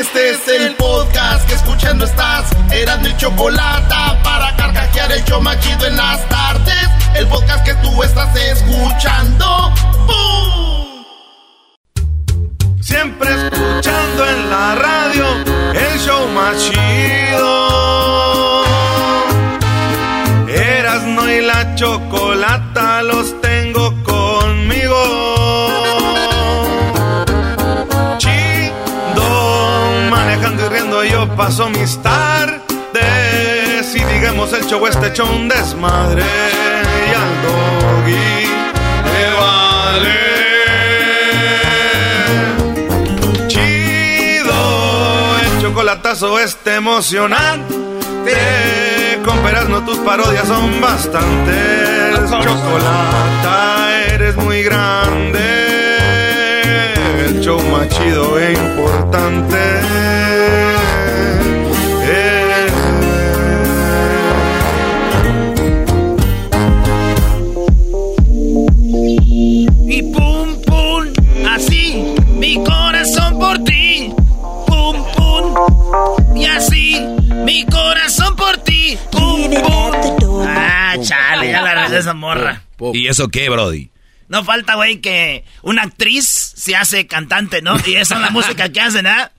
Este es el podcast que escuchando estás. Eran mi chocolate para carcajear el yo machido en las tardes. El podcast que tú estás escuchando. ¡Bum! Siempre escuchando en la radio el show machido. Erasno y la chocolata paso mis tardes y digamos el show este hecho un desmadre y al doggy le vale. Chido el chocolatazo este emocionante. Con peras no tus parodias son bastantes. Chocolata eres muy grande. El show más chido e importante. Mi corazón por ti. Pum, pum. Ah, chale, ya la regresé esa morra. ¿Y eso qué, Brody? No falta, güey, que una actriz se hace cantante, ¿no? Y esa es la música que hacen, ¿ah? Eh,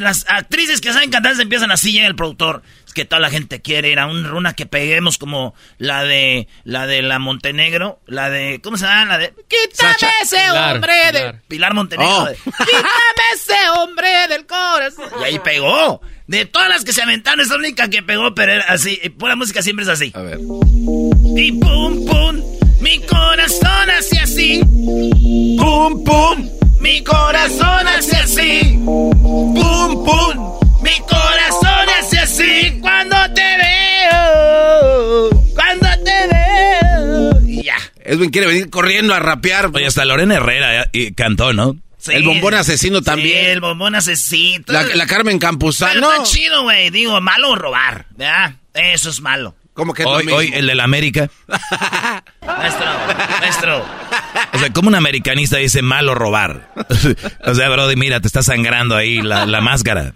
las actrices que saben cantar se empiezan así, llega el productor. Es que toda la gente quiere ir a una que peguemos como la de la de la Montenegro, la de ¿cómo se llama? La de Quítame ese Pilar, hombre de Pilar. Pilar Montenegro. Oh. de, Quítame ese hombre del corazón. Y ahí pegó. De todas las que se aventaron, es la única que pegó, pero era así. Y Pura música siempre es así. A ver. Y pum, pum, mi corazón hace así. Pum, pum, mi corazón hace así. Pum, pum, mi corazón hace así. Cuando te veo, cuando te veo. Y ya. Edwin quiere venir corriendo a rapear. Oye, hasta Lorena Herrera eh, y cantó, ¿no? Sí. El bombón asesino Sí, también. el bombón asesino. La, la Carmen Pero Campuzano. está chido, güey. Digo, malo robar, ¿verdad? Eso es malo. Como que Hoy, hoy el de la América. Maestro, maestro. O sea, como un americanista dice malo robar. o sea, Brody, mira, te está sangrando ahí la, la máscara.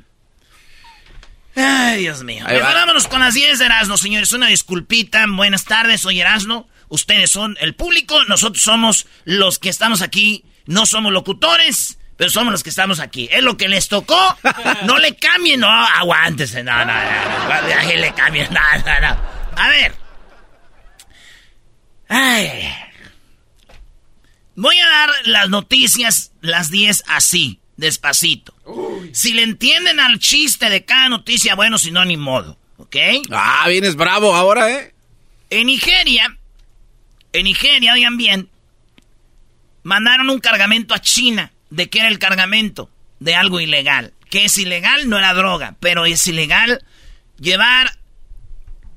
Ay, Dios mío. Ahí Mejor va. vámonos con las 10 de Erasmo, señores. Una disculpita. Buenas tardes, soy Erasmo. Ustedes son el público, nosotros somos los que estamos aquí. No somos locutores, pero somos los que estamos aquí. Es lo que les tocó. No le cambien, no, aguántese. No, no, no. no, que le cambien, no, no, no. A ver. Ay. Voy a dar las noticias, las 10 así, despacito. Si le entienden al chiste de cada noticia, bueno, si no, ni modo. ¿Ok? Ah, vienes bravo ahora, ¿eh? En Nigeria, en Nigeria, oigan bien, mandaron un cargamento a China. ¿De qué era el cargamento? De algo ilegal. Que es ilegal, no era droga, pero es ilegal llevar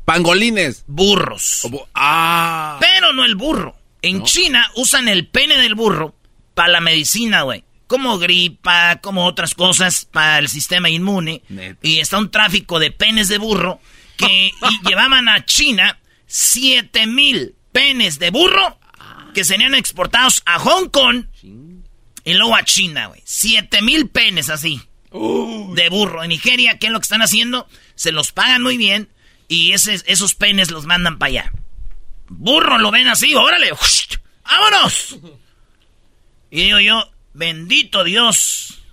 Pangolines. burros. Ah. Pero no el burro. En China usan el pene del burro para la medicina, güey. Como gripa, como otras cosas para el sistema inmune. Y está un tráfico de penes de burro que y llevaban a China 7 mil penes de burro que serían exportados a Hong Kong y luego a China, güey. 7 mil penes así. De burro. En Nigeria, ¿qué es lo que están haciendo? Se los pagan muy bien y esos penes los mandan para allá. Burro, lo ven así, órale. ¡Vámonos! Y digo yo, bendito Dios,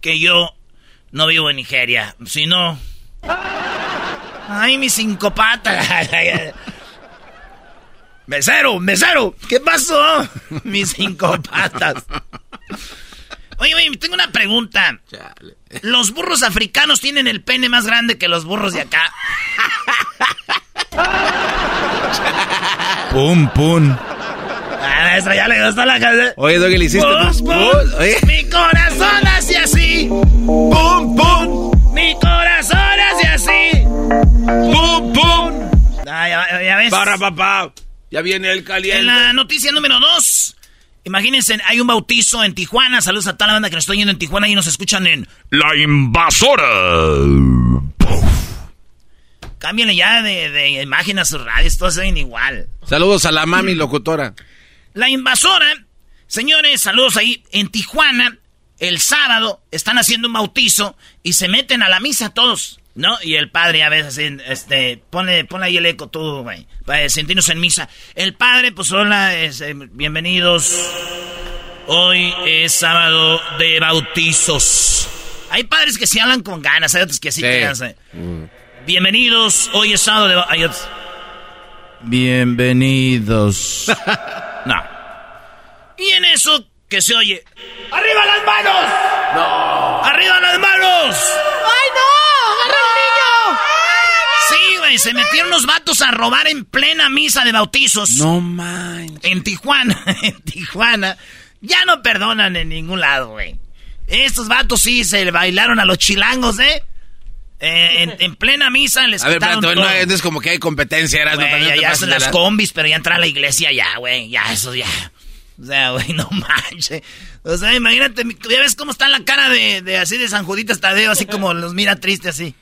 que yo no vivo en Nigeria. Si no... Ay, mis cinco patas. mesero, mesero, ¿qué pasó? Mis cinco patas. Oye, oye, tengo una pregunta. ¿Los burros africanos tienen el pene más grande que los burros de acá? pum, pum. Ah, eso ya le gustó la canción. Oye, Doggy, le hiciste. Pum, pum. Oye. Mi corazón hace así. Pum, pum. Mi corazón hace así. Pum, pum. Ah, ya, ya ves. Para, papá. Ya viene el caliente. En la noticia número dos. Imagínense, hay un bautizo en Tijuana. Saludos a toda la banda que nos está yendo en Tijuana y nos escuchan en La invasora. Cámbienle ya de, de imagen a sus radios, todos se ven igual. Saludos a la mami locutora. La invasora, señores, saludos ahí en Tijuana. El sábado están haciendo un bautizo y se meten a la misa todos, ¿no? Y el padre a veces, este, pone, pone ahí el eco tú, güey, para sentirnos en misa. El padre, pues hola, es, eh, bienvenidos. Hoy es sábado de bautizos. Hay padres que sí hablan con ganas, hay otros que sí, Sí. que hacen. Bienvenidos, hoy es sábado de ba- hay otros- Bienvenidos. no. Y en eso que se oye. ¡Arriba las manos! ¡No! ¡Arriba las manos! ¡Ay, no! ¡Agarra el niño! Sí, güey, se metieron los vatos a robar en plena misa de bautizos. No manches. En Tijuana, en Tijuana. Ya no perdonan en ningún lado, güey. Estos vatos sí se bailaron a los chilangos, ¿eh? Eh, en, en plena misa les A ver, espérate, no, todo. es como que hay competencia, Erasmo, Güey, también ya, ya son las la- combis, pero ya entra a la iglesia ya, güey. Ya, eso ya. O sea, güey, no manches. O sea, imagínate, ya ves cómo está la cara de, de así de San Juditas Tadeo, así como los mira triste así.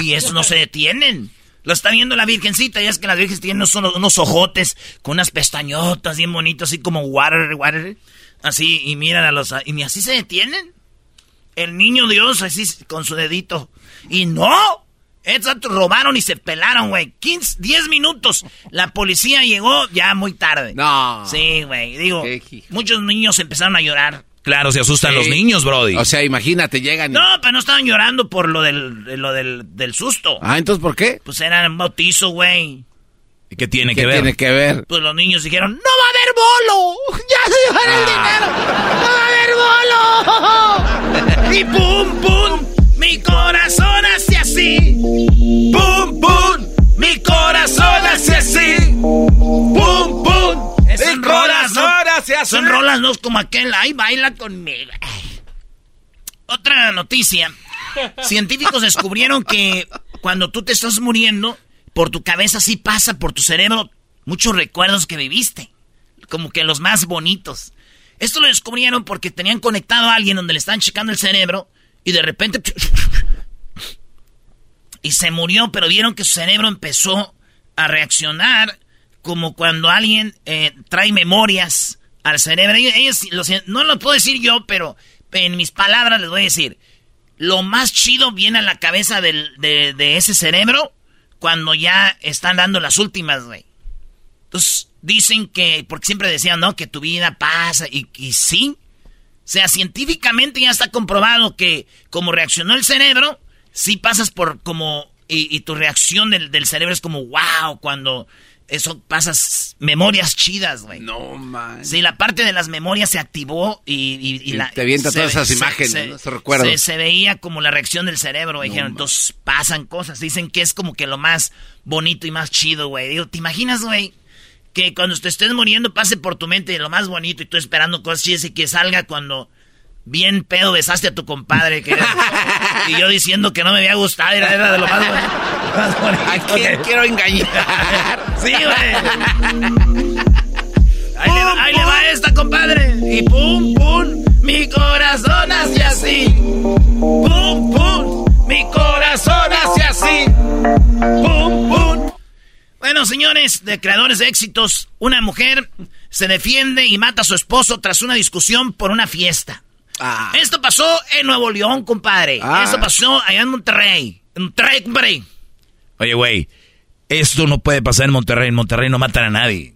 Y eso no se detienen. Lo está viendo la virgencita, ya es que las virgenes tienen unos, unos ojotes con unas pestañotas bien bonitos, así como water, water. Así, y miran a los... Y ni así se detienen. El niño Dios así con su dedito. Y no. Vatos robaron y se pelaron, güey. 15, 10 minutos. La policía llegó ya muy tarde. No. Sí, güey. Digo, muchos niños empezaron a llorar. Claro, se asustan Sí. los niños, Brody. O sea, imagínate, llegan y... No, pero no estaban llorando por lo del, de lo del, del susto. Ah, entonces, ¿por qué? Pues era un bautizo, güey. ¿Y ¿Qué tiene ¿Qué que ver? tiene que ver? Pues los niños dijeron, ¡No va a haber bolo! ¡Ya se llevaron el dinero! ¡No va a haber bolo! y pum, pum, mi corazón hace así. ¡Pum, pum! Mi corazón Son rolas, no es como aquel, ¡ay, baila conmigo! Otra noticia. Científicos descubrieron que cuando tú te estás muriendo, por tu cabeza sí pasa por tu cerebro muchos recuerdos que viviste. Como que los más bonitos. Esto lo descubrieron porque tenían conectado a alguien donde le están checando el cerebro y de repente... Y se murió, pero vieron que su cerebro empezó a reaccionar como cuando alguien eh, trae memorias al cerebro. Ellos- no lo puedo decir yo, pero en mis palabras les voy a decir. Lo más chido viene a la cabeza del- de, ese cerebro cuando ya están dando las últimas, güey. Entonces, dicen que, porque siempre decían, ¿no? Que tu vida pasa, y, y sí. O sea, científicamente ya está comprobado que como reaccionó el cerebro, sí pasas por como, y, y tu reacción del cerebro es como, wow, cuando eso pasas memorias chidas, güey. No, man. Sí, la parte de las memorias se activó y, y- y Y la, te avienta se todas esas imágenes, ¿no? Esos recuerdos. Se, se veía como la reacción del cerebro, güey, dijeron. Entonces pasan cosas. Dicen que es como que lo más bonito y más chido, güey. Digo, ¿te imaginas, güey? Que cuando te estés muriendo pase por tu mente lo más bonito y tú esperando cosas chidas y que salga cuando bien pedo besaste a tu compadre. Que y yo diciendo que no me había gustado, era, era de lo más, más bonito ¿A quién que- quiero engañar? Sí, güey. Ahí, le va, ahí le va esta, compadre. Y pum, pum, mi corazón hace así. Pum, pum, mi corazón hace así. Pum, pum. Bueno, señores, de creadores de éxitos, una mujer se defiende y mata a su esposo tras una discusión por una fiesta. Ah. Esto pasó en Nuevo León, compadre. Ah. Esto pasó allá en Monterrey. En Monterrey, compadre. Oye, güey, esto no puede pasar en Monterrey. En Monterrey no matan a nadie.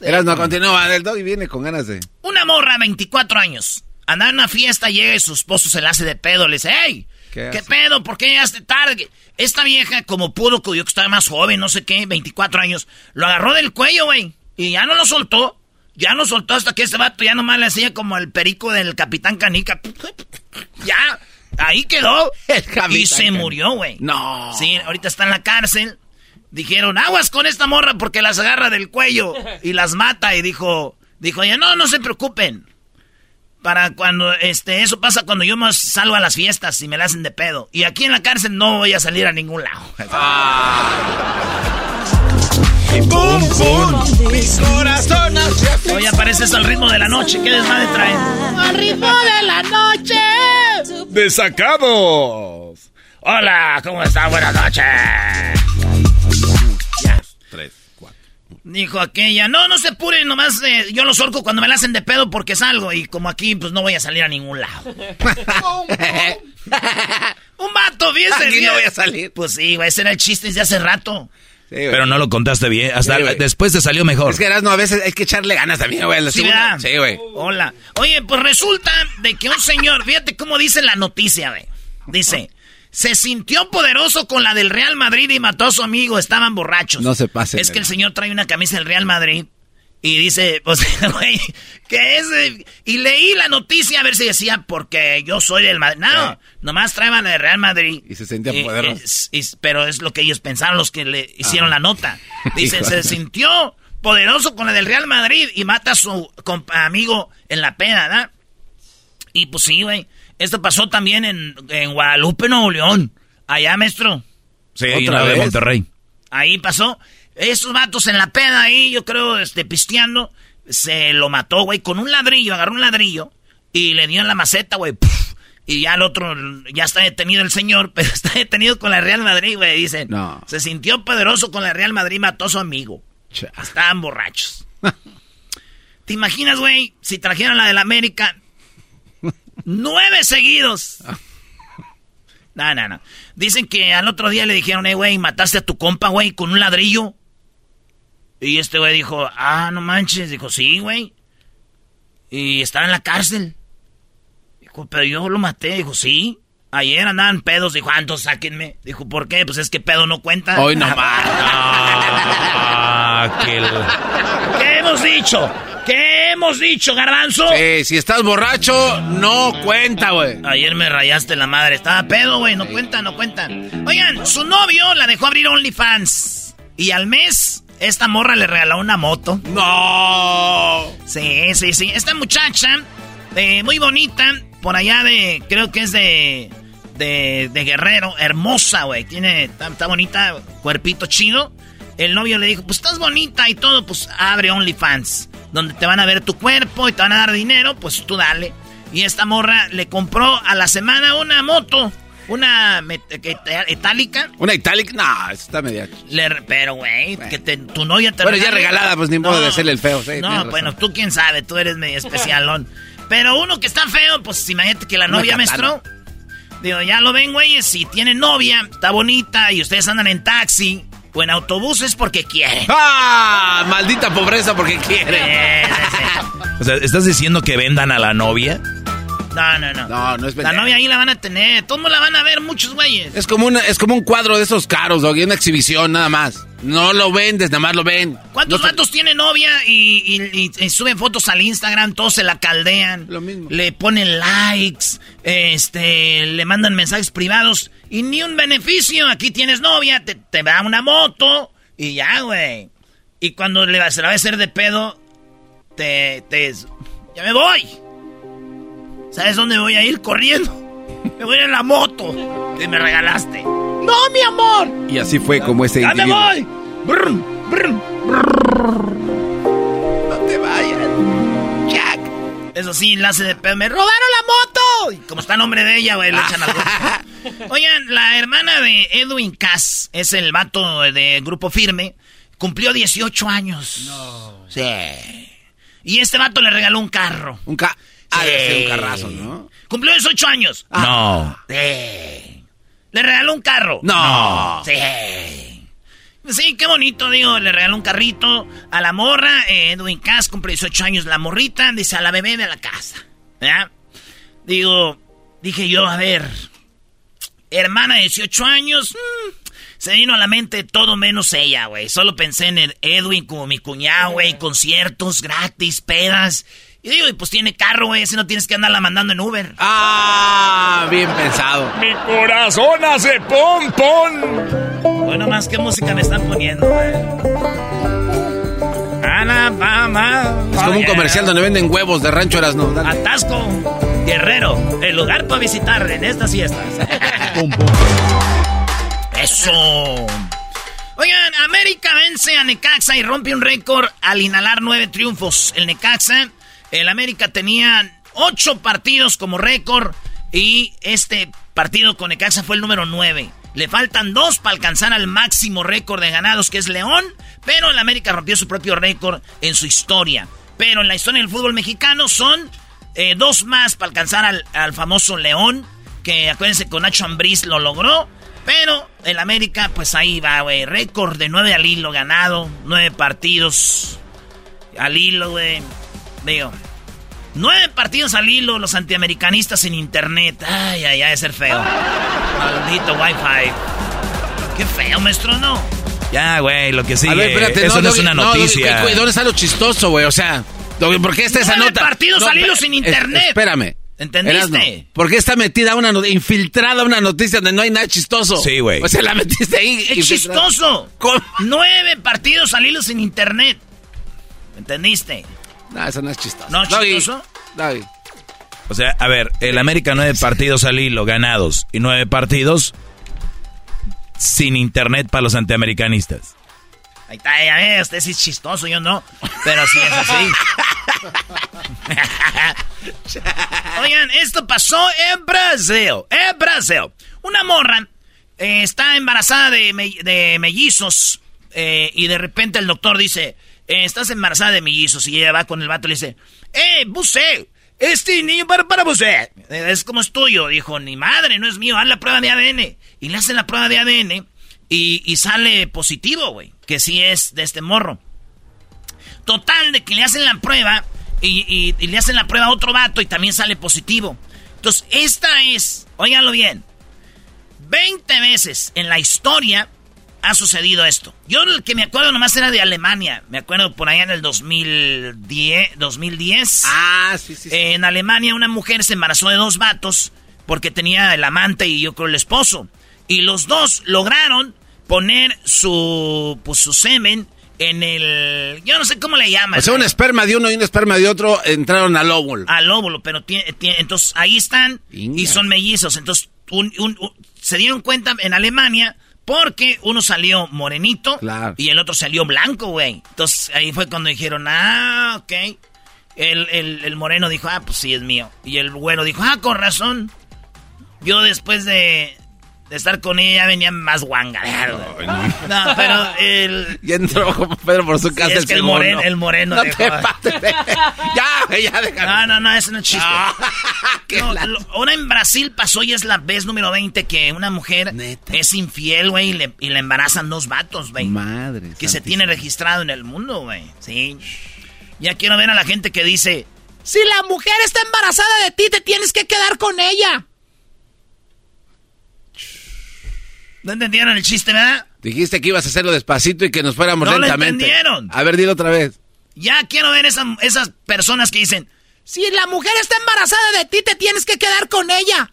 Eras no continúa, el dog y viene con ganas de... Una morra, 24 años, Andaba en una fiesta, llega y su esposo se le hace de pedo. Le dice, hey, ¿qué, ¿Qué pedo? ¿Por qué llegaste tarde? Esta vieja, como pudo, yo que estaba más joven, no sé qué, 24 años, lo agarró del cuello, güey. Y ya no lo soltó. Ya no soltó hasta que este vato ya nomás le hacía como el perico del Capitán Canica. Ya, ahí quedó. El y se Canica. murió, güey. No. Sí, ahorita está en la cárcel. Dijeron, aguas con esta morra porque las agarra del cuello y las mata. Y dijo, dijo ella, no, no se preocupen. Para cuando, este, eso pasa cuando yo más salgo a las fiestas y me la hacen de pedo. Y aquí en la cárcel no voy a salir a ningún lado. ¡Pum, pum! Mi corazón hace Hoy apareces al ritmo de la noche. ¿Qué desmadre traen? Al ritmo de la noche. ¡Desacados! Hola, ¿cómo está? Buenas noches. Ya. Tres, cuatro. Dijo aquella, no, no se apure, nomás eh, yo los orco cuando me la hacen de pedo porque salgo y como aquí pues no voy a salir a ningún lado. Un vato, fíjese. Aquí no voy a salir. Pues sí, güey, ese era el chiste desde hace rato. Sí, güey. Pero no lo contaste bien. Hasta Sí, después te salió mejor. Es que eras, no, a veces hay que echarle ganas también, güey. la Sí, segunda- ¿verdad? Sí, güey. Hola. Oye, pues resulta de que un señor, fíjate cómo dice la noticia, güey. Dice, se sintió poderoso con la del Real Madrid y mató a su amigo, estaban borrachos. No se pasen, Es que el señor trae una camisa del Real Madrid y dice, pues, güey, que es... de- Y leí la noticia a ver si decía, porque yo soy del Madrid. No, Ah. nomás traían la del Real Madrid. Y se sentía poderoso. pero es lo que ellos pensaron, los que le hicieron la nota. Dicen, se de- sintió poderoso con la del Real Madrid y mata a su amigo en la pena, ¿verdad? Y pues sí, güey. Esto pasó también en, en Guadalupe, Nuevo León. Allá, maestro. Sí, ¿Otra de vez? Monterrey. Ahí pasó. Esos vatos en la peda ahí, yo creo, este, pisteando, se lo mató, güey, con un ladrillo, agarró un ladrillo y le dio en la maceta, güey. Y ya el otro, ya está detenido el señor, pero está detenido con la Real Madrid, güey, dicen. No. Se sintió poderoso con la Real Madrid, mató a su amigo. Cha. Estaban borrachos. ¿Te imaginas, güey, si trajeran la del América? Nueve seguidos. No, no, no. Dicen que al otro día le dijeron, eh, güey, mataste a tu compa, güey, con un ladrillo. Y este güey dijo, ah, no manches. Dijo, sí, güey. Y estaba en la cárcel. Dijo, pero yo lo maté. Dijo, sí. Ayer andaban pedos. Dijo, ah, entonces sáquenme. Dijo, ¿por qué? Pues es que pedo no cuenta. Hoy nomás. Ah, que el- ¿Qué hemos dicho? ¿Qué hemos dicho, garbanzo? Sí, si estás borracho, no cuenta, güey. Ayer me rayaste la madre. Estaba pedo, güey. No cuenta, no cuenta. Oigan, su novio la dejó abrir OnlyFans. Y al mes, esta morra le regaló una moto. No. Sí, sí, sí. Esta muchacha, eh, muy bonita, por allá de, creo que es de, de, de Guerrero, hermosa, güey. Tiene, está, está bonita, cuerpito chido. El novio le dijo, pues estás bonita y todo, pues abre OnlyFans, donde te van a ver tu cuerpo y te van a dar dinero, pues tú dale. Y esta morra le compró a la semana una moto, una itálica. Una Italic, no, está media. Le pero, güey, que te- tu novia te Bueno, ya regalada, pues, ni modo de hacerle el feo, sí, no, bueno, tú quién sabe, tú eres medio especialón. Pero uno que está feo, pues imagínate que la Una novia, maestro. Digo, ya lo ven, güey, si tiene novia, está bonita y ustedes andan en taxi o en autobús es porque quieren. ¡Ah! Maldita pobreza porque quiere. Sí, sí. O sea, ¿estás diciendo que vendan a la novia? No, no, no. No, no es La novia ahí la van a tener, todos la van a ver muchos güeyes. Es como, una, es como un cuadro de esos caros, Doggy, una exhibición nada más. No lo vendes, nada más lo ven. ¿Cuántos No vatos tienen novia y, y- y- y suben fotos al Instagram? Todos se la caldean. Lo mismo. Le ponen likes, este, le mandan mensajes privados y ni un beneficio. Aquí tienes novia, te, te da una moto y ya, güey. Y cuando le se la va a hacer de pedo, te, te... Ya me voy. ¿Sabes dónde voy a ir corriendo? Me voy en la moto que me regalaste. ¡No, mi amor! Y así fue como ese ¡Ya me individuo. voy! Brum, brum. No te vayas. Jack. Eso sí, la hace de pedo. ¡Me robaron la moto! Y como está el nombre de ella, güey, le echan algo. Oigan, la hermana de Edwin Cass, es el vato de Grupo Firme, cumplió 18 años. No. Sí. Y este vato le regaló un carro. Un ca... Ah, Sí. debe ser un carrazo, ¿no? Cumplió 18 años. No. Sí. Le regaló un carro. No. Sí. Sí, qué bonito, digo, le regaló un carrito a la morra, eh, Edwin Cass cumple 18 años, la morrita, dice a la bebé de la casa, ¿verdad? Digo, dije yo, a ver, hermana de 18 años, mm, se vino a la mente todo menos ella, güey. Solo pensé en Edwin como mi cuñado, güey, conciertos gratis, pedas. Y digo, pues tiene carro, güey, si no tienes que andarla mandando en Uber. Ah, bien pensado. Mi corazón hace pom pom. Bueno, más qué música me están poniendo, güey. Es como un comercial donde venden huevos de rancho ¿no? Atasco, Guerrero, el lugar para visitar en estas fiestas. Eso. Oigan, América vence a Necaxa y rompe un récord al inhalar nueve triunfos. El Necaxa el América tenía ocho partidos como récord y este partido con Necaxa fue el número nueve. Le faltan dos para alcanzar al máximo récord de ganados que es León, pero el América rompió su propio récord en su historia. Pero en la historia del fútbol mexicano son eh, dos más para alcanzar al, famoso León, que acuérdense con Nacho Ambriz lo logró. Pero el América, pues ahí va, güey. Récord de nueve al hilo ganado, nueve partidos al hilo, güey. Digo, nueve partidos al hilo los antiamericanistas en internet. Ay, ay, ay, ser feo. Maldito wifi. Qué feo, maestro, ¿no? Ya, güey, lo que sigue. A ver, espérate, eso no, es una noticia. ¿Dónde está lo chistoso, güey? O sea, ¿por qué está esa nota? partidos al hilo sin internet. espérame. ¿Entendiste? ¿Por qué está metida una infiltrada una noticia donde no hay nada chistoso? Sí, güey. O sea, la metiste ahí. Es chistoso. ¿Cómo? Nueve partidos al hilo sin internet. ¿Entendiste? No, eso no es chistoso. ¿No es chistoso? O sea, a ver, el América nueve partidos al hilo ganados y nueve partidos sin internet para los antiamericanistas. Ahí está, ya ve, usted sí es chistoso, yo no. Pero sí es así. Oigan, esto pasó en Brasil. En Brasil. Una morra eh, está embarazada de, mellizos eh, y de repente el doctor dice, eh, estás embarazada de mellizos y ella va con el vato y le dice, ¡Eh, Buse! Este niño para, para Buse. Es como es tuyo. Dijo, ni madre, no es mío, haz la prueba de ADN. Y le hacen la prueba de ADN y, sale positivo, güey. Que sí es de este morro. Total, de que le hacen la prueba y, y le hacen la prueba a otro vato y también sale positivo. Entonces, esta es, óiganlo bien, 20 veces en la historia ha sucedido esto. Yo el que me acuerdo nomás era de Alemania. Me acuerdo por allá en el 2010. 2010 ah, sí, sí, En Alemania una mujer se embarazó de dos vatos porque tenía el amante y yo creo el esposo. Y los dos lograron poner su, pues, su semen en el... Yo no sé cómo le llaman. O sea, un esperma de uno y un esperma de otro entraron al óvulo. Al óvulo, pero tiene, entonces ahí están y son mellizos. Entonces se dieron cuenta en Alemania porque uno salió morenito y el otro salió blanco, güey. Entonces ahí fue cuando dijeron, ah, ok. El, el, moreno dijo, ah, pues sí es mío. Y el güero dijo, ah, con razón. Yo después de, de estar con ella venía más guanga. No, pero el... Y entró como Pedro por su casa es que el, moreno, el moreno no te ya, ya, déjame. No, no, no, no es chiste. Ah, ahora en Brasil pasó y es la vez número 20 que una mujer es infiel, güey, y, y, le embarazan dos vatos, güey. Madre. Que se tiene registrado en el mundo, güey. Sí. Ya quiero ver a la gente que dice, si la mujer está embarazada de ti, te tienes que quedar con ella. ¿No entendieron el chiste, verdad? Dijiste que ibas a hacerlo despacito y que nos fuéramos lentamente. No entendieron. A ver, dilo otra vez. Ya quiero ver esas personas que dicen, si la mujer está embarazada de ti, te tienes que quedar con ella.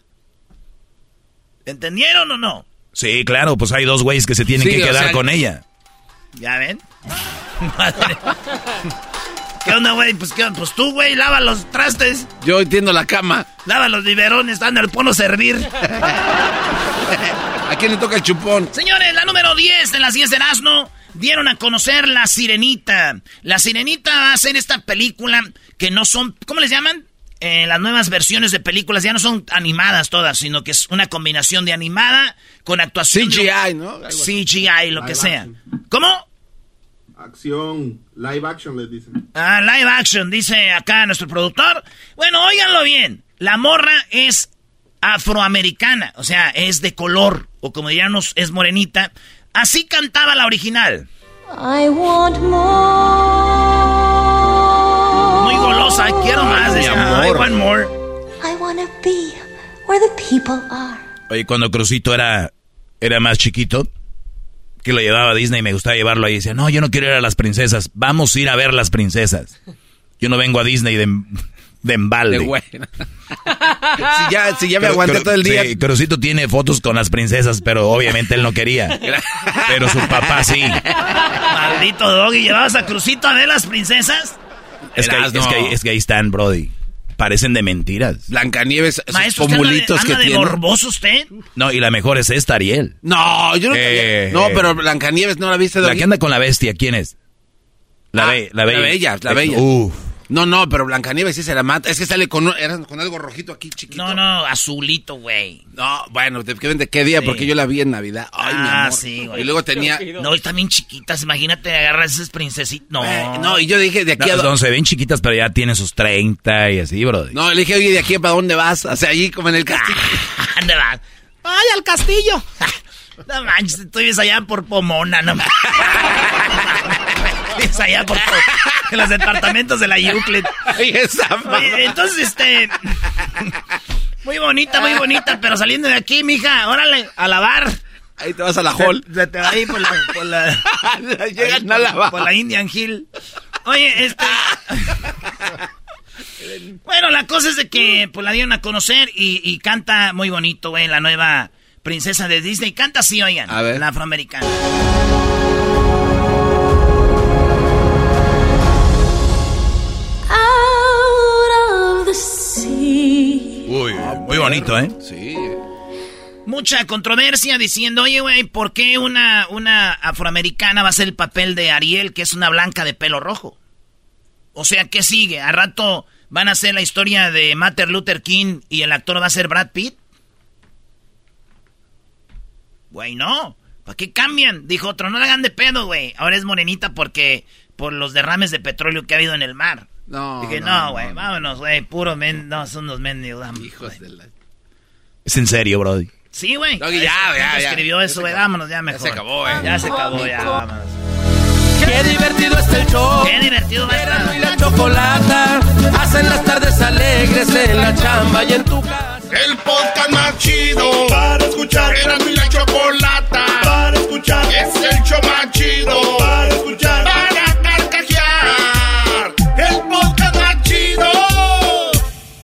¿Entendieron o no? Sí, claro, pues hay dos güeyes que se tienen que quedar con ella. ¿Ya ven? ¿Qué onda, güey? Pues, pues tú, güey, lava los trastes. Yo entiendo la cama. Lava los biberones, están el pono servir. ¿A quién le toca el chupón? Señores, la número 10 de las 10 de Erasmo dieron a conocer La Sirenita. La Sirenita va a ser esta película que no son, ¿cómo les llaman? Eh, las nuevas versiones de películas ya no son animadas todas, sino que es una combinación de animada con actuación. CGI, ¿no? CGI, lo que sea. ¿Cómo? Acción, live action les dicen. Ah, live action, dice acá nuestro productor. Bueno, óiganlo bien. La morra es afroamericana, o sea, es de color, o como diríamos, es morenita. Así cantaba la original. I want more. Muy golosa, quiero más. Mi amor. I want more. I wanna be where the people are. Oye, cuando Crucito era, era más chiquito, que lo llevaba a Disney y me gustaba llevarlo ahí, decía, no, yo no quiero ir a las princesas, vamos a ir a ver las princesas. Yo no vengo a Disney de, de embalde. si, ya, si ya me aguanté todo el día. Sí, Crucito tiene fotos con las princesas, pero obviamente él no quería. pero su papá sí. Maldito Doggy, ¿llevabas a Crucito a ver las princesas? Es que, es, que, ahí están, Brody. Parecen de mentiras. Blancanieves, esos pomulitos que de morboso usted? No, y la mejor es esta, Ariel. No, yo no eh, No, pero Blancanieves no la viste. La que anda con la bestia, ¿quién es? La, ah, la, bella. La bella, la bella. Uf. No, no, pero Blancanieves sí se la mata. Es que sale con, con algo rojito aquí, chiquito. No, no, azulito, güey. No, bueno, ¿de qué día? Porque yo la vi en Navidad. Ay, ah, mi amor. sí, güey. Y luego tenía... No, y también chiquitas. Imagínate, agarras esas princesitas. No. Eh, no, y yo dije, ¿de aquí a dónde? se ven chiquitas, pero ya tienen sus 30 y así, bro. No, le dije, oye, ¿de aquí para dónde vas? O sea, allí como en el castillo. ¿Dónde vas? ¡Ay, al castillo! no manches, estoy allá por Pomona, no allá por en los departamentos de la Euclid. entonces, este. Muy bonita, muy bonita, pero saliendo de aquí, mija, órale, a lavar. Ahí te vas a la hall. Se, te va ahí por la. Por la, a lavar. Por la Indian Hill. Oye, este. bueno, la cosa es de que pues la dieron a conocer y, y canta muy bonito, güey, la nueva princesa de Disney. Canta así, oigan, a ver. la afroamericana. Uy, muy bonito, ¿eh? Sí. Mucha controversia diciendo, oye, güey, ¿por qué una, una afroamericana va a ser el papel de Ariel, que es una blanca de pelo rojo? O sea, ¿qué sigue? ¿A rato van a hacer la historia de Martin Luther King y el actor va a ser Brad Pitt? Güey, no. ¿Para qué cambian? Dijo otro, no la hagan de pedo, güey. Ahora es morenita porque por los derrames de petróleo que ha habido en el mar. No. Dije, no, güey, vámonos, güey, puro men, no, son los mendigos. Hijos de la... Es en serio, Brody. Sí, güey. ya, ya, ya, escribió eso, güey, vámonos ya mejor. Ya se acabó, eh. Ya se acabó, ya, vámonos. Qué divertido está el show. Qué divertido va a estar. y la chocolata hacen las tardes alegres en la chamba y en tu casa. El podcast más chido para escuchar. Era y la chocolata para escuchar. Es el show más chido para escuchar.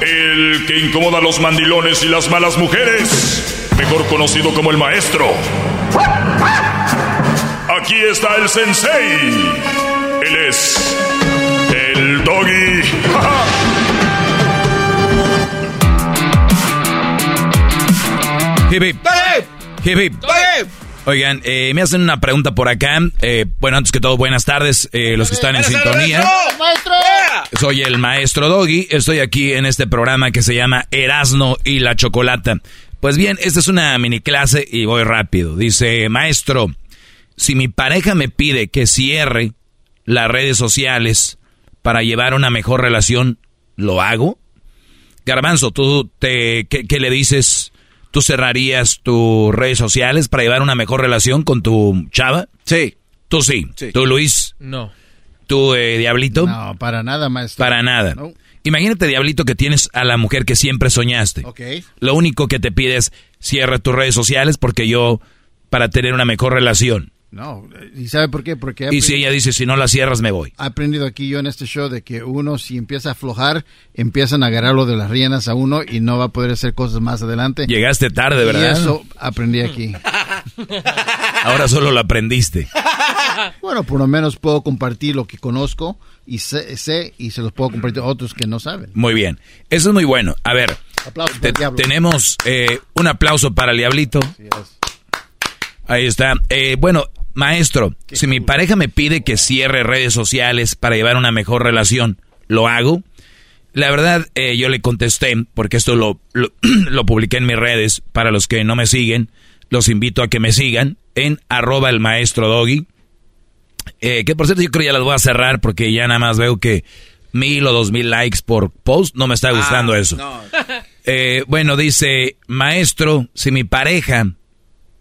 el que incomoda a los mandilones y las malas mujeres, mejor conocido como el maestro. Aquí está el sensei. Él es el doggy. Hip Oigan, eh, me hacen una pregunta por acá. Eh, bueno, antes que todo, buenas tardes eh, los que están en sintonía. ¡Maestro! Soy el maestro Doggy. Estoy aquí en este programa que se llama Erasno y la Chocolata. Pues bien, esta es una mini clase y voy rápido. Dice, maestro, si mi pareja me pide que cierre las redes sociales para llevar una mejor relación, ¿lo hago? Garbanzo, ¿tú te, qué, qué le dices? ¿Tú cerrarías tus redes sociales para llevar una mejor relación con tu chava? Sí. Tú sí. Sí. ¿Tú, Luis? No. ¿Tú, eh, Diablito? No, para nada, maestro. Para nada. No. Imagínate, Diablito, que tienes a la mujer que siempre soñaste. Ok. Lo único que te pide es cierra tus redes sociales porque yo, para tener una mejor relación. No, ¿y sabe por qué? Porque Y si ella dice, si no la cierras, me voy. he aprendido aquí yo en este show de que uno si empieza a aflojar, empiezan a agarrarlo de las rienas a uno y no va a poder hacer cosas más adelante. Llegaste tarde, Y ¿verdad? eso aprendí aquí. Ahora solo lo aprendiste. Bueno, por lo menos puedo compartir lo que conozco y sé, sé y se los puedo compartir a otros que no saben. Muy bien. Eso es muy bueno. A ver, te- tenemos eh, un aplauso para el Diablito. Ahí está. Eh, bueno, maestro, si mi pareja me pide que cierre redes sociales para llevar una mejor relación, ¿lo hago? La verdad, eh, yo le contesté, porque esto lo, lo, lo publiqué en mis redes. Para los que no me siguen, los invito a que me sigan en arroba el maestro doggy. Eh, que por cierto, yo creo que ya las voy a cerrar porque ya nada más veo que mil o dos mil likes por post. No me está gustando Ah, eso. no. Eh, bueno, dice, maestro, si mi pareja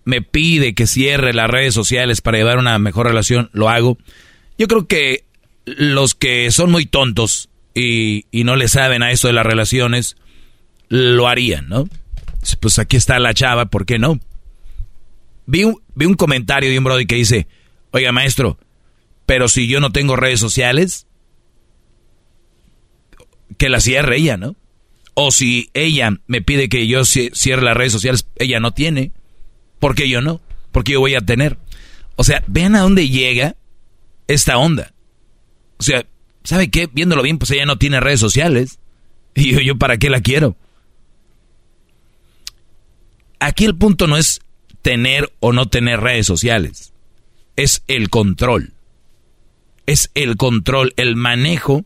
me pide que cierre las redes sociales para llevar una mejor relación, lo hago. Yo creo que los que son muy tontos y, y no le saben a eso de las relaciones, lo harían, ¿no? Pues aquí está la chava, ¿por qué no? Vi un, vi un comentario de un brody que dice, oiga maestro, pero si yo no tengo redes sociales, que la cierre ella, ¿no? O si ella me pide que yo ci- cierre las redes sociales, ella no tiene. ¿Por qué yo no? Porque yo voy a tener. O sea, vean a dónde llega esta onda. O sea, ¿sabe qué? Viéndolo bien, pues ella no tiene redes sociales. Y yo, yo ¿para qué la quiero? Aquí el punto no es tener o no tener redes sociales. Es el control. Es el control, el manejo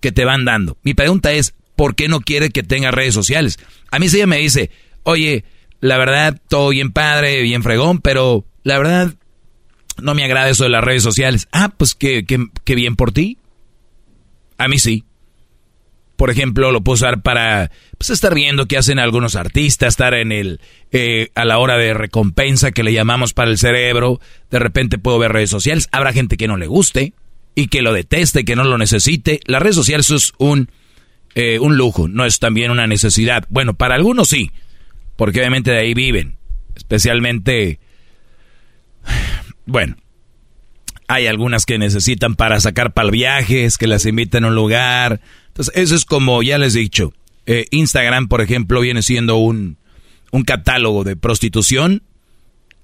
que te van dando. Mi pregunta es, ¿por qué no quiere que tenga redes sociales? A mí si ella me dice, oye, la verdad, todo bien padre, bien fregón, pero la verdad, no me agrada eso de las redes sociales. Ah, pues qué, qué, qué bien por ti. A mí sí. Por ejemplo, lo puedo usar para pues, estar viendo qué hacen algunos artistas, estar en el eh, a la hora de recompensa que le llamamos para el cerebro. De repente puedo ver redes sociales. Habrá gente que no le guste y que lo deteste, que no lo necesite. Las redes sociales es un eh, un lujo, no es también una necesidad. Bueno, para algunos sí, porque obviamente de ahí viven. Especialmente, bueno, hay algunas que necesitan para sacar para viajes, que las invitan a un lugar. Entonces, eso es como ya les he dicho. eh, Instagram, por ejemplo, viene siendo un, un catálogo de prostitución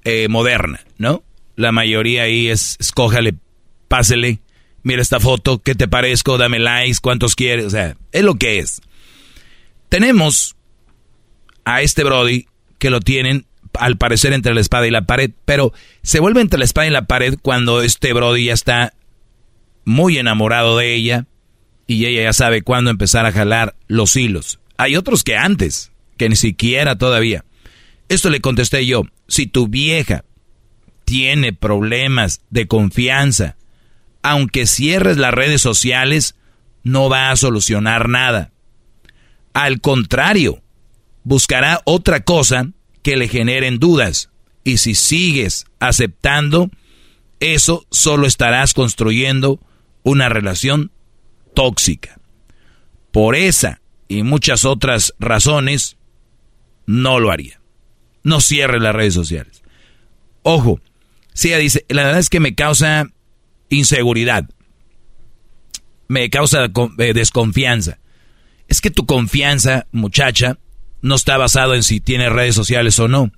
eh, moderna, ¿no? La mayoría ahí es, escójale, pásele, mira esta foto, ¿qué te parezco? Dame likes, ¿cuántos quieres? O sea, es lo que es. Tenemos a este Brody que lo tienen al parecer entre la espada y la pared, pero se vuelve entre la espada y la pared cuando este Brody ya está muy enamorado de ella y ella ya sabe cuándo empezar a jalar los hilos. Hay otros que antes, que ni siquiera todavía. Esto le contesté yo, si tu vieja tiene problemas de confianza, aunque cierres las redes sociales, no va a solucionar nada. Al contrario, buscará otra cosa que le generen dudas. Y si sigues aceptando, eso solo estarás construyendo una relación tóxica. Por esa y muchas otras razones, no lo haría. No cierre las redes sociales. Ojo, si dice, la verdad es que me causa inseguridad, me causa eh, desconfianza. Es que tu confianza, muchacha, no está basado en si tienes redes sociales o no.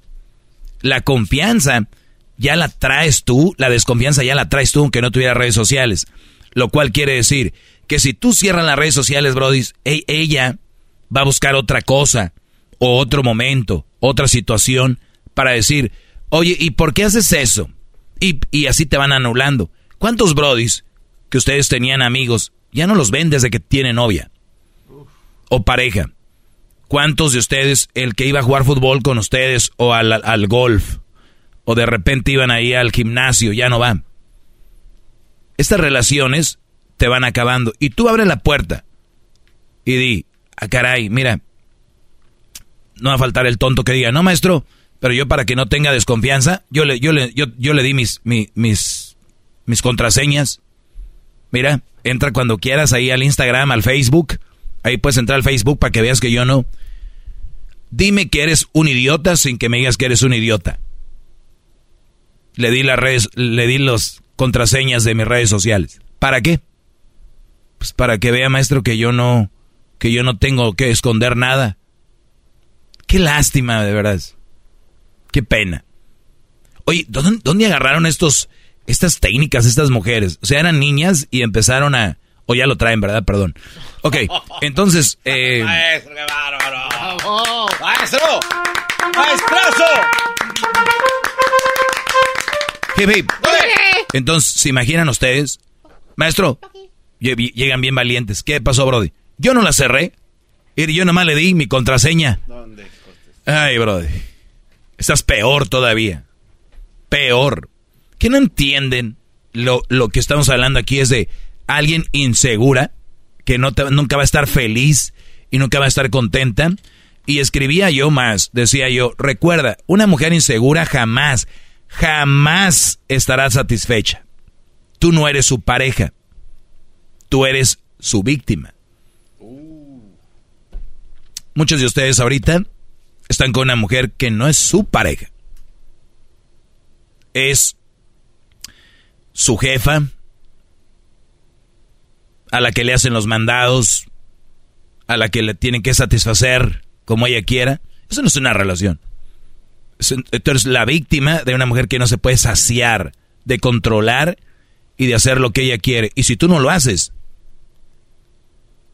La confianza ya la traes tú, la desconfianza ya la traes tú aunque no tuviera redes sociales. Lo cual quiere decir que si tú cierras las redes sociales, Brody, ella va a buscar otra cosa. o otro momento, otra situación para decir, oye, ¿y por qué haces eso? Y, y así te van anulando. ¿Cuántos brodis que ustedes tenían amigos ya no los ven desde que tienen novia o pareja? ¿Cuántos de ustedes, el que iba a jugar fútbol con ustedes o al, al golf, o de repente iban ahí al gimnasio, ya no van? Estas relaciones te van acabando. Y tú abres la puerta y di, ah, caray, mira, no va a faltar el tonto que diga, no, maestro, pero yo para que no tenga desconfianza, yo le, yo le, yo, yo le di mis, mis, mis, mis contraseñas. Mira, entra cuando quieras ahí al Instagram, al Facebook Ahí puedes entrar al Facebook para que veas que yo no. Dime que eres un idiota sin que me digas que eres un idiota. Le di las redes, le di las contraseñas de mis redes sociales. ¿Para qué? Pues para que vea, maestro, que yo no, que yo no tengo que esconder nada. Qué lástima, de verdad. Qué pena. Oye, ¿dónde, ¿dónde, agarraron estos, estas técnicas, estas mujeres? O sea, eran niñas y empezaron a, o ya lo traen, ¿verdad? Perdón. Ok, entonces... Eh, ¡Maestro, qué bárbaro! ¡Maestro! ¡Maestrazo! Entonces, ¿se imaginan ustedes? Maestro, llegan bien valientes. ¿Qué pasó, Brody? Yo no la cerré. Y yo nomás le di mi contraseña. ¿Dónde? Ay, Brody. Estás peor todavía. Peor. ¿Qué no entienden? Lo, lo que estamos hablando aquí es de alguien insegura, que no nunca va a estar feliz y nunca va a estar contenta. Y escribía yo más, decía yo, recuerda, una mujer insegura jamás, jamás estará satisfecha. Tú no eres su pareja, tú eres su víctima. Muchos de ustedes ahorita están con una mujer que no es su pareja. Es su jefa, a la que le hacen los mandados, a la que le tienen que satisfacer como ella quiera. Eso no es una relación. Tú eres la víctima de una mujer que no se puede saciar, de controlar y de hacer lo que ella quiere. Y si tú no lo haces,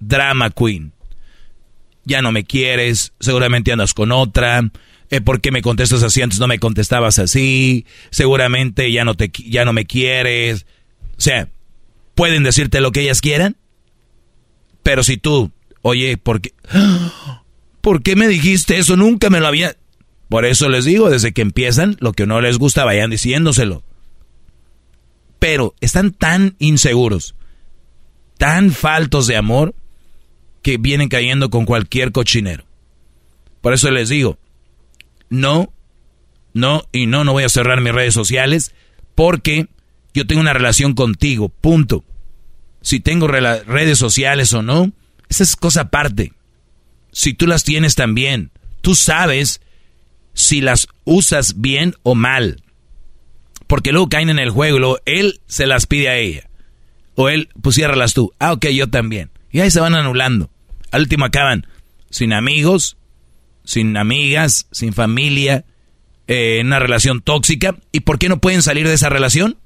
drama queen. Ya no me quieres, seguramente andas con otra. Eh, ¿Por qué me contestas así? Antes no me contestabas así. Seguramente ya no, te, ya no me quieres. O sea, pueden decirte lo que ellas quieran, pero si tú, oye, ¿por qué? ¿Por qué me dijiste eso? Nunca me lo había... Por eso les digo, desde que empiezan, lo que no les gusta, vayan diciéndoselo. Pero están tan inseguros, tan faltos de amor, que vienen cayendo con cualquier cochinero. Por eso les digo, no, no y no, no voy a cerrar mis redes sociales, porque yo tengo una relación contigo, punto. Si tengo redes sociales o no, esa es cosa aparte. Si tú las tienes también, tú sabes si las usas bien o mal. Porque luego caen en el juego luego él se las pide a ella. O él, pues tú. Ah, ok, yo también. Y ahí se van anulando. Al último acaban sin amigos, sin amigas, sin familia, eh, en una relación tóxica. ¿Y por qué no pueden salir de esa relación?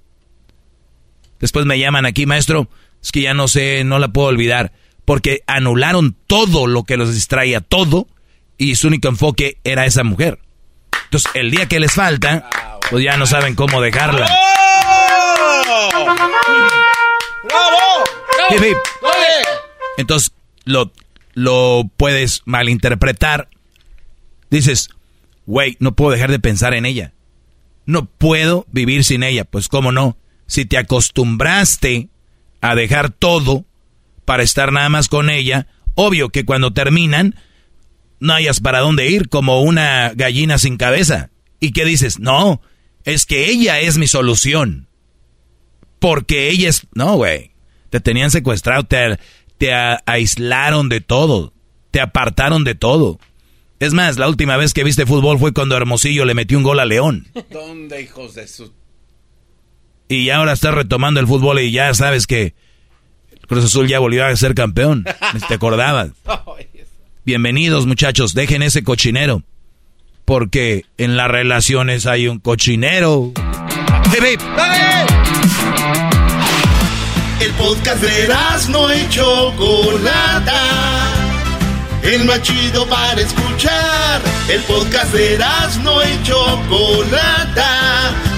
Después me llaman aquí, maestro, es que ya no sé, no la puedo olvidar, porque anularon todo lo que los distraía, todo, y su único enfoque era esa mujer. Entonces, el día que les falta, pues ya no saben cómo dejarla. Entonces, lo, lo puedes malinterpretar. Dices, güey, no puedo dejar de pensar en ella. No puedo vivir sin ella. Pues, ¿cómo no? si te acostumbraste a dejar todo para estar nada más con ella, obvio que cuando terminan no hayas para dónde ir como una gallina sin cabeza. ¿Y qué dices? No, es que ella es mi solución. Porque ella es... No, güey. Te tenían secuestrado, te, te aislaron de todo, te apartaron de todo. Es más, la última vez que viste fútbol fue cuando Hermosillo le metió un gol a León. ¿Dónde, hijos de su y ahora está retomando el fútbol y ya sabes que Cruz Azul ya volvió a ser campeón. ¿Te acordabas? Bienvenidos muchachos, dejen ese cochinero. Porque en las relaciones hay un cochinero. El podcast de no hecho Chocolata el más chido para escuchar. El podcast de no y Chocolata,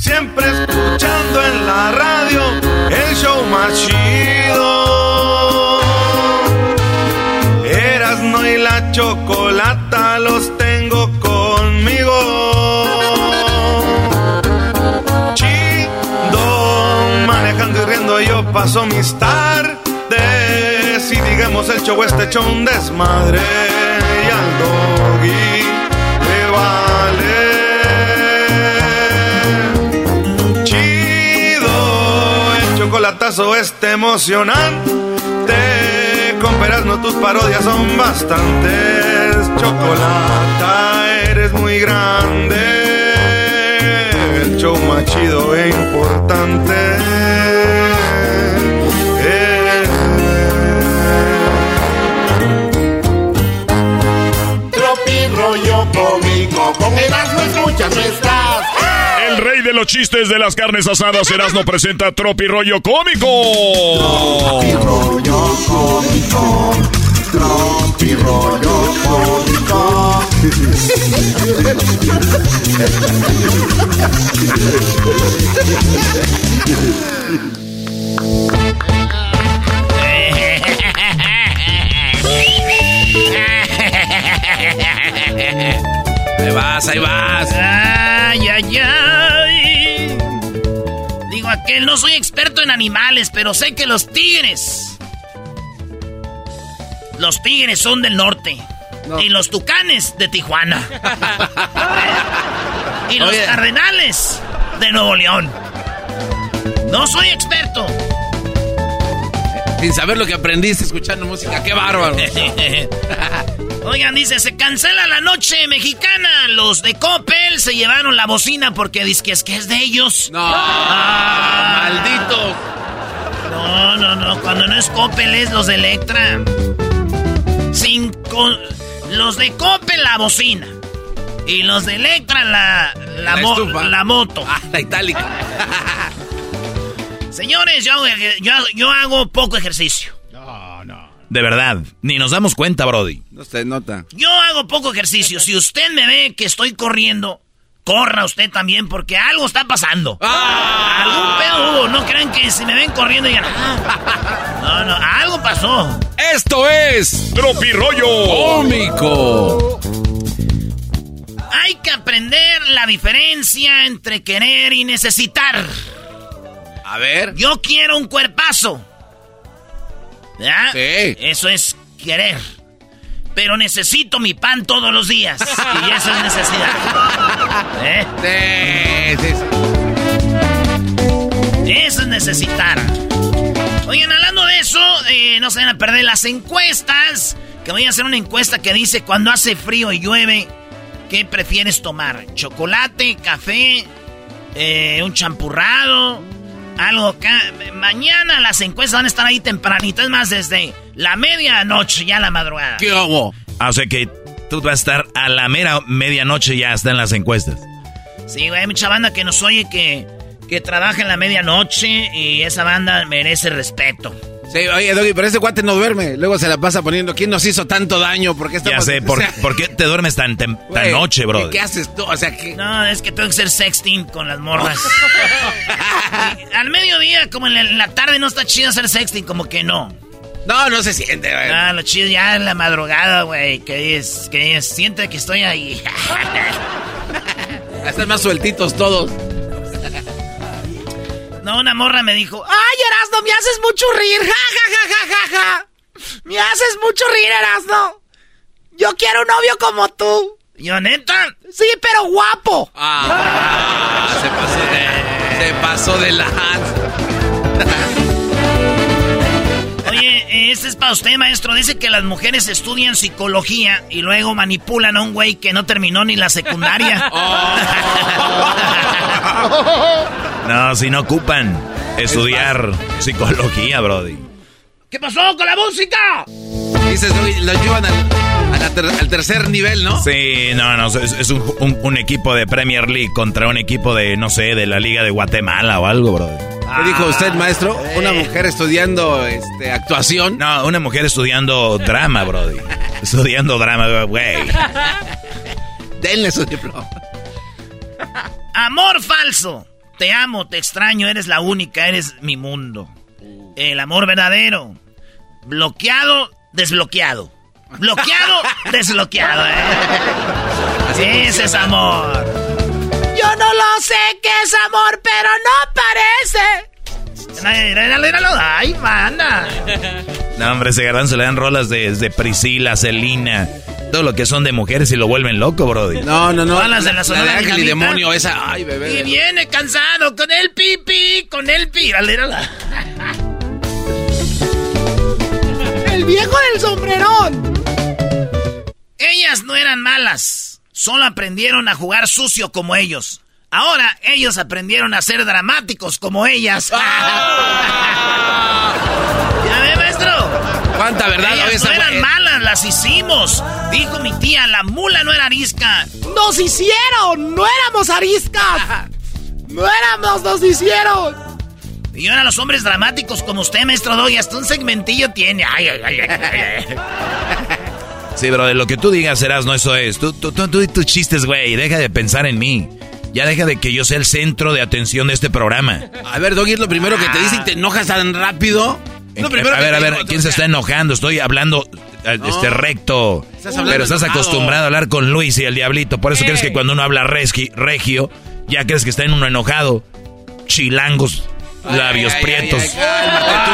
Siempre escuchando en la radio el show más chido. Erasno y la chocolata los tengo conmigo. Chido, manejando y riendo yo paso mis tardes. Y digamos el show este hecho un desmadre. Al doggy chocolatazo este emocionante. Con no tus parodias son bastantes. Chocolata, eres muy grande. El show más chido e importante. Tropi rollo cómico, con Erasmo escuchas no estás. El rey de los chistes de las carnes asadas, Erasmo presenta Tropi Rollo Cómico. Tropi Rollo Cómico. Tropi Rollo Cómico. Ahí vas, ahí vas. Ay, ay, ay. Digo aquel, no soy experto en animales, pero sé que los tigres. Los tigres son del norte. Y los tucanes de Tijuana. y los Oye. cardenales de Nuevo León. No soy experto. Sin saber lo que aprendiste escuchando música, qué bárbaro. Oigan, dice, se cancela la noche mexicana. Los de Coppel se llevaron la bocina porque dicen es que es de ellos. No, Ah. malditos. No, no, no. Cuando no es Coppel es los de Electra. Sin co- los de Coppel la bocina. Y los de Electra la, la, La mo- la moto. Ah, la itálica. Señores, yo, yo, yo hago poco ejercicio. De verdad, ni nos damos cuenta, Brody. No se nota. Yo hago poco ejercicio. Si usted me ve que estoy corriendo, corra usted también porque algo está pasando. Ah. Algún pedo hubo. No crean que si me ven corriendo digan, "Ah". No, no, algo pasó. Esto es Tropi Rollo Cómico. Hay que aprender la diferencia entre querer y necesitar. A ver. Yo quiero un cuerpazo. ¿Ya? Sí. Eso es querer. Pero necesito mi pan todos los días. Y eso es necesidad. ¿Eh? Sí, sí, sí. Eso es necesitar. Oigan, hablando de eso, eh, no se van a perder las encuestas. Que voy a hacer una encuesta que dice cuando hace frío y llueve, ¿qué prefieres tomar? ¿Chocolate, café, eh, un champurrado? Algo acá. Mañana las encuestas van a estar ahí tempranitas, es más, desde la medianoche ya a la madrugada. ¿Qué hago? Ah, o sea que tú vas a estar a la mera medianoche ya está en las encuestas. Sí, güey, hay mucha banda que nos oye que, que trabaja en la medianoche y esa banda merece respeto. Sí, oye, Doggy, pero ese guate no duerme. Luego se la pasa poniendo, ¿quién nos hizo tanto daño? ¿Por qué Ya sé, ¿por, ¿por qué te duermes tan, tan noche, bro? ¿Qué, qué haces tú? O sea, que... No, es que tengo que ser sexting con las morras. Y al mediodía, como en la, en la tarde, no está chido hacer sexting, como que no. No, no se siente, güey. Ah, lo chido ya en la madrugada, güey. Que es, que es, siente que estoy ahí. Están más sueltitos todos. No, una morra me dijo, ¡Ay, Erasno, me haces mucho reír! ¡Ja, ja, ja, ja, ja, ja! ¡Me haces mucho reír, Erasno! ¡Yo quiero un novio como tú! Yo, ¿neta? Sí, pero guapo. Ah, se pasó de... Se pasó de la... este es para usted, maestro. Dice que las mujeres estudian psicología y luego manipulan a un güey que no terminó ni la secundaria. No, si no ocupan estudiar psicología, brody. ¿Qué pasó con la música? Dices, lo llevan al, ter- tercer nivel, ¿no? Sí, no, no, es, es un, un- un equipo de Premier League contra un equipo de, no sé, de la Liga de Guatemala o algo, brody. ¿Qué dijo usted, maestro? Una mujer estudiando este, actuación. No, una mujer estudiando drama, brody. Estudiando drama, güey. Denle su diploma. Amor falso. Te amo, te extraño, eres la única, eres mi mundo. El amor verdadero. Bloqueado, desbloqueado. Bloqueado, desbloqueado, ¿eh? Ese es amor. Yo no lo sé qué es amor, pero no parece. Ay, manda. No, hombre, ese garbanzo le dan rolas de, de Priscila, Celina, todo lo que son de mujeres y lo vuelven loco, brody. No, no, no. Todas las de la Ángel y demonio, esa. Ay, bebé. Y viene cansado con el pipí, con el pi. El viejo del sombrerón. Ellas no eran malas, solo aprendieron a jugar sucio como ellos. Ahora ellos aprendieron a ser dramáticos como ellas. ¿Ya ve, maestro? ¿Cuánta verdad? Ellas Oye, no eran malas, las hicimos. Dijo mi tía, la mula no era arisca. ¡Nos hicieron! ¡No éramos ariscas! ¡No éramos, nos hicieron! Y ahora los hombres dramáticos como usted, maestro Doggy, hasta un segmentillo tiene. Ay, ay, ay, ay, ay, ay. Sí, bro, de lo que tú digas, serás, no eso es. Tú, tú, tú, tú y tus chistes, güey, deja de pensar en mí. Ya deja de que yo sea el centro de atención de este programa. A ver, Doggy, es lo primero que te dice y te enojas tan rápido. Lo primero a que ver, a ver, digo, ¿quién se está enojando? Estoy hablando eh, este recto. Estás pero estás enojado. acostumbrado a hablar con Luis y el diablito. Por eso Eh. crees que cuando uno habla regio, ya crees que está en uno enojado. Chilangos, labios ay, ay, prietos. ay, cálmate tú.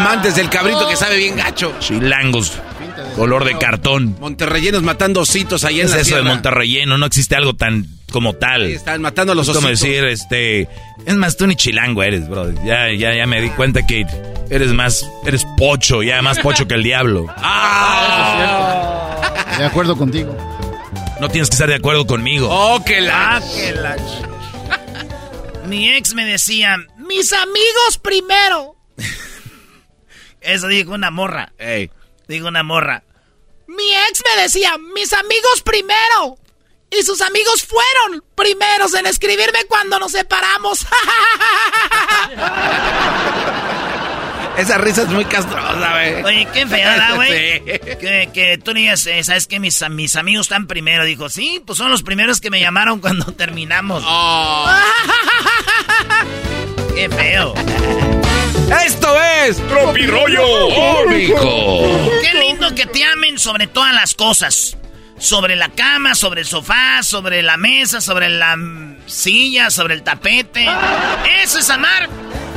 Amantes del cabrito que sabe bien gacho. Chilangos, color de cartón. Monterreyenos matando ositos ahí ¿Qué en es la eso de. Monterrelleno? No existe algo tan como tal. Están matando a los Es como ositos. decir, este... Es más, tú ni chilango eres, bro. Ya, ya, ya me di cuenta que eres más... Eres pocho, ya más pocho que el diablo. Ah. De acuerdo contigo. No tienes que estar de acuerdo conmigo. Oh, que la... Ah, que la Mi ex me decía, mis amigos primero. Eso dijo una morra. Ey. Dijo una morra. Mi ex me decía, mis amigos primero. Y sus amigos fueron primeros en escribirme cuando nos separamos. Esa risa es muy castrosa, güey. Oye, qué fea, güey. Sí. Que, que tú digas, eh, ¿sabes qué? Mis, mis amigos están primero. Dijo, sí, pues son los primeros que me llamaron cuando terminamos. Oh. Qué feo. Esto es Tropirollo Cómico. Qué lindo que te amen sobre todas las cosas. Sobre la cama, sobre el sofá, sobre la mesa, sobre la silla, sobre el tapete. Eso es amar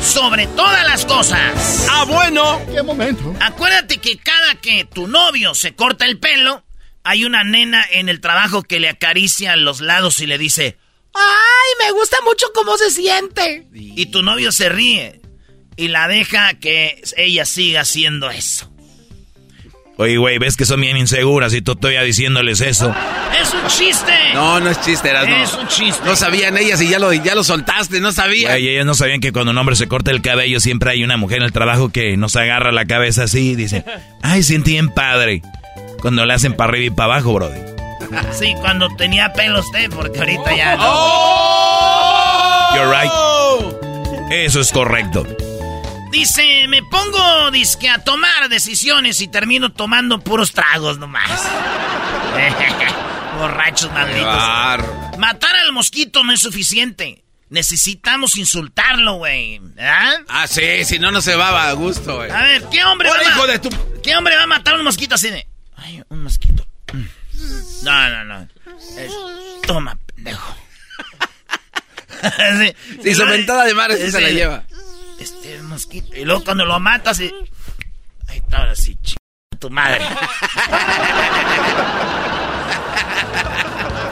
sobre todas las cosas. Ah, bueno. ¿Qué momento? Acuérdate que cada que tu novio se corta el pelo, hay una nena en el trabajo que le acaricia los lados y le dice, ¡Ay, me gusta mucho cómo se siente! Y tu novio se ríe y la deja que ella siga haciendo eso. Oye, güey, ves que son bien inseguras y tú todavía diciéndoles eso. ¡Es un chiste! No, no es chiste, eras, no. Es un chiste. No sabían ellas y ya lo, ya lo soltaste, no sabían. Güey, ellos no sabían que cuando un hombre se corta el cabello siempre hay una mujer en el trabajo que nos agarra la cabeza así y dice, ay, siente bien padre. Cuando le hacen para arriba y para abajo, brody. Sí, cuando tenía pelo usted, porque ahorita ya Oh. no. You're right. Eso es correcto. Dice, me pongo disque a tomar decisiones y termino tomando puros tragos nomás. Borrachos malditos. Matar al mosquito no es suficiente. Necesitamos insultarlo, güey. Ah, sí, si no, no se va a gusto, güey. A ver, ¿qué hombre, va hijo de tu... ¿qué hombre va a matar a un mosquito así de... Ay, un mosquito. No, no, no. Toma, pendejo. sí, sí su mentada de mar se la lleva. Este mosquito. Y luego cuando lo matas, y... Ay, ahora sí, ch... tu madre.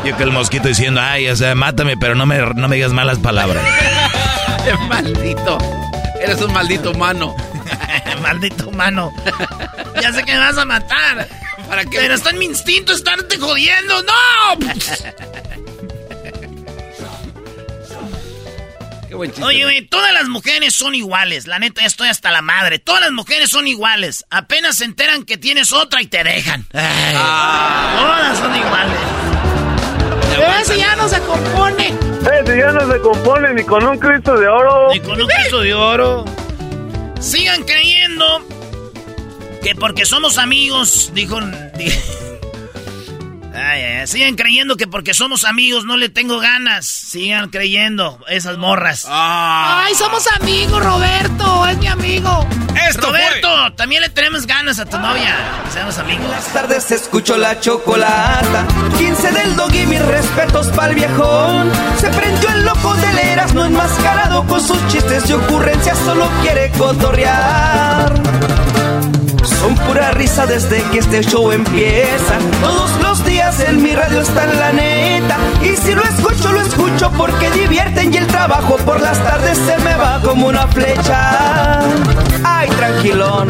Yo que el mosquito diciendo, ay, o sea, mátame, pero no me, no me digas malas palabras. maldito. Eres un maldito humano. maldito humano. Ya sé que me vas a matar. ¿Para qué? Pero está en mi instinto estarte jodiendo. ¡No! Qué buen chiste. Oye, güey, todas las mujeres son iguales. La neta, estoy hasta la madre. Todas las mujeres son iguales. Apenas se enteran que tienes otra y te dejan. Ah. Todas son iguales. Ese ya no se compone. Ese ya no se compone ni con un Cristo de oro. Ni con un Cristo de oro. Sigan creyendo que porque somos amigos, dijo... Ay, sigan creyendo que porque somos amigos no le tengo ganas. Sigan creyendo, esas morras. Ah. Ay, somos amigos, Roberto, es mi amigo. Roberto, también le tenemos ganas a tu novia. Seamos amigos. Las tardes escucho la chocolata. 15 del dog y mis respetos pa'l viejón. Se prendió el loco de leras, no enmascarado con sus chistes y ocurrencias, solo quiere cotorrear. Son pura risa desde que este show empieza. Todos los días en mi radio está la neta. Y si lo escucho, lo escucho porque divierten y el trabajo por las tardes se me va como una flecha. Ay, tranquilón.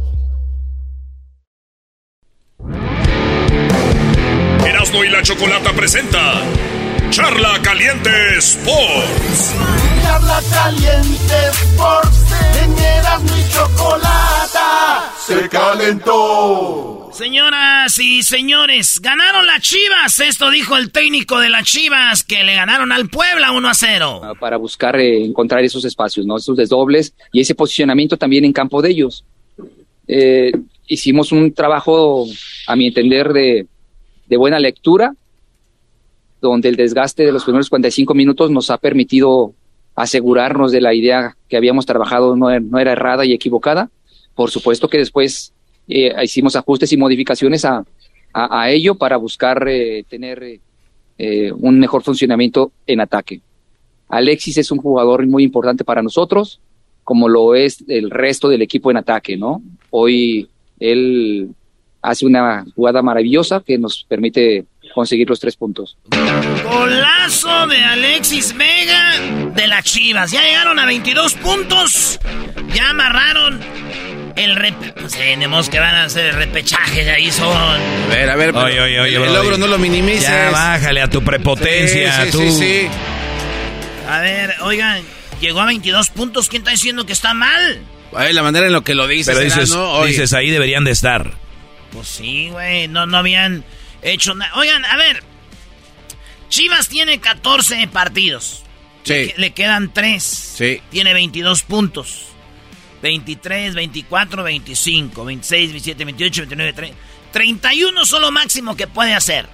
Erasmo y la Chocolata presenta Charla Caliente Sports. Charla Caliente Sports. En Erasmo y Chocolata se calentó. Señoras y señores, ganaron las Chivas. Esto dijo el técnico de las Chivas que le ganaron al Puebla 1 a 0. Para buscar eh, encontrar esos espacios, ¿no? Esos desdobles y ese posicionamiento también en campo de ellos. Eh, hicimos un trabajo, a mi entender, de, de buena lectura, donde el desgaste de los primeros 45 minutos nos ha permitido asegurarnos de la idea que habíamos trabajado no, era errada y equivocada. Por supuesto que después eh, hicimos ajustes y modificaciones a, a, a ello para buscar eh, tener eh, un mejor funcionamiento en ataque. Alexis es un jugador muy importante para nosotros, como lo es el resto del equipo en ataque, ¿no? Hoy él hace una jugada maravillosa que nos permite conseguir los tres puntos. Golazo de Alexis Vega de las Chivas. Ya llegaron a 22 puntos. Ya amarraron el rep... Pues tenemos que van a hacer el repechaje. De ahí son. A ver, a ver. Oye, oye, oye, el, el logro no lo minimices. Ya bájale a tu prepotencia. Sí, sí, tú. sí, sí. A ver, oigan, llegó a 22 puntos. ¿Quién está diciendo que está mal? Ay, la manera en lo que lo dices. Pero dices, ¿no? Oye. dices, ahí deberían de estar. Pues sí, güey. No, no habían hecho nada. Oigan, a ver. Chivas tiene 14 partidos. Sí. Le, quedan tres. Sí. Tiene 22 puntos. 23, 24, 25, 26, 27, 28, 29, 30. 31 solo máximo que puede hacer.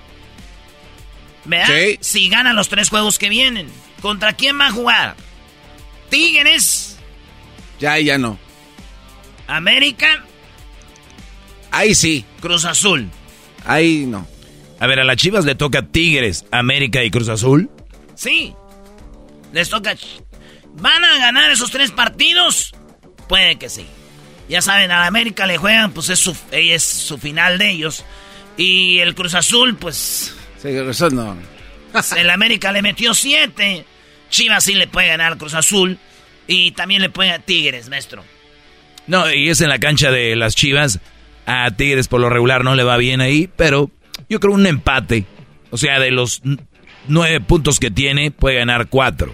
¿Verdad? Sí. Si gana los tres juegos que vienen. ¿Contra quién va a jugar? Tigres. Ya, ya no. América. Ahí sí. Cruz Azul. Ahí no. A ver, a las Chivas le toca Tigres, América y Cruz Azul. Sí. Les toca. ¿Van a ganar esos tres partidos? Puede que sí. Ya saben, a la América le juegan, pues es su, es su final de ellos. Y el Cruz Azul, pues. Sí, eso no. el América le metió siete. Chivas sí le puede ganar al Cruz Azul. Y también le puede a Tigres, maestro. No, y es en la cancha de las Chivas. A Tigres por lo regular no le va bien ahí, pero yo creo un empate. O sea, de los nueve puntos que tiene, puede ganar cuatro.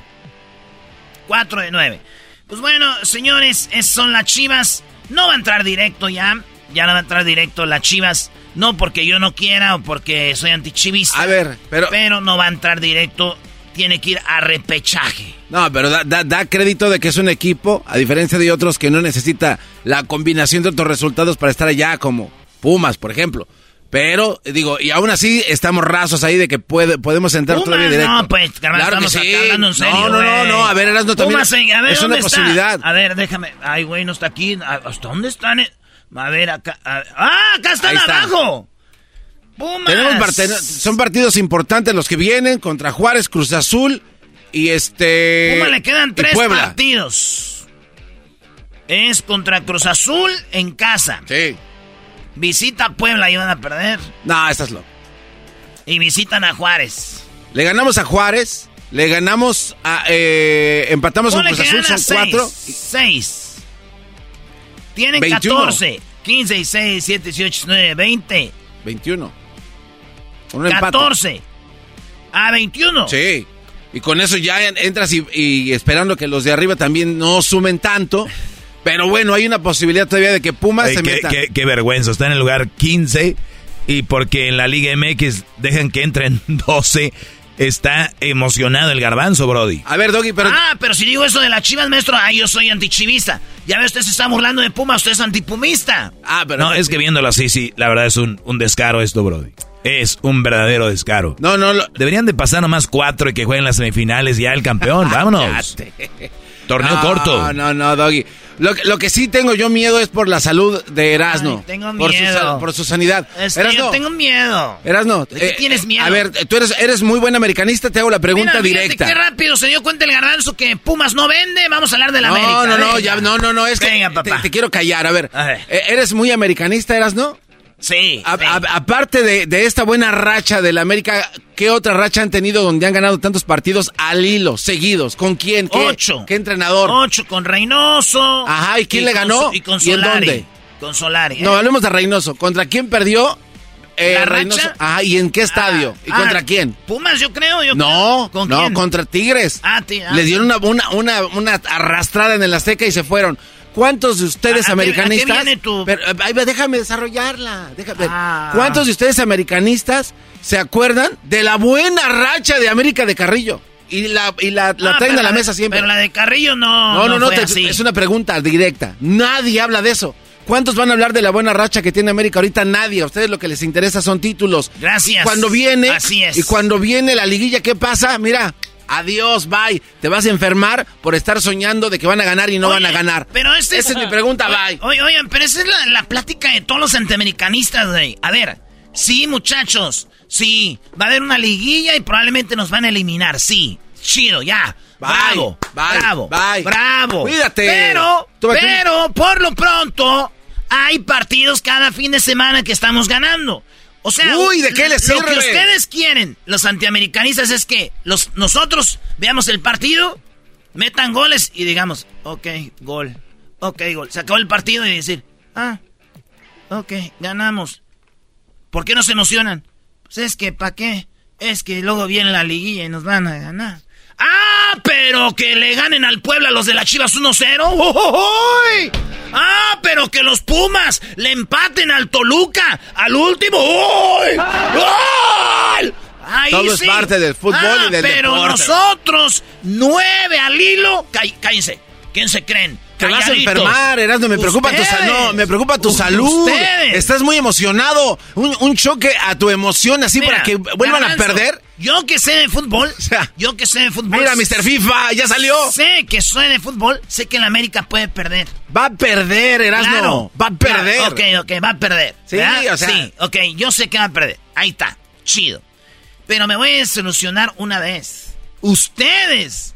Cuatro de nueve. Pues bueno, señores, esas son las Chivas. No va a entrar directo ya. Ya no va a entrar directo las Chivas. No porque yo no quiera o porque soy antichivista. A ver, pero... Pero no va a entrar directo. Tiene que ir a repechaje. No, pero da, da, da, crédito de que es un equipo, a diferencia de otros que no necesita la combinación de otros resultados para estar allá, como Pumas, por ejemplo. Pero, digo, y aún así estamos rasos ahí de que puede, podemos entrar Pumas, todavía directo. No, pues, claro claro estamos que sí. acá hablando en serio, No, no, no, no, a ver, Erasmo también. Pumas, a ver, es una posibilidad. A ver, déjame. Ay, güey, no está aquí. ¿Hasta dónde están? A ver, acá. a- ¡Ah, acá están Ahí está. abajo! Tenemos son partidos importantes los que vienen contra Juárez, Cruz Azul y este. Pumas le quedan tres partidos. Es contra Cruz Azul en casa. Sí. Visita Puebla y van a perder. No, estás loco. Y visitan a Juárez. Le ganamos a Juárez, le ganamos a. eh, empatamos con Cruz Azul, son cuatro. seis. Seis. Tienen 21. 14. 15, 16, 17, 18, 19, 20. 21. Un empate. 14. A 21. Sí. Y con eso ya en- entras y, y esperando que los de arriba también no sumen tanto. Pero bueno, hay una posibilidad todavía de que Pumas Ay, se qué, meta. qué- qué vergüenza, está en el lugar 15 y porque en la Liga MX dejan que entren 12, está emocionado el garbanzo, Brody. A ver, Doggy, pero... Ah, pero si digo eso de las chivas, maestro, ah, yo soy antichivista. Ya ve, usted se está burlando de Puma, usted es antipumista. Ah, pero... No, es que viéndolo así, sí, la verdad es un, un descaro esto, Brody. Es un verdadero descaro. No, no, lo- Deberían de pasar nomás cuatro y que jueguen las semifinales ya el campeón, vámonos. Torneo no, corto. No, no, no, Doggy. Lo, que- lo que sí tengo yo miedo es por la salud de Erasno. Ay, tengo Por su, miedo. sal- por su sanidad. Erasno, yo tengo miedo. Erasno, ¿De qué eh, tienes miedo? A ver, tú eres, eres muy buen americanista, te hago la pregunta Mira, fíjate directa. Qué rápido se dio cuenta el garbanzo que Pumas no vende. Vamos a hablar de la no, América. no, no, venga. ya, no, no, no, es que Venga, te- papá. Te, quiero callar. A ver, A ver. eh, ¿eres muy americanista, Erasno? Sí. A- sí. a- aparte de, de esta buena racha de la América, ¿qué otra racha han tenido donde han ganado tantos partidos al hilo, seguidos? ¿Con quién? ¿Qué, Ocho. ¿Qué entrenador? Ocho con Reynoso. Ajá, ¿y quién le con ganó? Y con ¿Y en Solari. dónde? Con Solari. No, ¿eh? hablemos de Reynoso. ¿Contra quién perdió? Eh, ¿La racha? Reynoso. Ajá, ¿y en qué estadio? ¿Y Ah, contra quién? Pumas, yo creo. Yo No, creo. ¿Con no, quién? contra Tigres. Ah, ah. Le dieron una, una, una, una arrastrada en el Azteca y se fueron. ¿Cuántos de ustedes ¿A- a qué- americanistas? a qué viene tu- Pero, eh, ahí va, déjame desarrollarla. déjame- Ah. ¿Cuántos de ustedes americanistas se acuerdan de la buena racha de América de Carrillo? Y la, y la, la Ah, traen a la mesa siempre. Pero la de Carrillo no. No, no, no, te- así. es una pregunta directa. Nadie habla de eso. ¿Cuántos van a hablar de la buena racha que tiene América ahorita? Nadie. A ustedes lo que les interesa son títulos. Gracias. Cuando viene, Así es. y cuando viene la liguilla, ¿qué pasa? Mira, adiós, bye. Te vas a enfermar por estar soñando de que van a ganar y no Oye, van a ganar. Pero este Esa es mi pregunta, bye. Oye, oigan, pero esa es la, la plática de todos los antiamericanistas, güey. A ver, sí, muchachos, sí, va a haber una liguilla y probablemente nos van a eliminar, sí. Chido, ya. Bye, bravo, bye, bravo, bye. bravo. Cuídate. Pero, pero, por lo pronto, hay partidos cada fin de semana que estamos ganando. O sea, Uy, ¿de qué les lo sirve? que ustedes quieren, los antiamericanistas, es que los, nosotros veamos el partido, metan goles y digamos, ok, gol, ok, gol. Se acabó el partido y decir, ah, ok, ganamos. ¿Por qué no se emocionan? Pues es que, ¿para qué? Es que luego viene la liguilla y nos van a ganar. ¡Ah! Pero que le ganen al Puebla los de las Chivas 1-0. ¡Uy! ¡Ah! Pero que los Pumas le empaten al Toluca al último. ¡Uy! ¡Gol! Ahí Todo sí. es parte del fútbol Ah, y del pero deporte. nosotros, nueve al hilo, Cá- cállense. ¿Quién se creen? Te vas a enfermar, Erasmo, me preocupa tu Ustedes. salud, no, me preocupa tu salud. ustedes. Estás muy emocionado, un, un choque a tu emoción así Mira, para que vuelvan Garbanzo, a perder. Yo que sé de fútbol, yo que sé de fútbol. Mira, Mr. FIFA, ya salió. Sé que sé de fútbol, sé que el América puede perder. Va a perder, Erasmo, Claro, va a perder. Claro, ok, ok, va a perder. Sí, ¿verdad? o sea- Sí, ok, yo sé que va a perder. Ahí está, chido. Pero me voy a solucionar una vez. Ustedes,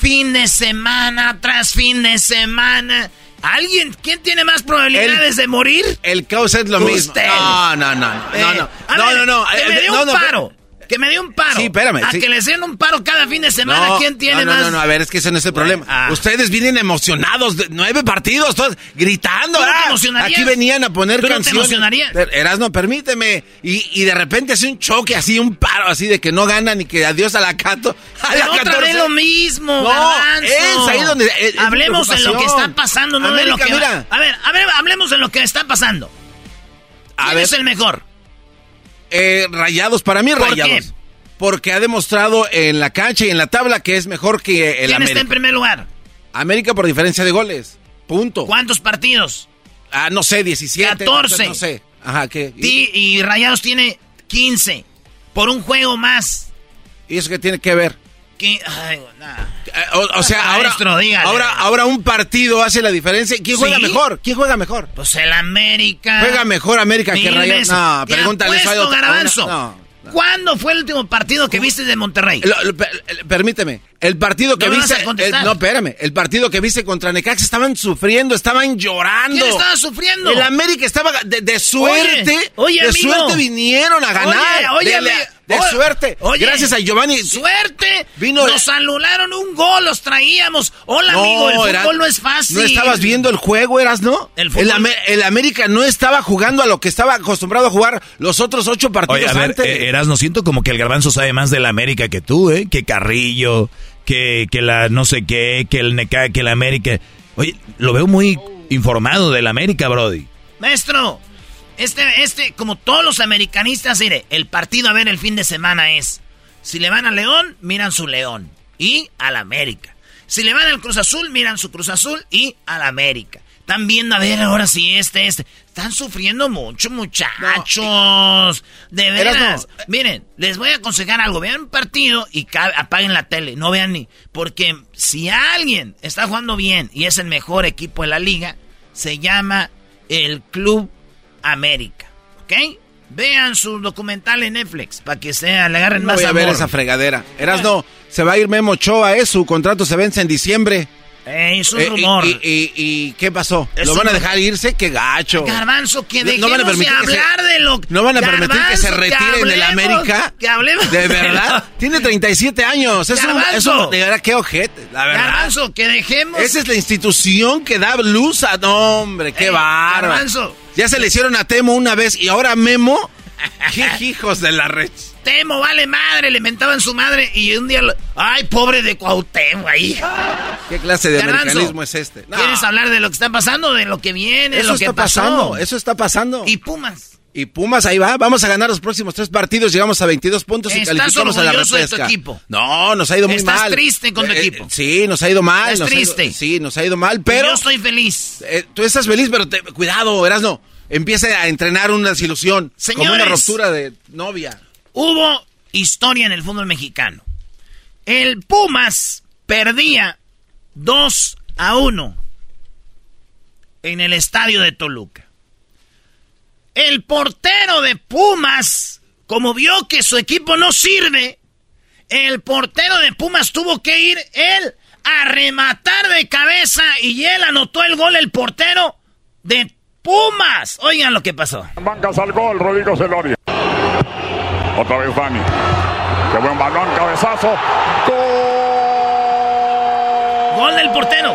fin de semana tras fin de semana. ¿Alguien? ¿Quién tiene más probabilidades de morir? El caos es lo mismo. Ustedes. No, no, no, no, Eh, no, no, a no, ver, no, no, Que eh, me dio no, un no, paro. Que me dio un paro. Sí, espérame, A sí. que les den un paro cada fin de semana. No, ¿Quién tiene no, no, más? No, no, a ver, es que ese no es el problema. ah. Ustedes vienen emocionados, de nueve partidos, todos gritando. ¿Tú no te ah? Aquí venían a poner ¿Tú no te canciones. emocionarías? Pero, Erasmo, permíteme. Y, y de repente hace un choque así, un paro así de que no ganan y que adiós a la Cato. A Pero la otra 14. vez lo mismo, No, Garbanzo. es ahí donde- es- mi hablemos de lo que está pasando, no de lo América, que... mira. A ver, a ver, hablemos de lo que está pasando. ¿Quién ver. es el mejor? Eh, rayados, para mí ¿Por rayados. qué? Porque ha demostrado en la cancha y en la tabla que es mejor que el ¿Quién América. está en primer lugar? América por diferencia de goles. Punto. ¿Cuántos partidos? Ah, no sé, 17. 14. No sé. Ajá, ¿qué? ¿Y, Rayados tiene 15. Por un juego más. y eso qué tiene que ver? Que, ay. Eh, O, o sea, ahora, Maestro, ahora, ahora un partido hace la diferencia. ¿Quién juega ¿Sí? mejor? ¿Quién juega mejor? Pues el América. Juega mejor América que Rayados. No, pregúntale eso a. ¿Cuándo fue el último partido que viste de Monterrey? Lo- lo- per- permíteme, el partido que No viste, el- no, espérame, el partido que viste contra Necaxa estaban sufriendo, estaban llorando. ¿Quién estaba sufriendo? El América estaba de, de suerte, Oye, oye, de amigo. suerte vinieron a ganar. Oye, oye, de. De Oye, suerte. oye, Gracias a Giovanni. Suerte. Vino- Nos anularon un gol, los traíamos. Hola, No, amigo, el fútbol era- no es fácil. ¿No estabas viendo el juego, eras, no? El fútbol- el América no estaba jugando a lo que estaba acostumbrado a jugar los otros ocho partidos Oye, a ver, antes. eh, Erasmo, siento como que el garbanzo sabe más de la América que tú, ¿eh? Que Carrillo, que, que la no sé qué, que el Neca, que la América. Oye, lo veo muy informado de la América, Brody. Maestro, este, este, como todos los americanistas, mire, el partido a ver el fin de semana es, si le van al León, miran su León y al América. Si le van al Cruz Azul, miran su Cruz Azul y al América. Están viendo a ver ahora si este, este. Están sufriendo mucho, muchachos. De veras. Erasmo. Miren, les voy a aconsejar algo. Vean un partido y apaguen la tele. No vean ni. Porque si alguien está jugando bien y es el mejor equipo de la liga, se llama el Club América. ¿Ok? Vean su documental en Netflix para que sea, le agarren no más voy a ver esa fregadera. Eras no, se va a ir Memo Ochoa, ¿eh? Su contrato se vence en diciembre. Eh, es un Eh, rumor. Y, y- y qué pasó? Es ¿Lo van a rumor. dejar irse? ¡Qué gacho! Garbanzo, que No- dejemos no van a permitir de que se- hablar de lo ¿No van a permitir que se retire en el hablemos, América? Que hablemos. ¿De verdad? Tiene 37 años. Es un, Garbanzo. es un- De verdad, qué ojete. La verdad. Garbanzo, que dejemos. Esa es la institución que da luz a... No, hombre, qué Ey, bárbaro. Garbanzo. Ya se le hicieron a Temo una vez y ahora Memo... ¡Qué hijos de la red! Temo, vale madre, le mentaban su madre y un día... lo- Ay, pobre de Cuauhtémoc ahí. ¿Qué clase de Garbanzo, americanismo es este? No. ¿Quieres hablar de lo que está pasando, de lo que viene, de Eso lo que está pasó? pasando, eso está pasando. Y Pumas. Y Pumas ahí va, vamos a ganar los próximos tres partidos, llegamos a 22 puntos y ¿Estás calificamos a la orgulloso de tu repesca. equipo? No, nos ha ido muy ¿Estás mal. triste con tu Eh, equipo? Sí, nos ha ido mal. ¿Estás ido- triste? sí, nos ha ido mal, Pero yo estoy feliz. eh, tú estás feliz, pero te- cuidado, Erasno. Empieza a entrenar una desilusión, como una Señores. ruptura de novia. Hubo historia en el fútbol mexicano. El Pumas perdía 2 a 1 en el estadio de Toluca. El portero de Pumas, como vio que su equipo no sirve, el portero de Pumas tuvo que ir él a rematar de cabeza y él anotó el gol, el portero de Pumas. Oigan lo que pasó. Bancas al gol, Rodrigo Celoria. Otra vez Dani. Qué buen balón, cabezazo. Gol del portero.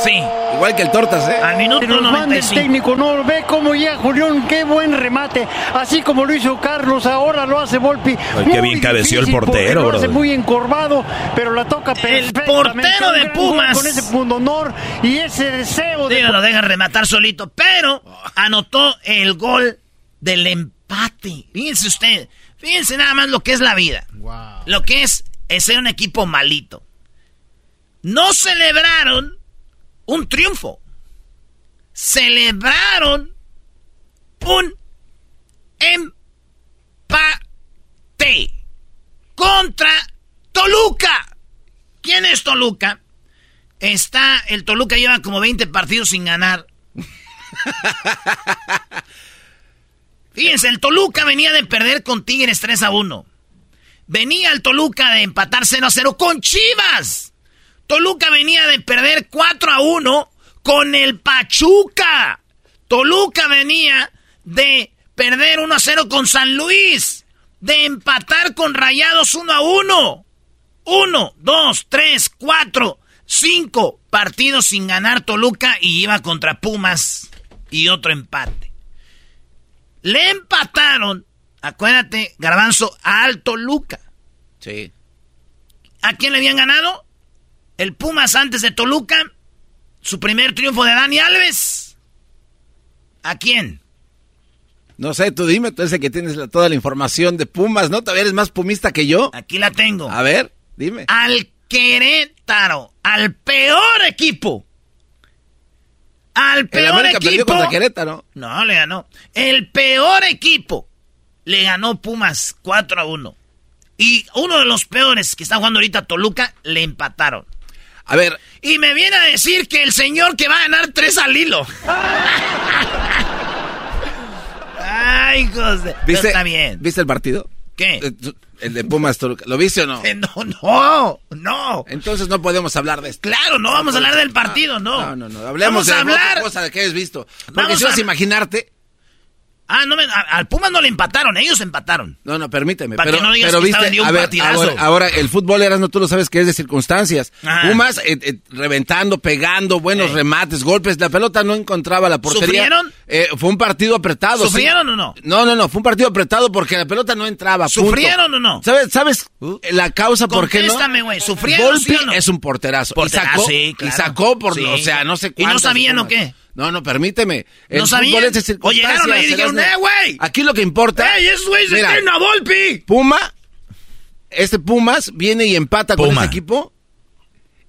Sí. Igual que el Tortas, ¿eh? Al minuto Nos manda el 95. técnico, no ve cómo llega Julián, qué buen remate, así como lo hizo Carlos, ahora lo hace Volpi. Ay, qué bien cabeció el portero, lo hace brother. muy encorvado, pero la toca perfectamente. portero de Pumas. Con ese punto honor y ese deseo de... Digo, lo dejan rematar solito, pero anotó el gol del empate. Fíjense usted, Fíjense nada más lo que es la vida. Lo que es, es ser un equipo malito. No celebraron un triunfo. Celebraron un empate contra Toluca. ¿Quién es Toluca? Está, el Toluca lleva como 20 partidos sin ganar. Fíjense, el Toluca venía de perder con Tigres 3 a 1. Venía el Toluca de empatar 0 a 0 con Chivas. Toluca venía de perder 4 a 1 con el Pachuca. Toluca venía de perder 1 a 0 con San Luis. De empatar con Rayados 1 a 1. 1, 2, 3, 4, 5 partidos sin ganar Toluca y iba contra Pumas y otro empate. Le empataron, acuérdate, Garbanzo, a Alto Luca. Sí. ¿A quién le habían ganado? El Pumas antes de Toluca. Su primer triunfo de Dani Alves. ¿A quién? No sé, tú dime, tú eres el que tienes toda la información de Pumas, ¿no? ¿Todavía eres más pumista que yo? Aquí la tengo. A ver, dime. Al Querétaro, al peor equipo al peor equipo. contra Querétaro. No, le ganó. El peor equipo le ganó Pumas 4 a 1. Y uno de los peores que está jugando ahorita Toluca le empataron. A ver. Y me viene a decir que el señor que va a ganar 3 al hilo. Ay, hijos de... ¿Viste, está bien. ¿Viste el partido? ¿Qué? Eh, el de Pumas Toluca. ¿Lo viste o no? no, no, no. Entonces no podemos hablar de esto. Claro, no vamos a hablar del partido, no. No, no, no. Hablemos de hablar... otra cosa de que hayas visto. Porque si vas a imaginarte Ah, no me, al Pumas no le empataron, ellos empataron. No, no, permíteme. Para pero, que no digas pero que viste, un a ver, ahora, ahora, el fútbol eras no tú lo sabes que es de circunstancias. Ajá. Pumas eh, eh, reventando, pegando, buenos Eh. remates, golpes. La pelota no encontraba la portería. ¿Sufrieron? Eh, fue un partido apretado. ¿Sufrieron sí. o no? No, no, no. Fue un partido apretado porque la pelota no entraba. punto. ¿Sufrieron o no? ¿Sabes, sabes la causa por qué no? Güey. ¿Sufrieron Volpi sí o no? es un porterazo. Porterazo, y sacó, sí, claro. y sacó por, Sí. o sea, no sé ¿Y no sabían o qué? No, no, permíteme. El ¿No fútbol es de O llegaron ahí y dijeron. ¡eh, güey! Aquí lo que importa. ¡Ey, esos güeyes tienen a Volpi! Puma, este Pumas viene y empata con Puma. este equipo.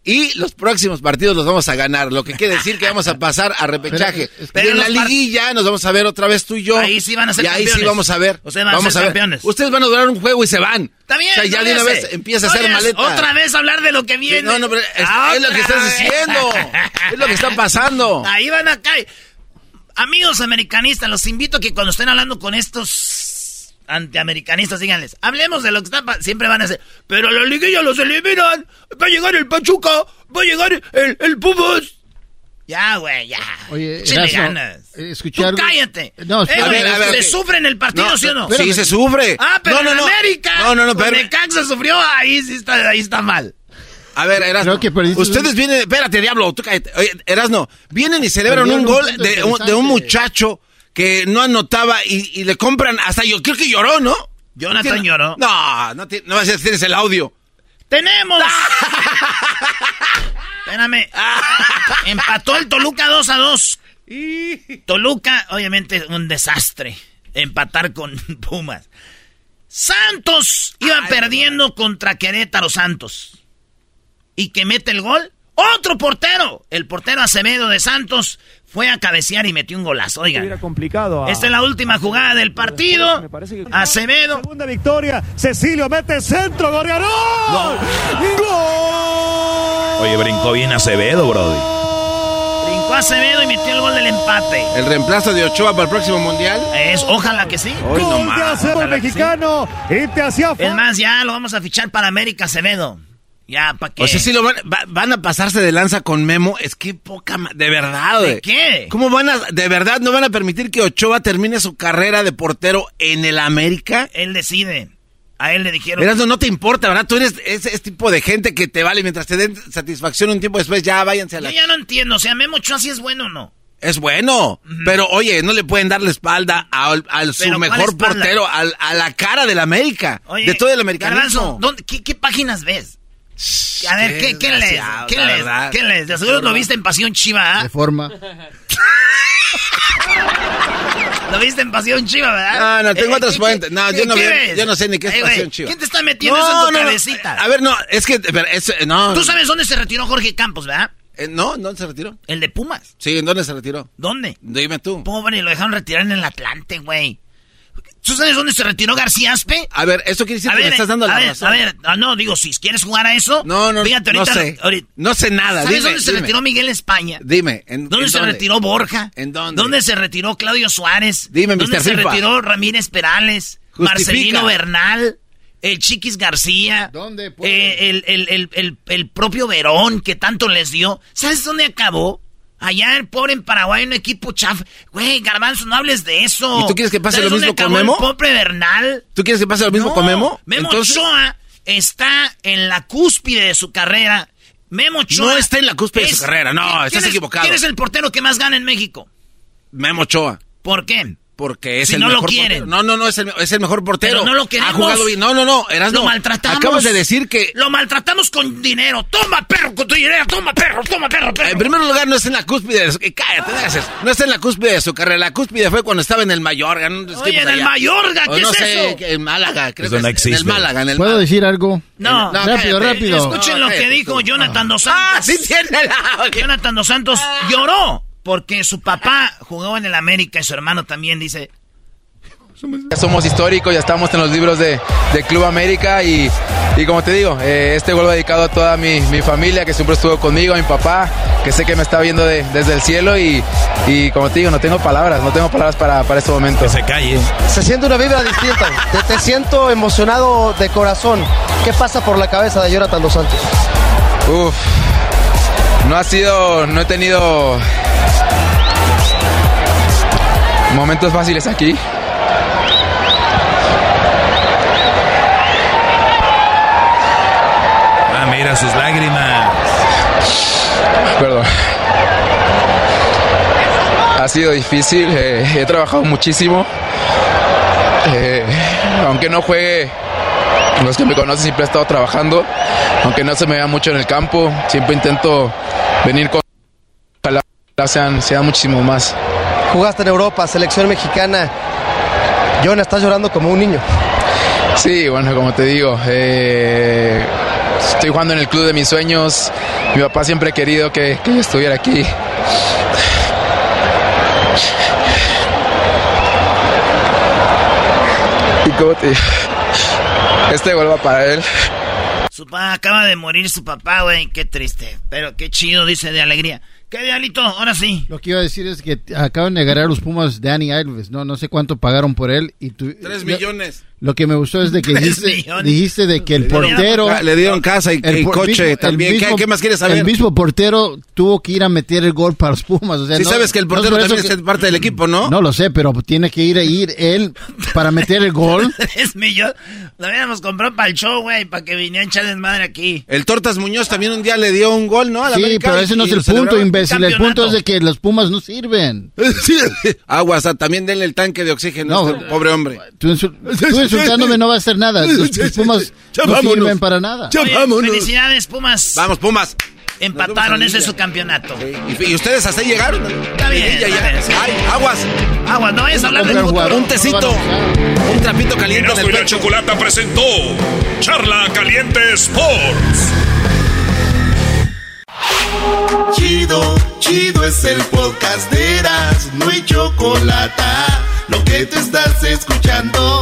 Y los próximos partidos los vamos a ganar, lo que quiere decir que vamos a pasar a repechaje. Pero- en la liguilla nos vamos a ver otra vez tú y yo. Ahí sí van a ser Y ahí sí campeones. vamos a ver. Ustedes van a vamos ser ver. campeones. Ustedes van a durar un juego y se van. Está bien. O sea, ya no de una vez empieza a hacer le hace. maleta. Otra vez hablar de lo que viene. No, no, pero es, Ah, es lo que estás vez. diciendo. Es lo que está pasando. Ahí van acá. Amigos americanistas, los invito a que cuando estén hablando con estos antiamericanistas, díganles, hablemos de lo que está pasando. Siempre van a decir, pero la liguilla los eliminan. Va a llegar el Pachuca, va a llegar el, el Pumas. Ya, güey, ya. Oye, Erasmo, ganas. eh, escuchar- Tú cállate. No, Eh, espérame, güey, a ver, a ver, ¿Se sufre en el partido, No, sí o no? sí, se sufre. Ah, pero No, no, en no. América. No, no, no, pero- Necaxa sufrió, ahí sí está, ahí está mal. A ver, que perdiste Ustedes vienen, espérate, diablo, tú cállate. Oye, Erasmo, vienen y celebran un un gol de, un- de un muchacho que no anotaba y, y le compran, hasta yo creo que lloró, ¿no? Jonathan lloró. No, no, no vas a decir, tienes el audio. ¡Tenemos! Espérame. Empató el Toluca 2 a 2. Toluca, obviamente, un desastre. Empatar con Pumas. Santos iba perdiendo contra Querétaro Santos. Y que mete el gol. Otro portero. El portero Acevedo de Santos fue a cabecear y metió un golazo. Oigan. complicado. Esta es la última jugada del partido. Acevedo. Segunda victoria. Cecilio mete centro. Gorriarón. ¡Gol! Oye, brincó bien Acevedo, Brody. Brincó Acevedo y metió el gol del empate. El reemplazo de Ochoa para el próximo mundial. Es, ojalá que sí. Hoy Gol de más. Acevedo el Ojalá que sí. mexicano. Y te hacía Es más, ya lo vamos a fichar para América Acevedo. Ya, ¿para qué? O sea, si lo van, va- van a pasarse de lanza con Memo, es que poca de verdad. ¿De qué? ¿Cómo van a, de verdad, no van a permitir que Ochoa termine su carrera de portero en el América? Él decide. A él le dijeron. Erasmo, no te importa, ¿verdad? Tú eres ese, ese tipo de gente que te vale mientras te den satisfacción un tiempo después, ya váyanse a Yo la... ya no entiendo. O sea, Memo Ochoa sí es bueno o no. Es bueno, pero oye, no le pueden dar la espalda al, al su ¿Pero cuál mejor portero, al- a la cara del América, Oye, de todo el Garbanzo, americanismo. ¿dónde- qué, qué páginas ves? A ver, ¿qué, qué lees? desgraciado, ¿Qué verdad. ¿Qué lees? De seguro lo viste en Pasión Chiva, ¿ah? De forma. Lo viste en Pasión Chiva, ¿verdad? No, no, tengo Eh, otras ¿qué- fuentes. No, qué- yo no, qué vi- ves? yo no sé ni qué es Pasión Chiva. ¿Quién te está metiendo No, eso en tu no, no. cabecita? A ver, no, es que, pero es- no. ¿Tú sabes dónde se retiró Jorge Campos, verdad? Eh, no, ¿dónde se retiró? El de Pumas. Sí, ¿en dónde se retiró? ¿Dónde? Dime tú. Pobre, lo dejaron retirar en el Atlante, güey. ¿Tú sabes dónde se retiró García Aspe? A ver, eso quiere decir A que ver, me estás dando a la ver, razón. A ver, ah, no, digo, si quieres jugar a eso. No, no, fíjate, no sé. ahorita- No sé nada. ¿Sabes dime, dónde se retiró Miguel España? Dime. ¿en, ¿Dónde en se retiró Borja? ¿En dónde? ¿Dónde se retiró Claudio Suárez? Dime, ¿Dónde Mr. se FIFA. retiró Ramírez Perales? Justifica. Marcelino Bernal, el Chiquis García, ¿Dónde, eh, el, el, el, el, el propio Verón que tanto les dio. ¿Sabes dónde acabó? Allá el pobre en Paraguay, un equipo chaf. Güey, Garbanzo, no hables de eso. ¿Y tú quieres que pase ¿Sabes lo mismo con Memo? Pobre Bernal. ¿Tú quieres que pase lo mismo No, con Memo? Memo Entonces, Ochoa está en la cúspide de su carrera. Memo Ochoa. No está en la cúspide de su carrera, no, ¿quién estás es- equivocado. ¿Quién es el portero que más gana en México? Memo Ochoa. ¿Por qué? Porque es Si el no lo mejor quieren. portero. No, no, no, es el, es el mejor portero. Pero no lo queremos. Ha jugado bien. No, no, no, Erasmo. Lo maltratamos. Acabas de decir que... Lo maltratamos con dinero. Toma, perro, con tu dinero. Toma, perro, toma, perro, perro. En primer lugar, no está en la cúspide de su... Cállate, no. No está en la cúspide de su carrera. La cúspide fue cuando estaba en el Mayorga. en unos Oye, en el allá. Mayorga, O ¿qué no es sé, eso? en Málaga. Creo Eso que no es- En el existe. Málaga, en el ¿Puedo Málaga. decir algo? No, No, rápido, cállate. rápido. Escuchen No, lo que dijo tú. Jonathan Dos Santos. Ah, sí tiene la... Jonathan Dos Santos lloró porque su papá jugó en el América y su hermano también dice... Ya somos históricos, ya estamos en los libros de, de Club América y, y como te digo, eh, este gol va dedicado a toda mi, mi familia que siempre estuvo conmigo, a mi papá, que sé que me está viendo de- desde el cielo y, y como te digo, no tengo palabras, no tengo palabras para, para este momento. Que se calle. Se siente una vibra distinta. Te, te siento emocionado de corazón. ¿Qué pasa por la cabeza de Jonathan Dos Santos? Uf, no ha sido, no he tenido momentos fáciles aquí. Ah, mira sus lágrimas. Perdón. Ha sido difícil, eh, he trabajado muchísimo. Eh, aunque no juegue, los que me conocen siempre he estado trabajando. Aunque no se me vea mucho en el campo, siempre intento venir con... Ojalá sean, sean muchísimo más. Jugaste en Europa, selección mexicana. Jonah, estás llorando como un niño. Sí, bueno, como te digo, eh, estoy jugando en el club de mis sueños. Mi papá siempre ha querido que, que yo estuviera aquí. Y como te este gol va para él. Su papá acaba de morir su papá, güey. Qué triste. Pero qué chido, dice de alegría. ¿Qué, Dialito? Ahora sí. Lo que iba a decir es que acaban de agarrar a los Pumas Danny Alves, no no sé cuánto pagaron por él y tú Tres lo- millones. Lo que me gustó es de que dijiste, de que el portero le dieron casa y- por- coche mismo- también. ¿Qué- qué más quieres saber? El mismo portero tuvo que ir a meter el gol para los Pumas, o sea, Sí no- sabes que el no es portero por eso también que- es parte del equipo, ¿no? No lo sé, pero tiene que ir a ir él para meter el gol. Tres millones. Lo habíamos comprado para el show, güey, para que viniera a echar desmadre aquí. El Tortas Muñoz también un día le dio un gol, ¿no? Sí, América pero ese no es el punto, imbécil. El punto es de que los Pumas no sirven. Sí. Aguas, también denle el tanque de oxígeno No, a este pobre hombre. Tú, tú insultándome no va a hacer nada. Los, los Pumas Ya no vámonos. sirven para nada. Ya Oye, vámonos. Felicidades, Pumas. Vamos, Pumas. Empataron, ese es su campeonato. Y, y ustedes hasta ahí llegaron. Está bien, Ya, ya. está bien, sí. Ay, aguas. Aguas, no a hablar jugador. Un tecito. Un trapito caliente en Erasmo el y la pecho. Chocolata presentó Charla Caliente Sports. Chido, chido es el podcast de Eras, no hay chocolate. Lo que te estás escuchando,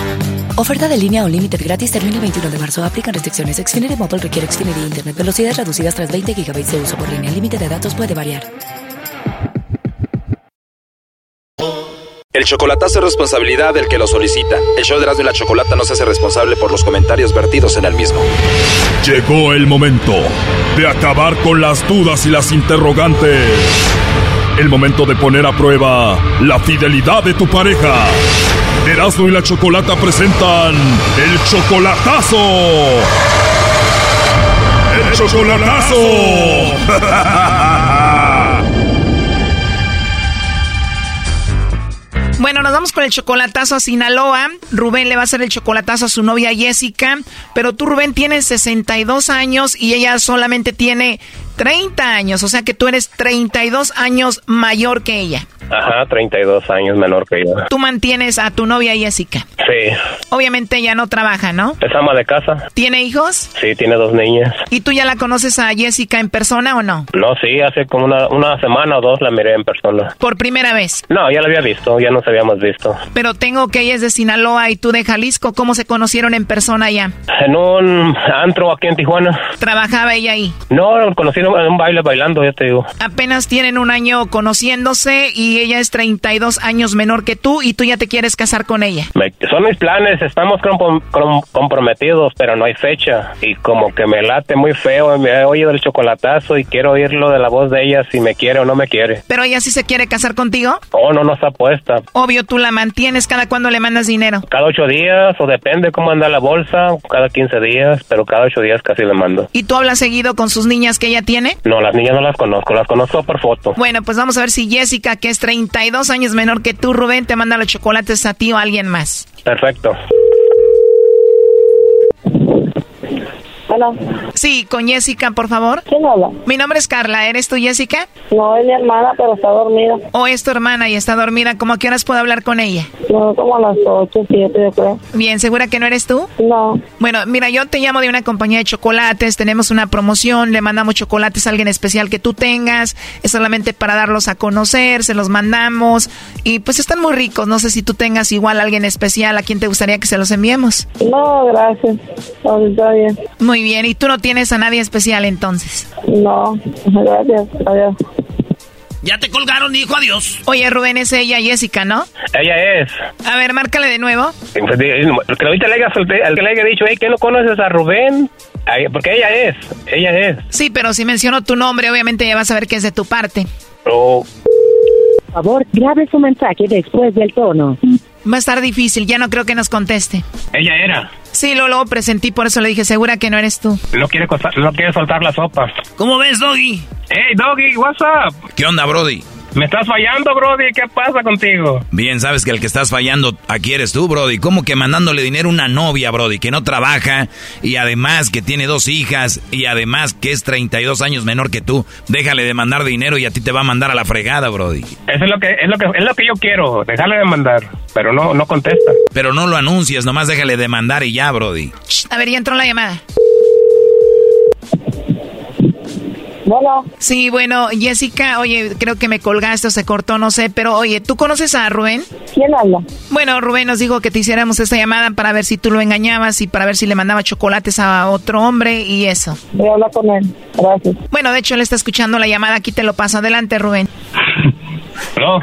Oferta de línea o límite gratis termina el 21 de marzo. Aplican restricciones. Xfinity Mobile requiere Xfinity Internet. Velocidades reducidas tras 20 GB de uso por línea. El límite de datos puede variar. El chocolatazo es responsabilidad del que lo solicita. El show de Erasmo y la Chocolata no se hace responsable por los comentarios vertidos en el mismo. Llegó el momento de acabar con las dudas y las interrogantes. El momento de poner a prueba la fidelidad de tu pareja. Erasmo y la Chocolata presentan el chocolatazo. ¡El chocolatazo! Bueno, nos vamos con el chocolatazo a Sinaloa. Rubén le va a hacer el chocolatazo a su novia Jessica. Pero tú, Rubén, tienes 62 años y ella solamente tiene 30 años. O sea que tú eres 32 años mayor que ella. Ajá, 32 años menor que yo. Tú mantienes a tu novia Jessica. Sí. Obviamente ella no trabaja, ¿no? Es ama de casa. ¿Tiene hijos? Sí, tiene dos niñas. ¿Y tú ya la conoces a Jessica en persona o no? No, sí, hace como una, una semana o dos la miré en persona. ¿Por primera vez? No, ya la había visto, ya nos habíamos visto. Pero tengo que ella es de Sinaloa y tú de Jalisco. ¿Cómo se conocieron en persona ya? En un antro aquí en Tijuana. ¿Trabajaba ella ahí? No, conocí en un baile bailando, ya te digo. Apenas tienen un año conociéndose y ella es 32 años menor que tú y tú ya te quieres casar con ella. Me- son mis planes, estamos com- com- comprometidos, pero no hay fecha. Y como que me late muy feo, me he oído el chocolatazo y quiero oírlo de la voz de ella si me quiere o no me quiere. ¿Pero ella sí se quiere casar contigo? Oh, no, no está puesta. Obvio, tú la mantienes cada cuando le mandas dinero. Cada ocho días, o depende cómo anda la bolsa, cada 15 días, pero cada ocho días casi le mando. ¿Y tú hablas seguido con sus niñas que ella tiene? No, las niñas no las conozco, las conozco por foto. Bueno, pues vamos a ver si Jessica, que es 32 años menor que tú, Rubén, te manda los chocolates a ti o a alguien más. Perfecto. Hola. Sí, con Jessica, por favor. ¿Quién habla? Mi nombre es Carla. ¿Eres tú, Jessica? No, es mi hermana, pero está dormida. ¿O es tu hermana y está dormida? ¿Cómo a qué horas puedo hablar con ella? No, como a las 8, 7, yo creo. Bien, ¿segura que no eres tú? No. Bueno, mira, yo te llamo de una compañía de chocolates, tenemos una promoción, le mandamos chocolates a alguien especial que tú tengas, es solamente para darlos a conocer, se los mandamos y pues están muy ricos, no sé si tú tengas igual a alguien especial a quien te gustaría que se los enviemos. No, gracias. No, está bien. Muy bien, ¿y tú no tienes a nadie especial entonces? No, gracias. Adiós. Ya te colgaron, hijo, adiós. Oye, Rubén, es ella, Jessica, ¿no? Ella es. A ver, márcale de nuevo. Que ahorita le haya, solte- al que le haya dicho, hey, ¿qué no conoces a Rubén? Porque ella es, ella es. Sí, pero si menciono tu nombre, obviamente ya vas a ver que es de tu parte. Oh, Por favor, grabe su mensaje después del tono. Va a estar difícil, ya no creo que nos conteste. ella era. Sí, lo, lo presentí, por eso le dije, segura que no eres tú. No quiere, no quiere soltar la sopa. ¿Cómo ves, Doggy? Hey, Doggy, what's up? ¿Qué onda, Brody? ¿Me estás fallando, Brody? ¿Qué pasa contigo? Bien, sabes que el que estás fallando aquí eres tú, Brody. ¿Cómo que mandándole dinero a una novia, Brody, que no trabaja y además que tiene dos hijas y además que es 32 años menor que tú? Déjale de mandar dinero y a ti te va a mandar a la fregada, Brody. Eso es lo que es lo que es lo que yo quiero, dejarle de mandar, pero no no contesta. Pero no lo anuncies, nomás déjale de mandar y ya, Brody. A ver, ya entró la llamada. Bueno. Sí, bueno, Jessica, oye, creo que me colgaste o se cortó, no sé, pero oye, ¿tú conoces a Rubén? ¿Quién habla? Bueno, Rubén nos dijo que te hiciéramos esta llamada para ver si tú lo engañabas y para ver si le mandaba chocolates a otro hombre y eso. Voy a hablar con él. Gracias. Bueno, de hecho, él está escuchando la llamada, aquí te lo paso. Adelante, Rubén. ¿No?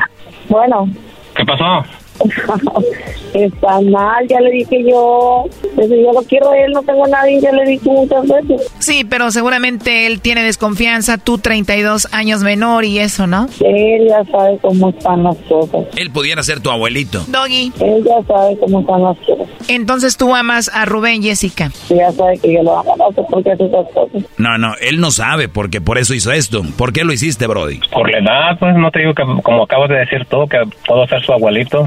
Bueno. ¿Qué pasó? Está mal, ya le dije yo. Pues, yo lo quiero a él, no tengo a nadie, ya le dije muchas veces. Sí, pero seguramente él tiene desconfianza, tú 32 años menor y eso, ¿no? Él ya sabe cómo están las cosas. Él pudiera ser tu abuelito. Doggy. Él ya sabe cómo están las cosas. Entonces tú amas a Rubén, Jessica. Ya sabe que yo lo amo, no sé por qué hace esas cosas. No, no, él no sabe porque por eso hizo esto. ¿Por qué lo hiciste, Brody? Por la edad, pues no te digo que como acabas de decir tú que puedo ser su abuelito.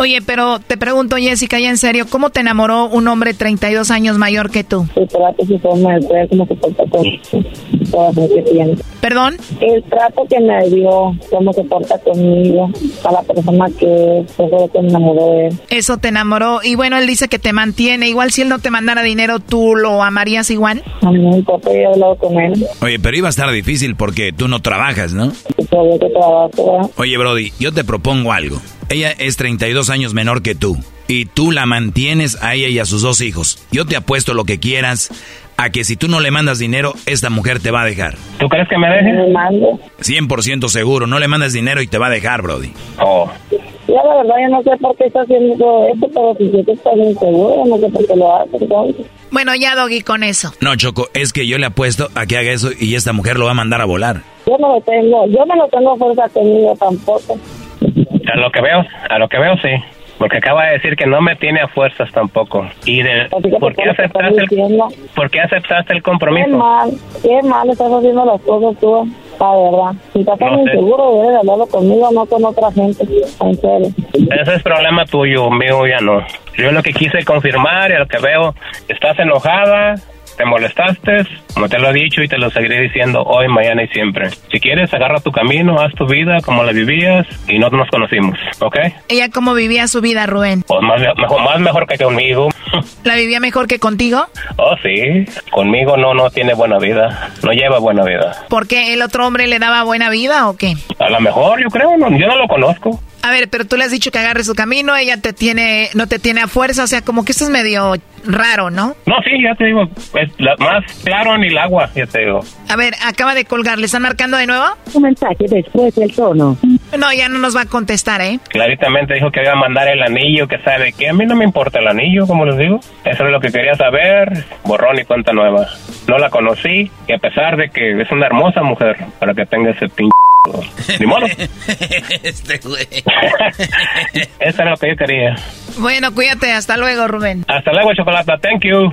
Oye, pero te pregunto, Jessica, ya en serio, ¿cómo te enamoró un hombre 32 años mayor que tú? Su trato, su forma de ser, cómo se porta con todas las que tiene. ¿Perdón? El trato que me dio, cómo se porta conmigo, a la persona que es, eso que me enamoró de él. Eso te enamoró. Y bueno, él dice que te mantiene. Igual si él no te mandara dinero, ¿tú lo amarías igual? A mí no me importa, yo he hablado con él. Oye, pero iba a estar difícil porque tú no trabajas, ¿no? Todavía que trabajo, ¿verdad? Oye, Brody, yo te propongo algo. Ella es 32 años menor que tú. Y tú la mantienes a ella y a sus dos hijos. Yo te apuesto lo que quieras a que si tú no le mandas dinero, esta mujer te va a dejar. ¿Tú crees que me deje? Me mando. 100% seguro. No le mandas dinero y te va a dejar, Brody. Oh. Ya la verdad, yo no sé por qué está haciendo todo esto, pero si yo que está bien seguro, no sé por qué lo hace. entonces. Bueno, ya, Doggy, con eso. No, Choco, es que yo le apuesto a que haga eso y esta mujer lo va a mandar a volar. Yo no lo tengo, yo no lo tengo fuerza conmigo tampoco. A lo que veo, a lo que veo sí. Porque acaba de decir que no me tiene a fuerzas tampoco. ¿Y de, por, qué aceptaste el, por qué aceptaste el compromiso? Qué mal, qué mal estás haciendo las cosas tú, la verdad. Si estás tan inseguro, debes de hablarlo conmigo, no con otra gente. En serio. Ese es problema tuyo, mío ya no. Yo lo que quise confirmar y lo que veo, estás enojada, te molestaste, como te lo he dicho y te lo seguiré diciendo hoy, mañana y siempre. Si quieres, agarra tu camino, haz tu vida como la vivías y no nos conocimos, ¿ok? ¿Ella cómo vivía su vida, Rubén? Pues más mejor, más mejor que conmigo. ¿La vivía mejor que contigo? Oh, sí. Conmigo no, no tiene buena vida. No lleva buena vida. ¿Por qué el otro hombre le daba buena vida o qué? A lo mejor, yo creo. No, yo no lo conozco. A ver, pero tú le has dicho que agarre su camino, ella te tiene, no te tiene a fuerza, o sea, como que esto es medio raro, ¿no? No, sí, ya te digo, es más claro en el agua, ya te digo. A ver, acaba de colgar, ¿le están marcando de nuevo? Un mensaje después del tono. No, ya no nos va a contestar, ¿eh? Claritamente dijo que iba a mandar el anillo, que sabe que a mí no me importa el anillo, como les digo. Eso es lo que quería saber, borrón y cuenta nueva. No la conocí, y a pesar de que es una hermosa mujer, para que tenga ese pinche ni modo. este güey. Eso era lo que yo quería. Bueno, cuídate. Hasta luego, Rubén. Hasta luego, Chocolata. Thank you.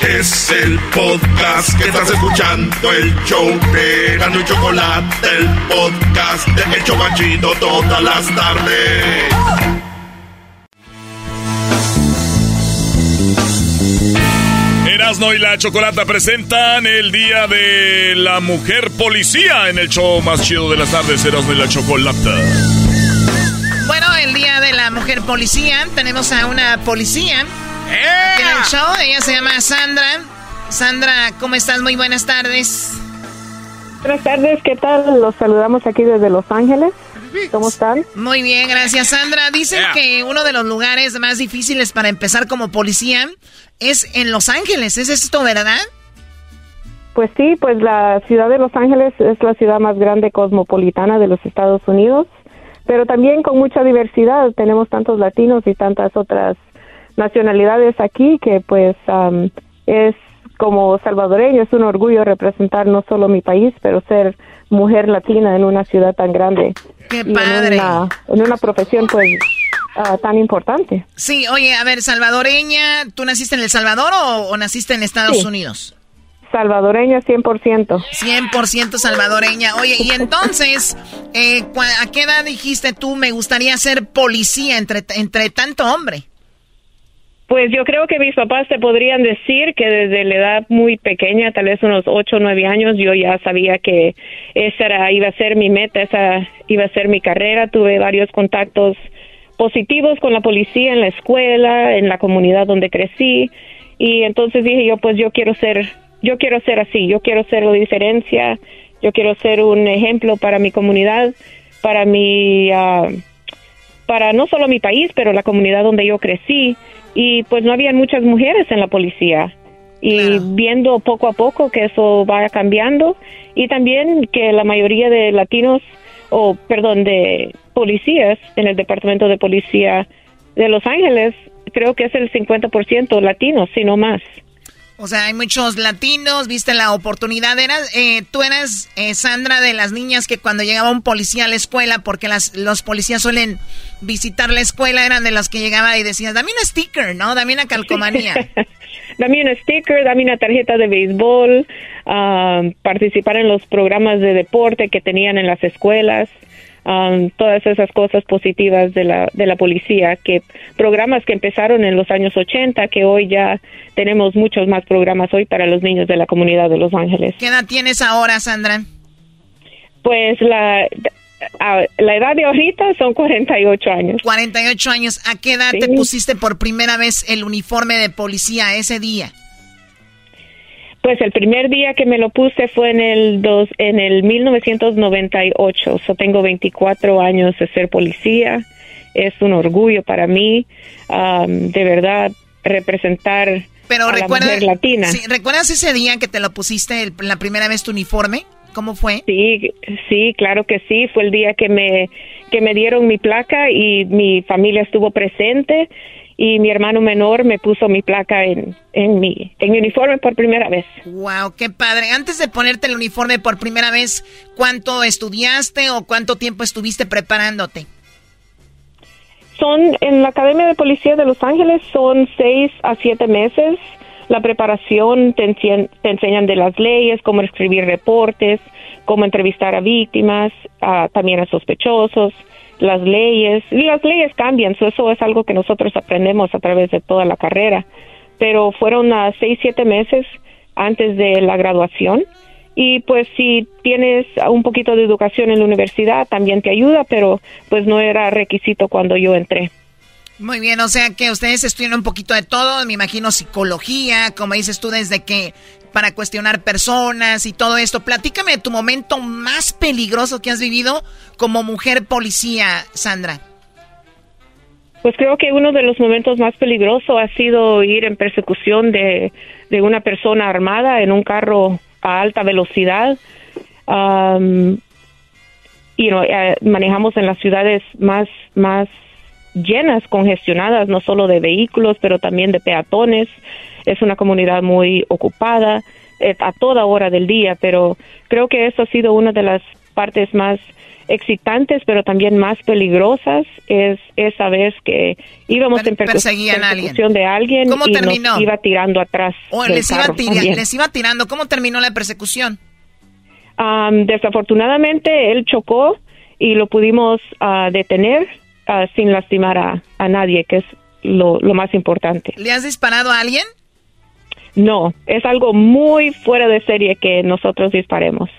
Es el podcast que estás escuchando, el show de Gano y Chocolate, el podcast de El Chocachito todas las tardes. Erasno y la Chocolata presentan el Día de la Mujer Policía en el show más chido de las tardes, Erasno y la Chocolata. Bueno, el Día de la Mujer Policía, tenemos a una policía en el show. Ella se llama Sandra. Sandra, ¿cómo estás? Muy buenas tardes. Buenas tardes, ¿qué tal? Los saludamos aquí desde Los Ángeles. ¿Cómo están? Muy bien, gracias Sandra. Dicen que uno de los lugares más difíciles para empezar como policía es en Los Ángeles. ¿Es esto verdad? Pues sí, pues la ciudad de Los Ángeles es la ciudad más grande cosmopolitana de los Estados Unidos, pero también con mucha diversidad. Tenemos tantos latinos y tantas otras nacionalidades aquí que pues es como salvadoreño es un orgullo representar no solo mi país pero ser mujer latina en una ciudad tan grande Qué padre. En, una, profesión pues ah, tan importante sí oye a ver salvadoreña tú naciste en el Salvador o, naciste en Estados Unidos Salvadoreña 100%. 100% salvadoreña. Oye, y entonces, eh, ¿a qué edad dijiste tú me gustaría ser policía entre, entre tanto hombre? Pues yo creo que mis papás te podrían decir que desde la edad muy pequeña, tal vez unos ocho o nueve años, yo ya sabía que esa era, iba a ser mi meta, esa iba a ser mi carrera. Tuve varios contactos positivos con la policía en la escuela, en la comunidad donde crecí, y entonces dije yo, pues yo quiero ser, yo quiero ser así, yo quiero ser la diferencia, yo quiero ser un ejemplo para mi comunidad, para mi, ah, para no solo mi país, pero la comunidad donde yo crecí y pues no habían muchas mujeres en la policía y viendo poco a poco que eso va cambiando y también que la mayoría de latinos o perdón de policías en el departamento de policía de Los Ángeles creo que es el 50% latinos, si no más. O sea, hay muchos latinos, viste la oportunidad. Eras, eh, tú eras, eh, Sandra, de las niñas que cuando llegaba un policía a la escuela, porque las, los policías suelen visitar la escuela, eran de las que llegaba y decías, dame un sticker, ¿no? Dame una calcomanía. dame un sticker, dame una tarjeta de béisbol, ah, participar en los programas de deporte que tenían en las escuelas. Um, todas esas cosas positivas de la, de la policía, que programas que empezaron en los años 80, que hoy ya tenemos muchos más programas hoy para los niños de la comunidad de Los Ángeles. ¿Qué edad tienes ahora, Sandra? Pues la, la edad de ahorita son 48 años. 48 años. ¿A qué edad te pusiste por primera vez el uniforme de policía ese día? Pues el primer día que me lo puse fue en el dos, en el 1998. So tengo 24 años de ser policía. Es un orgullo para mí, um, de verdad, representar Pero a recuerda, la mujer latina. sí, ¿recuerdas ese día que te lo pusiste el- la primera vez tu uniforme? ¿Cómo fue? Sí, sí, claro que sí. Fue el día que me que me dieron mi placa y mi familia estuvo presente y mi hermano menor me puso mi placa en, en mi en mi uniforme por primera vez. Wow, qué padre. Antes de ponerte el uniforme por primera vez, ¿cuánto estudiaste o cuánto tiempo estuviste preparándote? Son en la Academia de Policía de Los Ángeles son seis a siete meses. La preparación te, encien- te enseñan de las leyes, cómo escribir reportes, cómo entrevistar a víctimas, a- también a sospechosos, las leyes. Y las leyes cambian, so eso es algo que nosotros aprendemos a través de toda la carrera. Pero fueron a seis, siete meses antes de la graduación. Y pues si tienes un poquito de educación en la universidad también te ayuda, pero pues no era requisito cuando yo entré. Muy bien, o sea que ustedes estudian un poquito de todo, me imagino psicología, como dices tú, desde que para cuestionar personas y todo esto. Platícame de tu momento más peligroso que has vivido como mujer policía, Sandra. Pues creo que uno de los momentos más peligrosos ha sido ir en persecución de, una persona armada en un carro a alta velocidad. Y eh, manejamos en las ciudades más, más llenas, congestionadas, no solo de vehículos, pero también de peatones. Es una comunidad muy ocupada eh, a toda hora del día, pero creo que eso ha sido una de las partes más excitantes, pero también más peligrosas, es esa vez que íbamos en percu- perseguían a alguien. persecución de alguien ¿Cómo y terminó? nos iba tirando atrás. O les iba, les iba tirando. ¿Cómo terminó la persecución? Am, desafortunadamente él chocó y lo pudimos ah, detener ah, sin lastimar a, a nadie, que es lo, lo más importante. ¿Le has disparado a alguien? No, es algo muy fuera de serie que nosotros disparemos.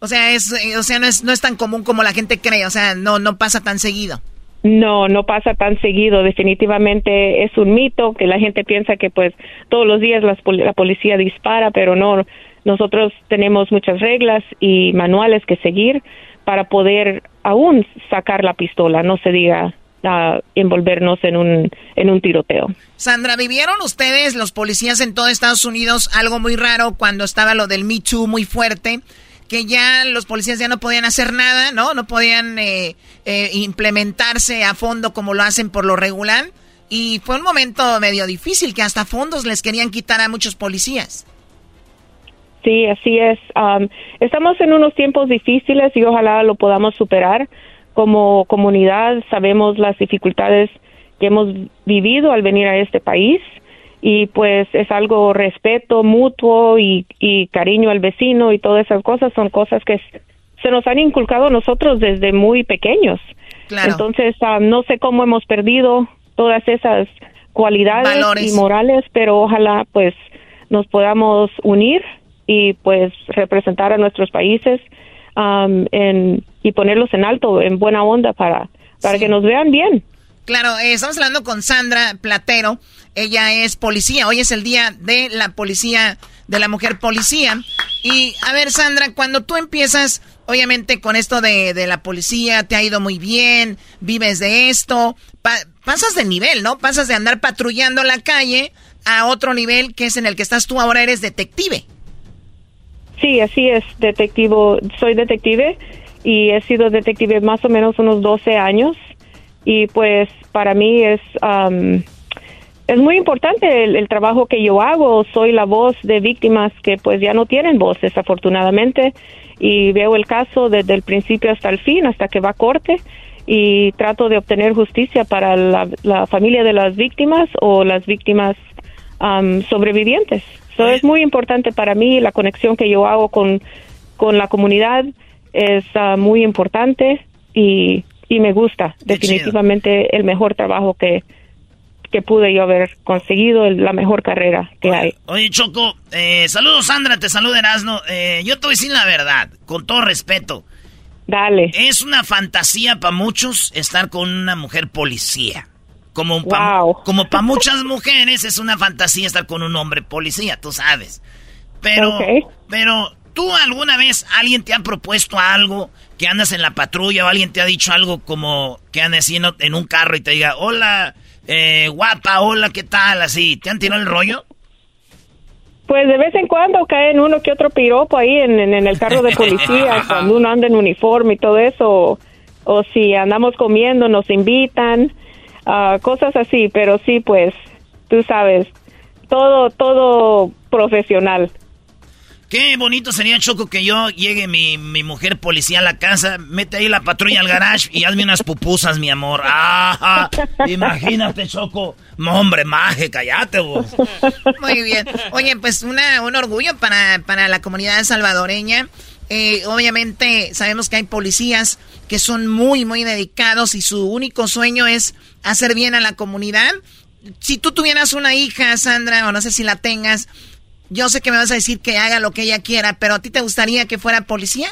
O sea, es, eh, o sea, no es, no es tan común como la gente cree. O sea, no, no pasa tan seguido. No, no pasa tan seguido. Definitivamente es un mito que la gente piensa que pues todos los días pol- la policía dispara, pero no. Nosotros tenemos muchas reglas y manuales que seguir para poder aún sacar la pistola, no se diga envolvernos en un en un tiroteo. Sandra, ¿vivieron ustedes, los policías en todo Estados Unidos, algo muy raro cuando estaba lo del Me Too muy fuerte? Que ya los policías ya no podían hacer nada, ¿no? No podían eh, eh, implementarse a fondo como lo hacen por lo regular. Y fue un momento medio difícil que hasta fondos les querían quitar a muchos policías. Sí, así es. Am, estamos en unos tiempos difíciles y ojalá lo podamos superar. Como comunidad sabemos las dificultades que hemos vivido al venir a este país y pues es algo respeto mutuo y, y cariño al vecino y todas esas cosas son cosas que se nos han inculcado a nosotros desde muy pequeños. Claro. Entonces, no sé cómo hemos perdido todas esas cualidades Valores. y morales, pero ojalá pues nos podamos unir y pues representar a nuestros países en, y ponerlos en alto, en buena onda para, para Sí. que nos vean bien. Claro, eh, estamos hablando con Sandra Platero. Ella es policía. Hoy es el día de la policía, de la mujer policía. Y a ver, Sandra, cuando tú empiezas, obviamente con esto de, de la policía, te ha ido muy bien, vives de esto, pa- pasas de nivel, ¿no? Pasas de andar patrullando la calle a otro nivel que es en el que estás tú ahora, eres detective. Sí, así es, detectivo, soy detective y he sido detective más o menos unos 12 años y pues para mí es am, es muy importante el, trabajo que yo hago. Soy la voz de víctimas que pues ya no tienen voz desafortunadamente y veo el caso desde el principio hasta el fin, hasta que va a corte y trato de obtener justicia para la, la familia de las víctimas o las víctimas am, sobrevivientes. So, es muy importante para mí la conexión que yo hago con, con la comunidad es ah, muy importante y, y me gusta Qué chido. definitivamente el mejor trabajo que, que pude yo haber conseguido, la mejor carrera que hay. Oye, Choco, eh, saludos Sandra, te saluda Erasno. Eh, yo te voy a decir la verdad, con todo respeto. Dale. Es una fantasía para muchos estar con una mujer policía. Como para como pa muchas mujeres es una fantasía estar con un hombre policía, tú sabes. Pero, pero, ¿tú alguna vez alguien te ha propuesto algo que andas en la patrulla o alguien te ha dicho algo como que andes así en, en un carro y te diga, hola, eh, guapa, hola, ¿qué tal? Así, ¿te han tirado el rollo? Pues de vez en cuando caen uno que otro piropo ahí en, en, el carro de policía cuando uno anda en uniforme y todo eso. O, si andamos comiendo, nos invitan, ah, cosas así. Pero sí, pues, tú sabes, todo, todo profesional. Qué bonito sería, Choco, que yo llegue mi, mi mujer policía a la casa, mete ahí la patrulla al garage y hazme unas pupusas, mi amor. ¡Ah! Imagínate, Choco. No, hombre, maje, cállate vos. Muy bien. Oye, pues una, un orgullo para, para la comunidad salvadoreña. Eh, obviamente sabemos que hay policías que son muy, muy dedicados y su único sueño es hacer bien a la comunidad. Si tú tuvieras una hija, Sandra, o no sé si la tengas, yo sé que me vas a decir que haga lo que ella quiera, pero ¿a ti te gustaría que fuera policía?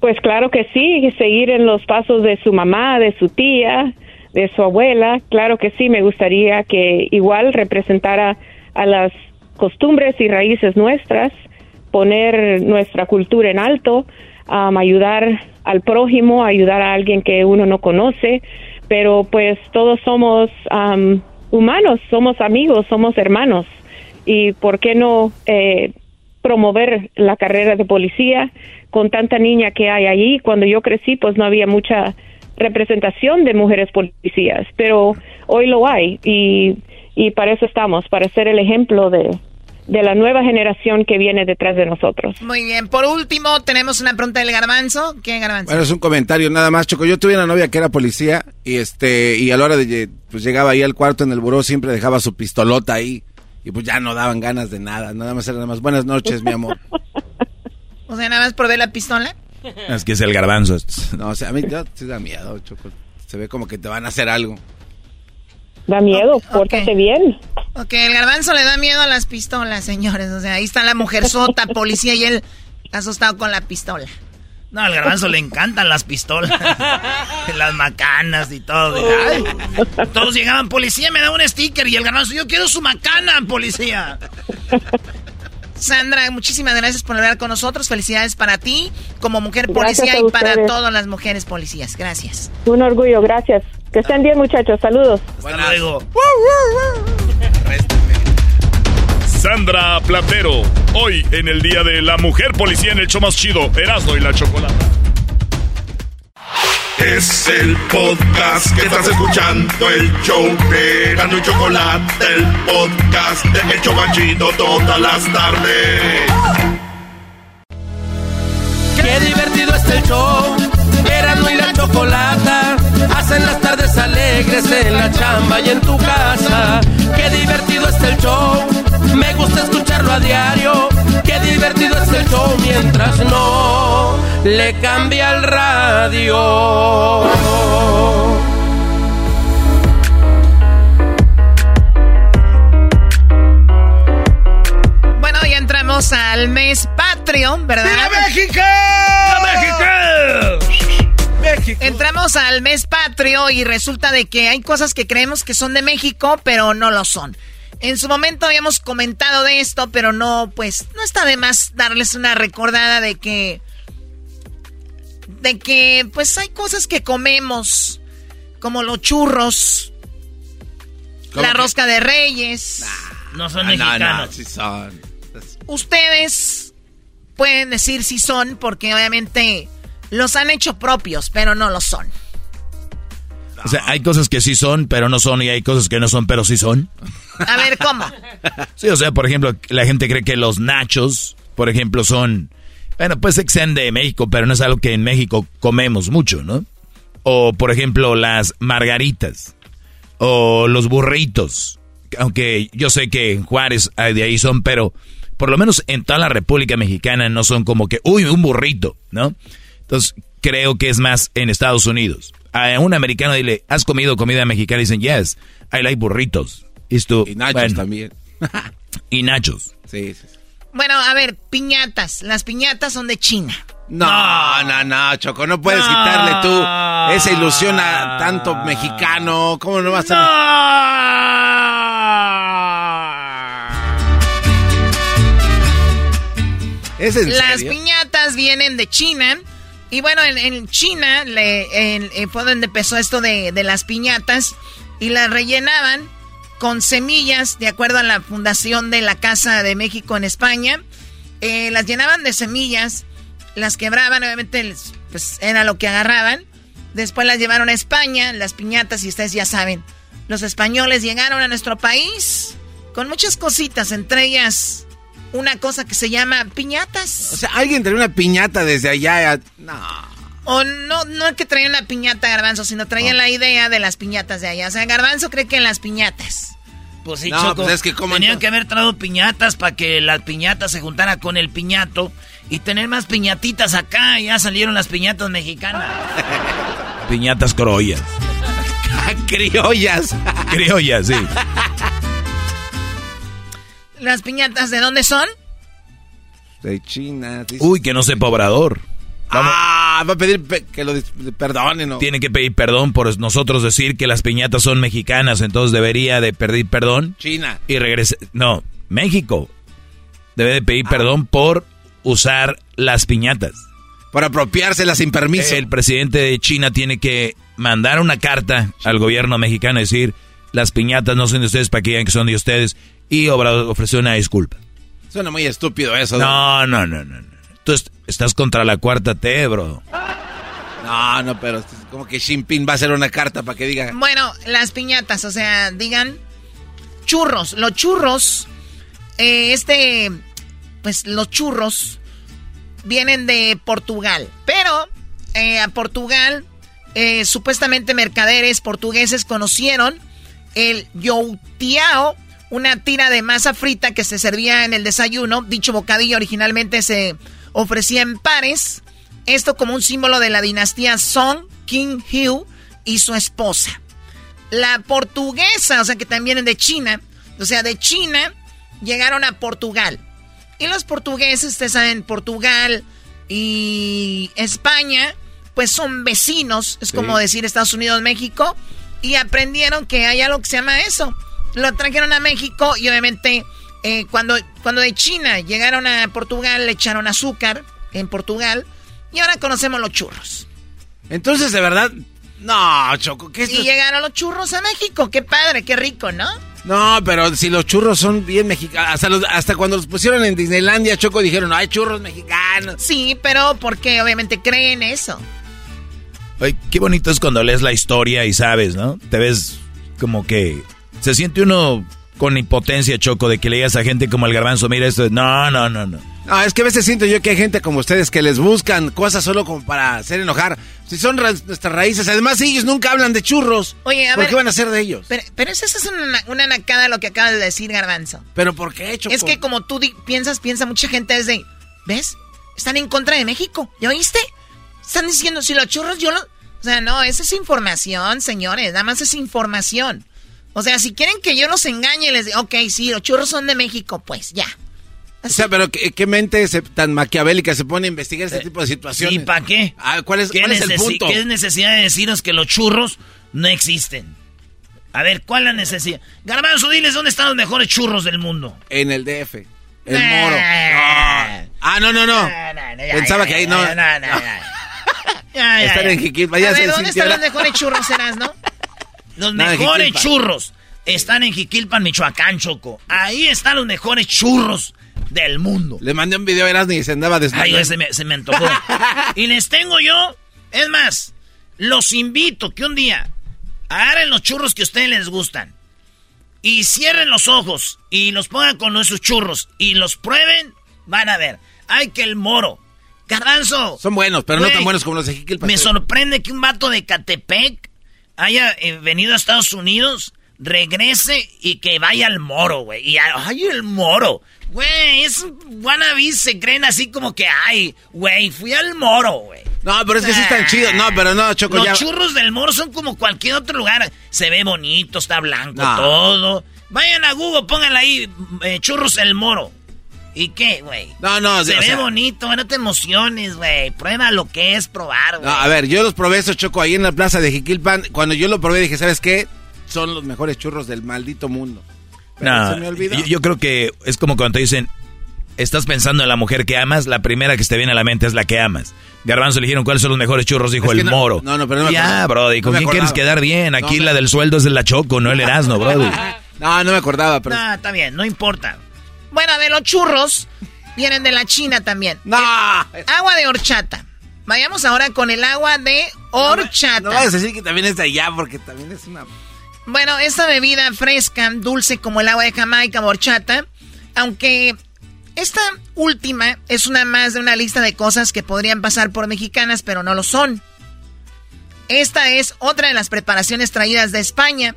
Pues claro que sí, seguir en los pasos de su mamá, de su tía, de su abuela. Claro que sí, me gustaría que igual representara a las costumbres y raíces nuestras, poner nuestra cultura en alto, ayudar al prójimo, ayudar a alguien que uno no conoce, pero pues todos somos humanos, somos amigos, somos hermanos. ¿Y por qué no eh, promover la carrera de policía con tanta niña que hay allí? Cuando yo crecí, pues no había mucha representación de mujeres policías, pero hoy lo hay y para eso estamos, para ser el ejemplo de, de la nueva generación que viene detrás de nosotros. Muy bien. Por último, tenemos una pregunta del garbanzo. ¿Qué garbanzo? Bueno, es un comentario nada más, Choco. Yo tuve una novia que era policía y este y a la hora de pues llegaba ahí al cuarto en el buró siempre dejaba su pistolota ahí y pues ya no daban ganas de nada. Nada más era nada más buenas noches, mi amor. o sea, nada más por ver la pistola. Es que es el garbanzo. No, o sea, a mí ya, sí da miedo, Choco. Se ve como que te van a hacer algo. Da miedo, pórtate bien. Ok, el garbanzo le da miedo a las pistolas, señores. O sea, ahí está la mujer sota, policía, y él asustado con la pistola. No, al garbanzo le encantan las pistolas, las macanas y todo. todos llegaban, policía, me da un sticker. Y el garbanzo, yo quiero su macana, policía. Sandra, muchísimas gracias por hablar con nosotros. Felicidades para ti como mujer policía y para todas las mujeres policías. Gracias. Un orgullo, gracias. Que estén bien, muchachos. Saludos. Bueno, luego. Sandra Platero, hoy en el Día de la Mujer Policía en el show más chido, Erasmo y la Chocolata. Es el podcast que estás escuchando, el show de Erasmo y Chocolate, el podcast de El Chocachito todas las tardes. Qué divertido es el show, Erasmo y la Chocolata, hacen las tardes alegres en la chamba y en tu casa. Qué divertido es el show me gusta escucharlo a diario. Qué divertido es el show mientras no le cambia el radio. Bueno, ya entramos al mes patrio, ¿verdad? México! México! México. Entramos al mes patrio y resulta de que hay cosas que creemos que son de México, pero no lo son. En su momento habíamos comentado de esto, pero no, pues, no está de más darles una recordada de que. De que, pues, hay cosas que comemos, como los churros, la rosca de reyes. no son mexicanos. son. Ustedes pueden decir si son, porque obviamente los han hecho propios, pero no lo son. O sea, hay cosas que sí son, pero no son, y hay cosas que no son, pero sí son. A ver, ¿cómo? Sí, o sea, por ejemplo, la gente cree que los nachos, por ejemplo, son... Bueno, pues sean de México, pero no es algo que en México comemos mucho, ¿no? O, por ejemplo, las margaritas. O los burritos. Aunque yo sé que en Juárez de ahí son, pero por lo menos en toda la República Mexicana no son como que, uy, un burrito, ¿no? Entonces, creo que es más en Estados Unidos a un americano dile, ¿has comido comida mexicana? Y dicen, yes, I like burritos. Y, y nachos también. y nachos. Sí, sí, Bueno, a ver, piñatas. Las piñatas son de China. No, no, no, Choco, no puedes quitarle tú esa ilusión a tanto mexicano. ¿Cómo no vas a...? ¿Es en Las piñatas vienen de China y bueno, en, China le, en, fue donde empezó esto de, las piñatas y las rellenaban con semillas, de acuerdo a la fundación de la Casa de México en España. Eh, las llenaban de semillas, las quebraban, obviamente pues era lo que agarraban. Después las llevaron a España, las piñatas, y ustedes ya saben, los españoles llegaron a nuestro país con muchas cositas, entre ellas una cosa que se llama piñatas. O sea, alguien trae una piñata desde allá. No. O no, no es que traía una piñata Garbanzo, sino traían la idea de las piñatas de allá. O sea, Garbanzo cree que en las piñatas. Pues sí, No, Choco, pues es que ¿cómo tenían entonces? que haber traído piñatas para que la piñata se juntara con el piñato y tener más piñatitas acá. Ya salieron las piñatas mexicanas. Piñatas criollas. Criollas. Criollas, sí. ¿Las piñatas de dónde son? De China. dice. Uy, que no sepa Obrador. Ah, va a pedir pe- que lo perdonen. ¿no? Tiene que pedir perdón por nosotros decir que las piñatas son mexicanas, entonces debería de pedir perdón. China. Y regrese. No, México. Debe de pedir Ah. perdón por usar las piñatas. Por apropiárselas sin permiso. El presidente de China tiene que mandar una carta al gobierno mexicano y decir, las piñatas no son de ustedes para que digan que son de ustedes. Y Obrador ofreció una disculpa. Suena muy estúpido eso. No, no, no, no. no. Tú est- estás contra la cuarta T, bro. No, no, pero es como que Xi Jinping va a hacer una carta para que diga. Bueno, las piñatas, o sea, digan churros. Los churros, eh, este, pues los churros vienen de Portugal. Pero eh, a Portugal, eh, supuestamente mercaderes portugueses conocieron el youtiao, una tira de masa frita que se servía en el desayuno. Dicho bocadillo originalmente se ofrecía en pares. Esto como un símbolo de la dinastía Song, King Hugh y su esposa. La portuguesa, o sea que también vienen de China. O sea, de China llegaron a Portugal. Y los portugueses, ustedes saben, Portugal y España, pues son vecinos. Es Sí. como decir Estados Unidos, México. Y aprendieron que hay algo que se llama eso. Lo trajeron a México y obviamente eh, cuando, cuando de China llegaron a Portugal le echaron azúcar en Portugal. Y ahora conocemos los churros. Entonces, de verdad. No, Choco, ¿qué es Y llegaron los churros a México. Qué padre, qué rico, ¿no? No, pero si los churros son bien mexicanos. Hasta, los- hasta cuando los pusieron en Disneylandia, Choco, dijeron, hay churros mexicanos. Sí, pero porque obviamente creen eso. Ay, qué bonito es cuando lees la historia y sabes, ¿no? Te ves como que se siente uno con impotencia, Choco, de que le digas a gente como el garbanzo, mira esto. No, no, no, no. No, es que a veces siento yo que hay gente como ustedes que les buscan cosas solo como para hacer enojar. Si son ra- nuestras raíces, además ellos nunca hablan de churros. Oye, a ¿Por ver- qué van a ser de ellos? Pero, pero eso es una, una nacada lo que acabas de decir, Garbanzo. ¿Pero por qué, Choco? Es que como tú piensas, piensa mucha gente es de, ¿ves? Están en contra de México. ¿Ya oíste? Están diciendo, si los churros yo los... O sea, no, esa es información, señores. Nada más es información. O sea, si quieren que yo los engañe, les digo, ok, sí, los churros son de México, pues ya. O sea, pero ¿qué, qué mente se- tan maquiavélica se pone a investigar este tipo de situaciones? ¿Y para qué? Ah, ¿Cuál es, ¿Qué, cuál es el punto? qué necesidad de deciros que los churros no existen? A ver, ¿cuál es la necesidad? Garbanzo, diles dónde están los mejores churros del mundo. En el DF. El Nah. moro. No. Ah, no, no, no. Pensaba que ahí no. Están en Jiquilpa. ¿dónde están los mejores churros, serás, no? Los Nada, mejores churros están en Jiquilpan, Michoacán, Choco. Ahí están los mejores churros del mundo. Le mandé un video a Erasmo y se andaba Ay, desmayando. güey, se me, se me antojó. y les tengo yo, es más, los invito que un día agarren los churros que a ustedes les gustan y cierren los ojos y los pongan con esos churros y los prueben, van a ver. Ay, que el moro. Garbanzo. Son buenos, pero no tan buenos como los de Jiquilpan. Me sorprende que un vato de Catepec haya eh, venido a Estados Unidos, regrese y que vaya al moro, güey. Y ay, el moro. Güey, es wannabe, se creen así como que, ay, güey, fui al moro, güey. No, pero es que sí están chidos. No, pero no, Choco, Los ya. churros del moro son como cualquier otro lugar. Se ve bonito, está blanco, No. todo. Vayan a Google, pónganle ahí, eh, churros el moro. ¿Y qué, güey? No, no, Se ve sea- bonito, no te emociones, güey. Prueba lo que es probar, güey. No, a ver, yo los probé esos Choco ahí en la plaza de Jiquilpan. Cuando yo lo probé dije, ¿sabes qué? Son los mejores churros del maldito mundo. Pero No, se me olvidó. yo, yo creo que es como cuando te dicen, estás pensando en la mujer que amas, la primera que te viene a la mente es la que amas. Garbanzo le dijeron cuáles son los mejores churros, dijo Es que el no- moro. no, no, pero no me Ya, brody, ¿con quién quieres quedar bien? No Aquí me- la del sueldo es de la Choco, no el Erasmo, brody. No, no me acordaba, pero... No, está bien, no importa. Bueno, a ver, los churros vienen de la China también. No. agua de horchata. Vayamos ahora con el agua de horchata. No, a decir que también es de allá, porque también es una... Bueno, esta bebida fresca, dulce como el agua de Jamaica, horchata, aunque esta última es una más de una lista de cosas que podrían pasar por mexicanas, pero no lo son. Esta es otra de las preparaciones traídas de España.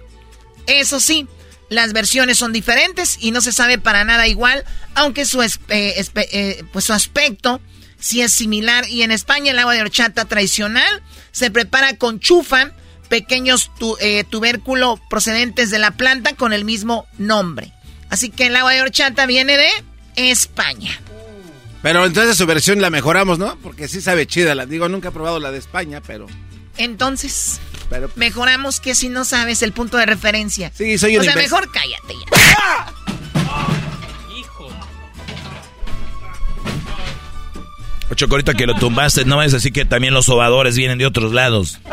Eso sí, las versiones son diferentes y no se sabe para nada igual, aunque su, eh, eh, pues su aspecto sí es similar. Y en España el agua de horchata tradicional se prepara con chufa, pequeños eh, tubérculos procedentes de la planta con el mismo nombre. Así que el agua de horchata viene de España. Pero entonces su versión la mejoramos, ¿no? Porque sí sabe chida. La digo, nunca he probado la de España, pero... Entonces, mejoramos que si no sabes el punto de referencia. Sí, soy un O sea, mejor cállate ya. Hijo. Ocho, ahorita que lo tumbaste, no es así que también los sobadores vienen de otros lados.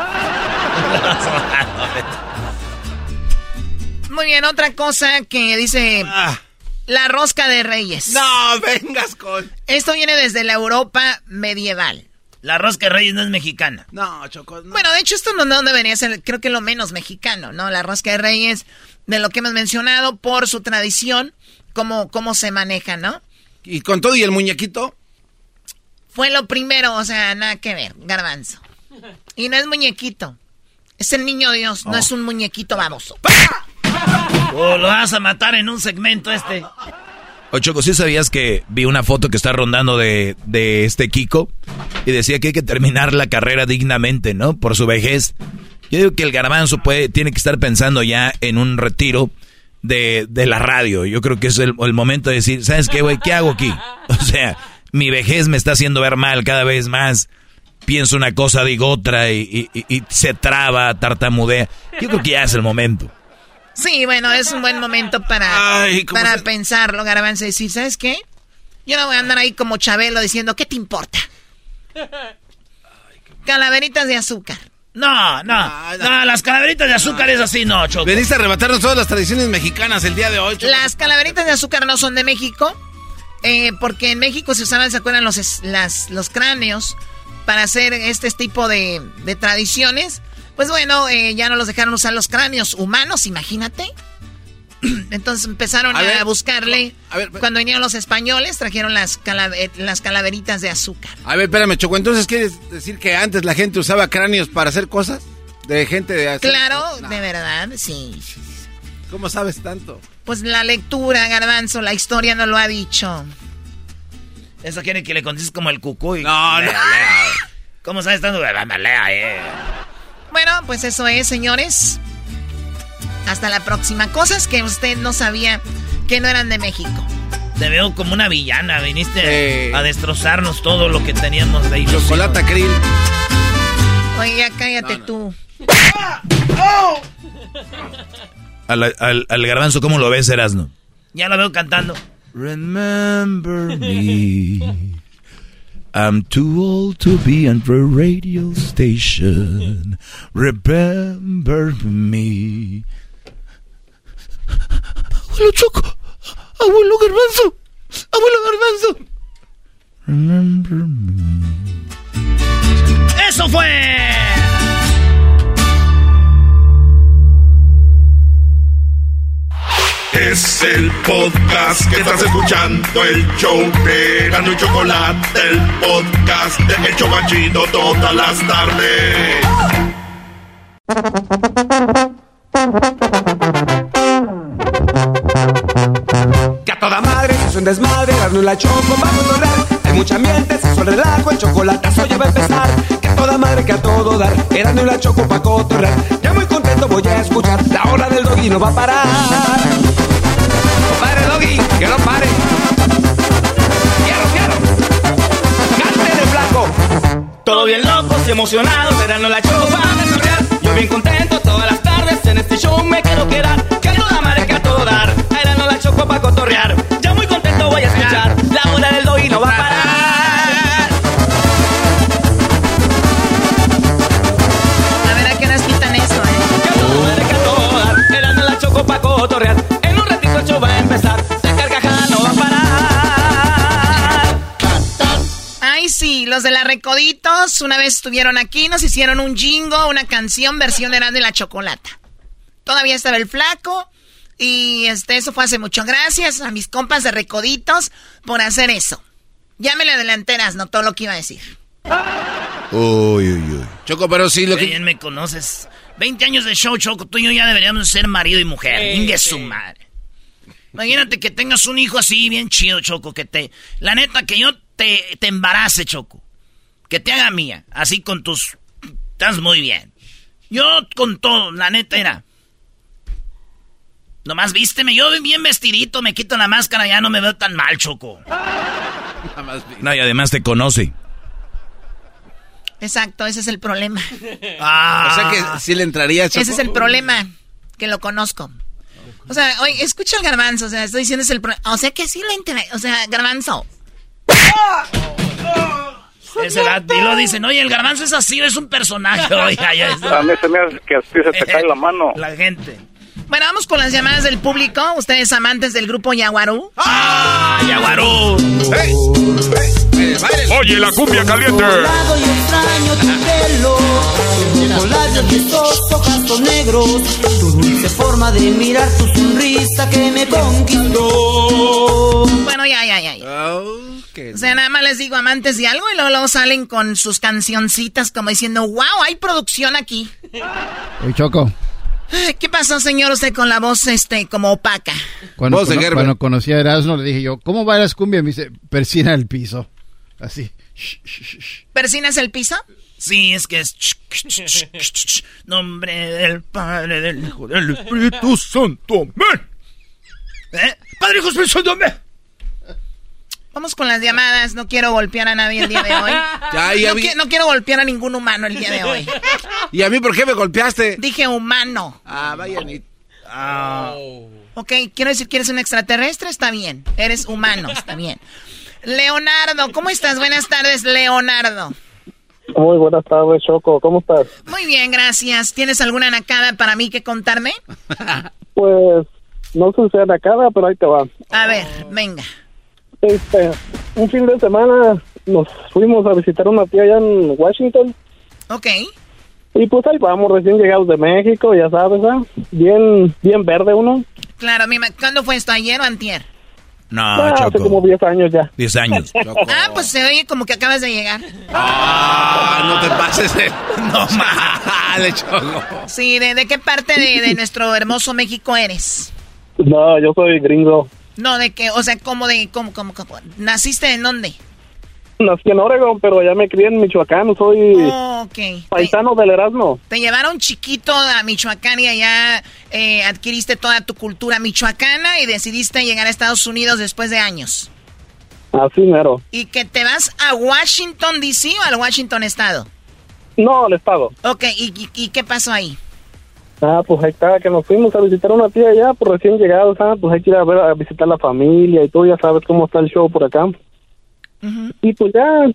Muy bien, otra cosa que dice ah. la rosca de reyes. No, vengas con. Esto viene desde la Europa medieval. La rosca de reyes no es mexicana. No, Choco. Bueno, de hecho, esto no, no, debería ser, creo que lo menos mexicano, ¿no? La rosca de reyes, de lo que hemos mencionado, por su tradición, cómo, cómo se maneja, ¿no? ¿Y con todo y el muñequito? Fue lo primero, o sea, nada que ver, garbanzo. Y no es muñequito. Es el niño Dios, no oh. es un muñequito baboso. O lo vas a matar en un segmento este. Ocho, ¿sí sabías que vi una foto que está rondando de, de este Kiko? Y decía que hay que terminar la carrera dignamente, ¿no? Por su vejez. Yo digo que el garbanzo puede, tiene que estar pensando ya en un retiro de, de la radio. Yo creo que es el, momento de decir, ¿sabes qué, güey? ¿Qué hago aquí? O sea, mi vejez me está haciendo ver mal cada vez más. Pienso una cosa, digo otra y, y, y se traba, tartamudea. Yo creo que ya es el momento. Sí, bueno, es un buen momento para, para pensarlo, Garbanzo, y decir, ¿sabes qué? Yo no voy a andar ahí como Chabelo diciendo, ¿qué te importa? Calaveritas de azúcar. No, no, no, las calaveritas de azúcar es así, no, Choco. Veniste a arrebatarnos todas las tradiciones mexicanas el día de hoy. Las calaveritas de azúcar no son de México, eh, porque en México se usaban, ¿se acuerdan? Los, las, los cráneos para hacer este tipo de, de tradiciones. Pues bueno, eh, ya no los dejaron usar los cráneos humanos, imagínate. Entonces empezaron a, buscarle. Cuando vinieron los españoles, trajeron las, las calaveritas de azúcar. A ver, espérame, Choco. Entonces, ¿quieres decir que antes la gente usaba cráneos para hacer cosas? De gente de Claro, de verdad, sí. ¿Cómo sabes tanto? Pues la lectura, Garbanzo, la historia no lo ha dicho. Eso quiere que le contestes como el cucuy. No, no. ¿Cómo sabes tanto? Lea, eh. Bueno, pues eso es, señores. Hasta la próxima. Cosas que usted no sabía que no eran de México. Te veo como una villana. Viniste a destrozarnos todo lo que teníamos de ilusión. Chocolata krill. Oye, ya cállate tú. Al, al, al, garbanzo, ¿cómo lo ves, Erasno? Ya lo veo cantando. Remember me. I'm too old to be on the radio station. Remember me. Abuelo Choco. Abuelo Garbanzo. Abuelo Garbanzo. Remember me. Eso fue. Es el podcast que estás escuchando, el show de Gano y Chocolate, el podcast de El Chocachito todas las tardes. Que a toda madre es un desmadre, y la Choco va a Hay mucha ambiente, se suele relajo, el chocolatazo ya va a empezar. Que a toda madre, que a todo dar, Erasmo y la Choco pa' cotorrear. Ya muy contento voy a escuchar, la hora del doggy no va a parar que no pare. Quiero, quiero. Cante de flaco. Todo bien locos y emocionados, no la show para sonrear. Yo bien contento todas las tardes en este show me quiero quedar. Los de la Recoditos una vez estuvieron aquí, nos hicieron un jingo, una canción, versión de de la Chocolata. Todavía estaba el flaco y este, eso fue hace mucho. Gracias a mis compas de Recoditos por hacer eso. Ya me le adelanteras, no todo lo que iba a decir. Uy, uy, uy. Choco, pero sí lo que... Bien me conoces. 20 años de show, Choco. Tú y yo ya deberíamos ser marido y mujer. Ingue su madre. Imagínate que tengas un hijo así, bien chido, Choco, que te... La neta, que yo te, te embarace, Choco. Que te haga mía. Así con tus... Estás muy bien. Yo con todo, la neta era... Nomás vísteme, yo bien vestidito, me quito la máscara, ya no me veo tan mal, Choco. No, y además te conoce. Exacto, ese es el problema. Ah. O sea que sí le entraría Choco. Ese es el problema, que lo conozco. O sea, oye, escucha el garbanzo, o sea, estoy diciendo es el problema. O sea que sí le entra, o sea, garbanzo. Ese y lo dicen, oye, el garbanzo es así, es un personaje. Oiga, ya. A mí se me hace que así se te cae la mano. La gente. Bueno, vamos con las llamadas del público. Ustedes amantes del grupo Yaguarú. ¡Ah! ¡Yaguarú! Oye, la cumbia caliente. y extraño tu pelo, tus labios y tus ojos negros, tu dulce forma de mirar tu sonrisa que me conquistó. Bueno, ya, ya, ya. ya. O sea, nada más les digo amantes de algo y luego, luego salen con sus cancioncitas como diciendo, wow, hay producción aquí. Oye, Choco. ¿Qué pasó, señor, usted con la voz este como opaca? Cuando, cono cuando conocí a Erasmo le dije yo, ¿cómo va las cumbias? Me dice, persina el piso. Así. ¿Persinas el piso? Sí, es que es... Nombre del Padre, del Hijo, del Espíritu Santo. ¿Eh? Padre, Hijo, Espíritu Santo. Vamos con las llamadas. No quiero golpear a nadie el día de hoy. Ya, ya no, vi... no, quiero golpear a ningún humano el día de hoy. ¿Y a mí por qué me golpeaste? Dije humano. Ah, vaya ni... Ah. Ok, quiero decir que eres un extraterrestre, está bien. Eres humano, está bien. Leonardo, ¿cómo estás? Buenas tardes, Leonardo. Muy buenas tardes, Choco. ¿Cómo estás? Muy bien, gracias. ¿Tienes alguna nacada para mí que contarme? Pues no sé si sea nacada, pero ahí te va. A ver, venga. Este, un fin de semana nos fuimos a visitar una tía allá en Washington. Ok. Y pues ahí vamos, recién llegados de México, ya sabes, ¿eh? Bien, bien verde uno. Claro, ¿cuándo fue esto? ¿Ayer o antier? No, ah, Hace como 10 años ya. 10 años. ah, pues se oye como que acabas de llegar. Ah, no te pases de... No mal, Choco. Sí, ¿de, ¿de, qué parte de, de nuestro hermoso México eres? No, yo soy gringo. No, de que, o sea, ¿cómo de, cómo, cómo, cómo? ¿Naciste en dónde? Nací en Oregon, pero ya me crié en Michoacán, soy oh, paisano del Erasmo. Te llevaron chiquito a Michoacán y allá eh, adquiriste toda tu cultura michoacana y decidiste llegar a Estados Unidos después de años. Así mero. ¿Y que te vas a Washington, D.C. o al Washington Estado? No, al Estado. Ok, ¿y, y qué pasó ahí? Ah, pues ahí está, que nos fuimos a visitar a una tía allá, por recién llegados, ¿sabes? Pues hay que ir a, ver, a visitar la familia y tú ya sabes cómo está el show por acá. Y pues ya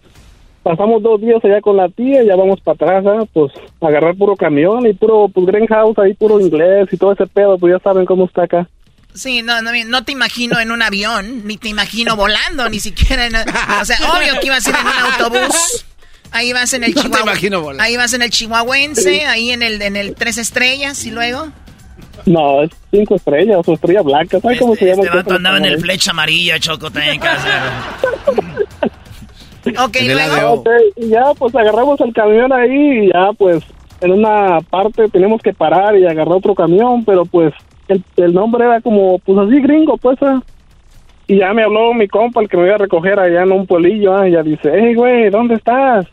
pasamos dos días allá con la tía, ya vamos para atrás, ¿sabes? Pues agarrar puro camión y puro, pues greenhouse ahí, puro inglés y todo ese pedo, pues ya saben cómo está acá. Sí, no, no, no te imagino en un avión, ni te imagino volando, ni siquiera en... O sea, obvio que ibas a ir en un autobús. Ahí vas en el Chihuahua. Ahí vas en el Chihuahuense, ahí en el, en el Tres Estrellas y luego. No, es cinco estrellas o estrella blanca. ¿Sabes cómo se llama? Este vato andaba en el flecha amarilla, Choco, también ok, luego. y ya, pues agarramos el camión ahí y ya, pues en una parte tenemos que parar y agarrar otro camión, pero pues el, el nombre era como, pues así gringo, pues. ¿eh? Y ya me habló mi compa, el que me iba a recoger allá en un pueblillo, ¿eh? y ya dice, hey, güey, ¿dónde estás?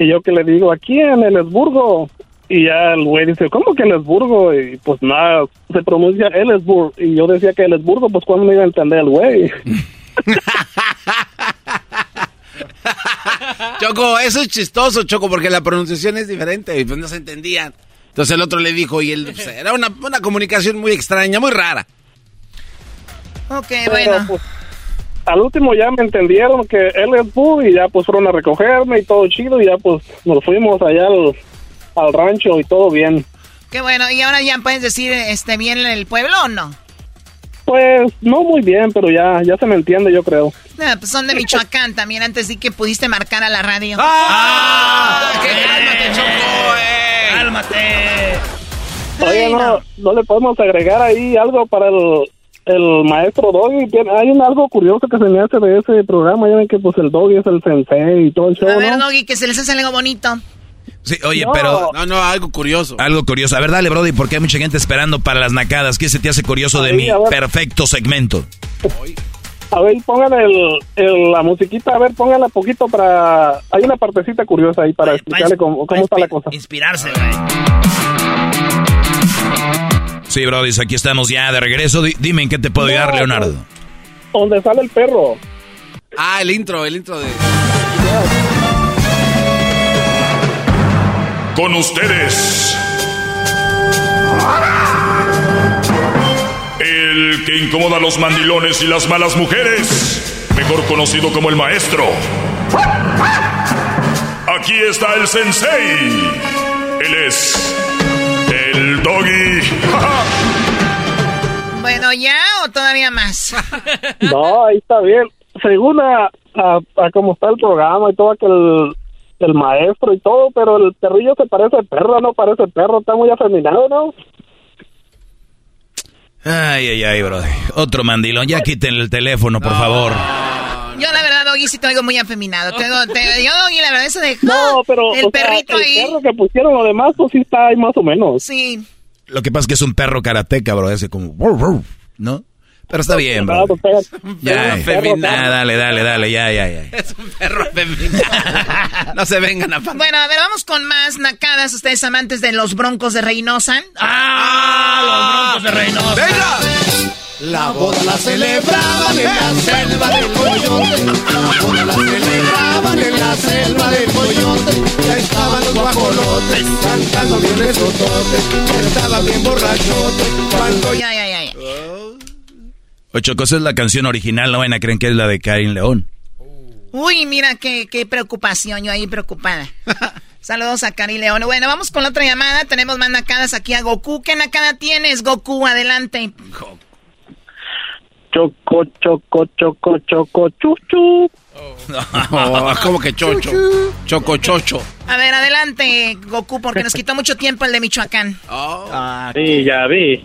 Y yo que le digo, aquí en el Esburgo. Y ya el güey dice, ¿cómo que el Esburgo? Y pues nada, se pronuncia el Esburgo. Y yo decía que el Esburgo, pues cuando me iba a entender el güey. Choco, eso es chistoso, Choco, porque la pronunciación es diferente y pues no se entendían. Entonces el otro le dijo y él, pues, era una, una comunicación muy extraña, muy rara. Ok, bueno. Pues, al último ya me entendieron que él es Boo y ya pues fueron a recogerme y todo chido y ya pues nos fuimos allá al, rancho y todo bien. Qué bueno, y ahora ya puedes decir este bien el pueblo o no? Pues no muy bien, pero ya, ya se me entiende, yo creo. Ah, pues son de Michoacán también, antes de que pudiste marcar a la radio. ¡Ah! ¡Qué cálmate, Choco, eh! ¡Cálmate! Oye, no, no le podemos agregar ahí algo para el, el maestro Doggy. Tiene- Hay un algo curioso que se me hace de ese programa. Ya ven que pues el Doggy es el sensei y todo el show, A ver, ¿no? Doggy, que se les hace algo bonito. Sí, oye, No. pero... No, no, algo curioso. Algo curioso. A ver, dale, Brody, porque hay mucha gente esperando para las nacadas. ¿Qué se te hace curioso de Ahí, mi perfecto segmento? A ver, pongan el, el- la musiquita, a ver, pónganla poquito para... Hay una partecita curiosa ahí para explicarle cómo, cómo está la cosa. Inspirarse, güey. Sí, Brody, aquí estamos ya de regreso. Di- dime en qué te puedo No, ayudar, Leonardo. Donde sale el perro. Ah, el intro, el intro de... Con ustedes. El que incomoda a los mandilones y las malas mujeres. Mejor conocido como el maestro. Aquí está el sensei. Él es el doggy. Bueno, ¿ya o todavía más? No, ahí está bien. Según a, a, a cómo está el programa y todo aquel el maestro y todo, pero el perrillo se parece perro, no parece perro, está muy afeminado, ¿no? Ay, ay, ay, Brody. Otro mandilón. Ya quiten el teléfono, por favor. Yo, la verdad, Doggy, sí te oigo muy afeminado. Te, oigo- te- yo, Doggy, la verdad, eso de... No, pero El o sea, perrito el ahí. perro que pusieron lo demás, pues sí está ahí más o menos. Sí. Lo que pasa es que es un perro karateca, bro. Ese como... ¿No? Pero está bien, bro. Ya, perro, ya, dale, dale, dale, ya, ya, ya. Es un perro femenino. no se vengan a... Bueno, a ver, vamos con más nacadas. Ustedes amantes de los broncos de Reynosa. ¡Ah! Los broncos de Reynosa. ¡Venga! La boda la celebraban en la selva del coyote. La boda la celebraban en la selva del coyote. Ya estaban los guajolotes cantando bien el sotote. Estaba bien borrachote. Cuando Ya, ya, ya, ya. Ocho cosas es la canción original, no van a creer que es la de Karin León. Uy, mira qué, qué preocupación, yo ahí preocupada. Saludos a Cari León. Bueno, vamos con la otra llamada. Tenemos más nacadas aquí a Goku. ¿Qué nacada tienes, Goku? Adelante. Choco, choco, choco, choco, chuchu. No, como que chocho. Choco, chocho. A ver, adelante, Goku, porque nos quitó mucho tiempo el de Michoacán. Ah, Sí, ya vi.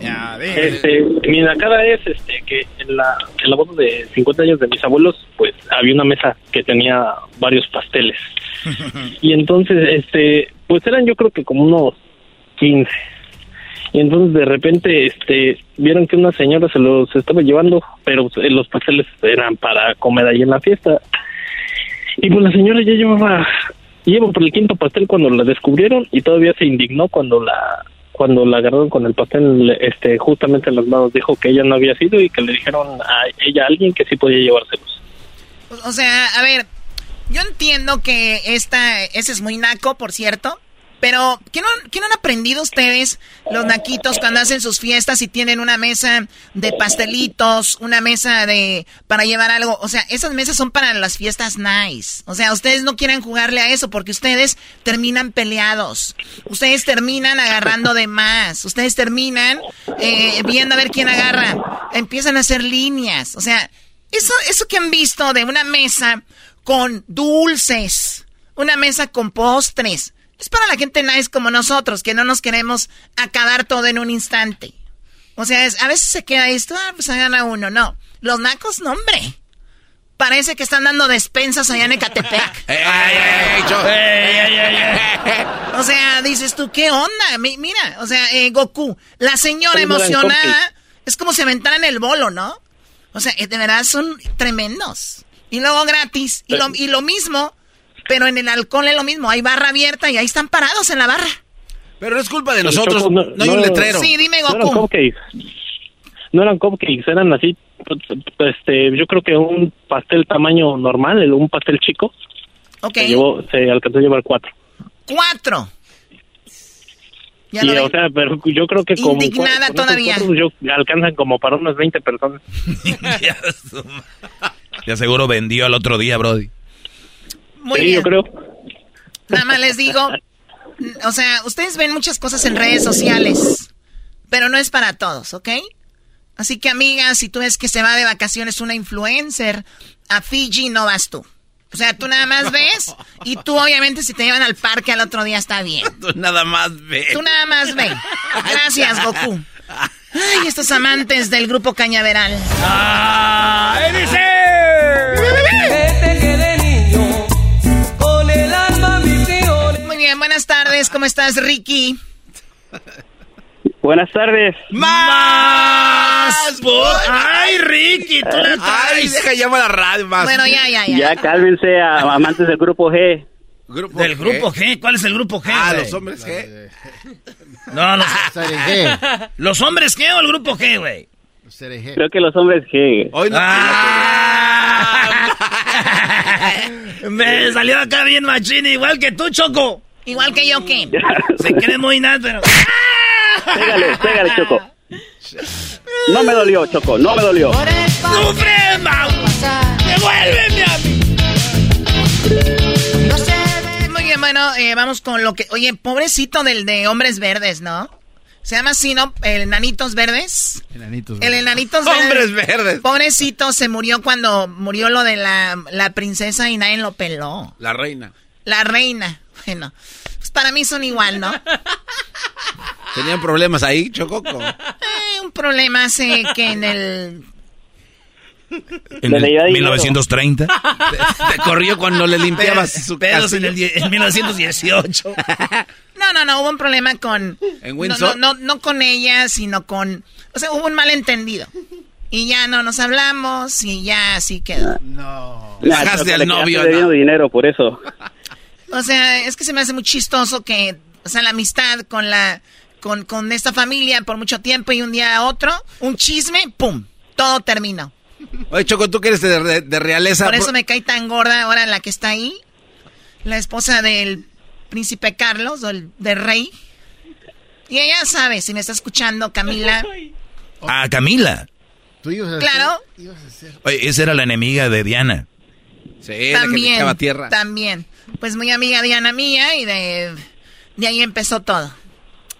Ya Este, mi nacada es este que en la, en la boda de 50 años de mis abuelos, pues había una mesa que tenía varios pasteles. Y entonces, este, pues eran yo creo que como unos 15. Y entonces de repente, este, vieron que una señora se los estaba llevando, pero pues, los pasteles eran para comer ahí en la fiesta. Y pues la señora ya llevaba, lleva por el quinto pastel cuando la descubrieron y todavía se indignó cuando la cuando la agarraron con el pastel este justamente en las manos dijo que ella no había sido y que le dijeron a ella a alguien que sí podía llevárselos. O sea, a ver, yo entiendo que esta, ese es muy naco, por cierto. Pero, ¿qué no, qué no han aprendido ustedes, los naquitos, cuando hacen sus fiestas y tienen una mesa de pastelitos, una mesa de para llevar algo? O sea, esas mesas son para las fiestas nice. O sea, ustedes no quieren jugarle a eso porque ustedes terminan peleados. Ustedes terminan agarrando de más. Ustedes terminan eh, viendo a ver quién agarra. Empiezan a hacer líneas. O sea, eso, eso que han visto de una mesa con dulces, una mesa con postres. Es para la gente nice como nosotros, que no nos queremos acabar todo en un instante. O sea, es- a veces se queda esto, ah, pues gana uno. No, los nacos, no, hombre. Parece que están dando despensas allá en Ecatepec. O sea, dices tú, ¿qué onda? Mi- mira, o sea, eh, Goku, la señora emocionada, es como si aventaran el bolo, ¿no? O sea, eh, de verdad son tremendos. Y luego gratis. Y lo, y lo mismo, pero en el alcohol es lo mismo. Hay barra abierta y ahí están parados en la barra. Pero no es culpa de Pero, nosotros, Choco, no, hay un letrero. Sí, dime, No eran Goku. cupcakes. No eran cupcakes, eran así, este, yo creo que un pastel tamaño normal, un pastel chico. Ok. Se, llevó, se alcanzó a llevar cuatro. Cuatro. Ya lo o sea, pero yo creo que como Indignada esos todavía. cuatro, yo, alcanzan como para unas 20 personas. Ya seguro vendió al otro día, Brody. Muy sí, bien. yo creo. Nada más les digo, o sea, ustedes ven muchas cosas en redes sociales, pero no es para todos, ¿ok? Así que, amiga, si tú ves que se va de vacaciones una influencer, a Fiji no vas tú. O sea, tú nada más ves y tú obviamente si te llevan al parque al otro día está bien. Tú nada más ves. Tú nada más ve. Gracias, Goku. Ay, estos amantes del grupo Cañaveral. ¡Ah! dice! Buenas tardes. ¿Cómo estás, Ricky? Buenas tardes. ¡Más! ¡Ay, Ricky! Tú la Ay, deja llamar a la radio más. Bueno, ya, ya, ya. Ya cálmense, a- amantes del grupo G. ¿Grupo ¿Del grupo G? ¿Cuál es el grupo G? Ah, güey? los hombres G. No, los, G. ¿Los hombres G o el grupo G, güey? Creo que los hombres G. Hoy no. Me salió acá bien machín, igual que tú, Choco. Igual que yo, ¿qué? Se cree muy nada, pero... Pégale, pégale, Choco. No me dolió, Choco, no me dolió. ¡Sufre, Mau! ¡Devuélveme a mí! Muy bien, bueno, eh, vamos con lo que... Oye, pobrecito del de Hombres Verdes, ¿no? Se llama así, ¿no? El Enanitos Verdes. Enanitos. El Enanitos Verdes. Hombres Verdes. Pobrecito, se murió cuando murió lo de la, la princesa y nadie lo peló. La reina. La reina. Bueno, pues para mí son igual, ¿no? Tenían problemas ahí, Chococo. Eh, un problema hace que en el... En el leía dinero. 1930. Te corrió cuando le limpiabas su Pedos en, el, en 1918. No, no, no, hubo un problema con... ¿En No, Windsor? no, no, no con ella, sino con... O sea, hubo un malentendido. Y ya no nos hablamos y ya así quedó. No. Choco, al le novio, ¿no? dinero por eso. O sea, es que se me hace muy chistoso que, o sea, la amistad con la, con, con esta familia por mucho tiempo y un día a otro, un chisme, ¡pum! Todo terminó. Oye, Choco, tú que eres de, de- de realeza. Por eso me cae tan gorda ahora la que está ahí, la esposa del príncipe Carlos, o el del rey. Y ella sabe, si me está escuchando, Camila. Ah, Camila. Tú ibas a Claro, Oye, esa era la enemiga de Diana. Sí, la que también, echaba tierra. también. Pues muy amiga Diana mía y de, de ahí empezó todo.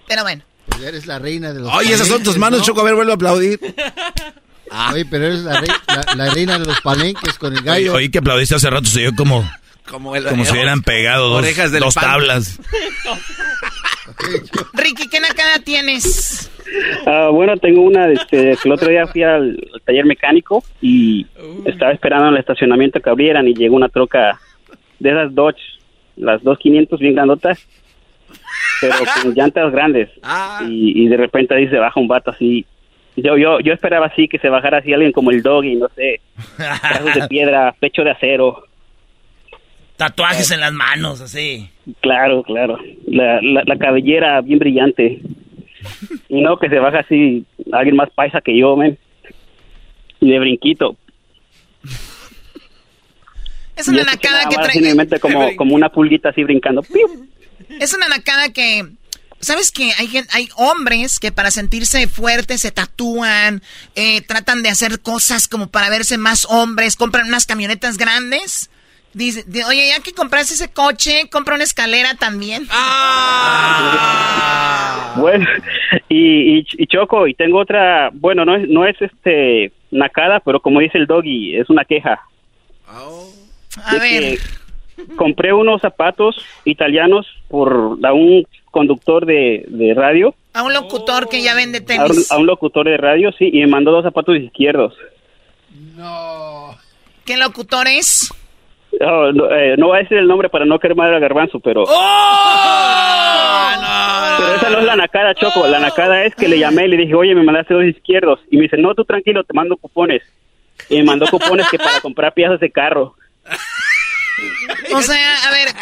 Pero bueno. Pues Eres la reina de los Oye, esas son tus palenques, manos, ¿no? Choco. A ver, vuelve a aplaudir. Oye, pero eres la, rei- la- la reina de los palenques con el Oye, gallo. oí que aplaudiste hace rato, se dio como, Como, el, como si hubieran pegado dos, Orejas del dos tablas. Ricky, ¿qué nacada tienes? Ah, bueno, tengo una, este, que el otro día fui al, al taller mecánico y estaba esperando en el estacionamiento que abrieran y llegó una troca de esas Dodge, las 2500 bien grandotas, pero con llantas grandes. Y, y de repente ahí se baja un vato así. Yo, yo, yo esperaba así que se bajara así alguien como el doggy, no sé, brazos de piedra, pecho de acero. Tatuajes en las manos, así. Claro, claro. La, la, la cabellera bien brillante. Y no que se baja así alguien más paisa que yo, men. Y de brinquito. Es una eso nacada que trae. como, como una pulguita así brincando. ¡Piu! Es una nacada que. ¿Sabes que hay, gen- hay hombres que para sentirse fuertes se tatúan, eh, tratan de hacer cosas como para verse más hombres, compran unas camionetas grandes? Dice, di- oye, ya que compraste ese coche, compra una escalera también. Bueno, y, y, y Choco, y tengo otra, bueno, no es, no es este nacada, pero como dice el doggy, es una queja. A De ver, que compré unos zapatos italianos por a un conductor de, de radio, a un locutor que ya vende a un, tenis. a un locutor de radio, sí, y me mandó dos zapatos izquierdos. ¿Qué locutor es? No, no, eh, no voy a decir el nombre para no quemar al garbanzo, pero... Pero esa no es la nacada, Choco. La nacada es que le llamé y le dije, oye, me mandaste dos izquierdos. Y me dice, no, tú tranquilo, te mando cupones. Y me mandó cupones que para comprar piezas de carro. O sea, a ver,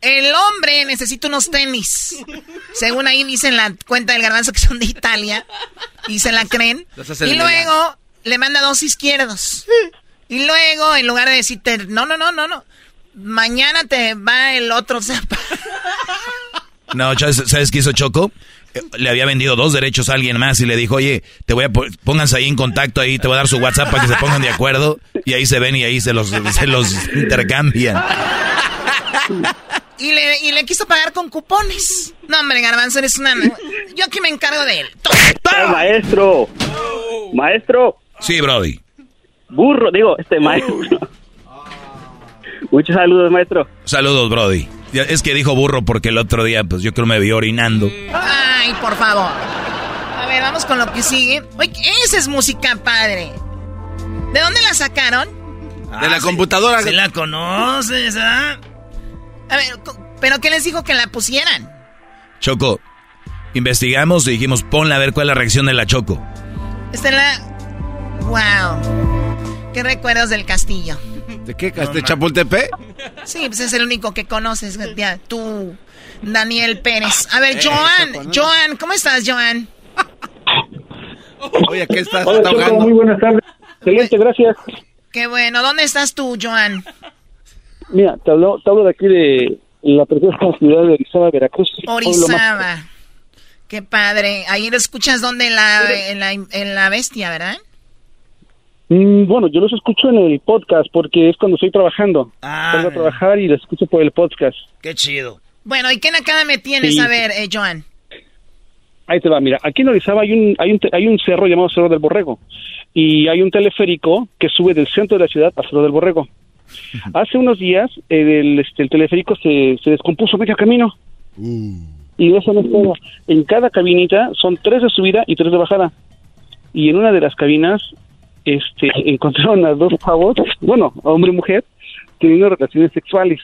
el hombre necesita unos tenis. Según ahí dice en la cuenta del garbanzo que son de Italia. Y se la creen. Y luego le manda dos izquierdos. Y luego, en lugar de decirte, no, no, no, no, no. Mañana te va el otro zapato. No, ¿sabes, ¿sabes qué hizo Choco? Eh, Le había vendido dos derechos a alguien más y le dijo, oye, te voy a pónganse ahí en contacto ahí, te voy a dar su WhatsApp para que se pongan de acuerdo y ahí se ven y ahí se los, se los intercambian. Y le, y le quiso pagar con cupones. No, hombre, garbanzo, eres una... Yo aquí me encargo de él. ¡El maestro! Maestro. Sí, Brody. Burro, digo, este maestro. Muchos saludos, maestro. Saludos, Brody. Ya, Es que dijo burro porque el otro día, pues yo creo me vio orinando. Ay, por favor. A ver, vamos con lo que sigue. Oye, esa es música padre. ¿De dónde la sacaron? De la computadora. Se la conoces, ¿ah? A ver, ¿pero qué les dijo que la pusieran? Choco, investigamos y dijimos, ponla a ver cuál es la reacción de la Choco. Esta es la... ¡Wow! ¿Qué recuerdos del castillo? ¿De qué? ¿De Chapultepec? Sí, pues es el único que conoces, ya, tú, Daniel Pérez. A ver, Eh, Joan, ¿no? Joan, ¿cómo estás, Joan? Oye, ¿qué estás Hola, está Choco, ahogando? muy buenas tardes. Excelente, gracias. Qué bueno, ¿dónde estás tú, Joan? Mira, te hablo, te hablo de aquí de la preciosa ciudad de Orizaba, Veracruz. Orizaba. Qué padre. Ahí lo escuchas donde en la, en la, en la bestia, ¿verdad? Mm, bueno, yo los escucho en el podcast porque es cuando estoy trabajando. Ah, Salgo a trabajar y los escucho por el podcast. Qué chido. Bueno, ¿y qué acá me tienes? Sí. A ver, eh, Joan. Ahí te va, mira, aquí en Orizaba hay un, hay un, hay un cerro llamado Cerro del Borrego y hay un teleférico que sube del centro de la ciudad a Cerro del Borrego. Hace unos días eh, el, este, el teleférico se, se descompuso medio camino y eso no es todo. En cada cabinita son tres de subida y tres de bajada y en una de las cabinas este, encontraron a dos chavos, bueno, hombre y mujer, teniendo relaciones sexuales.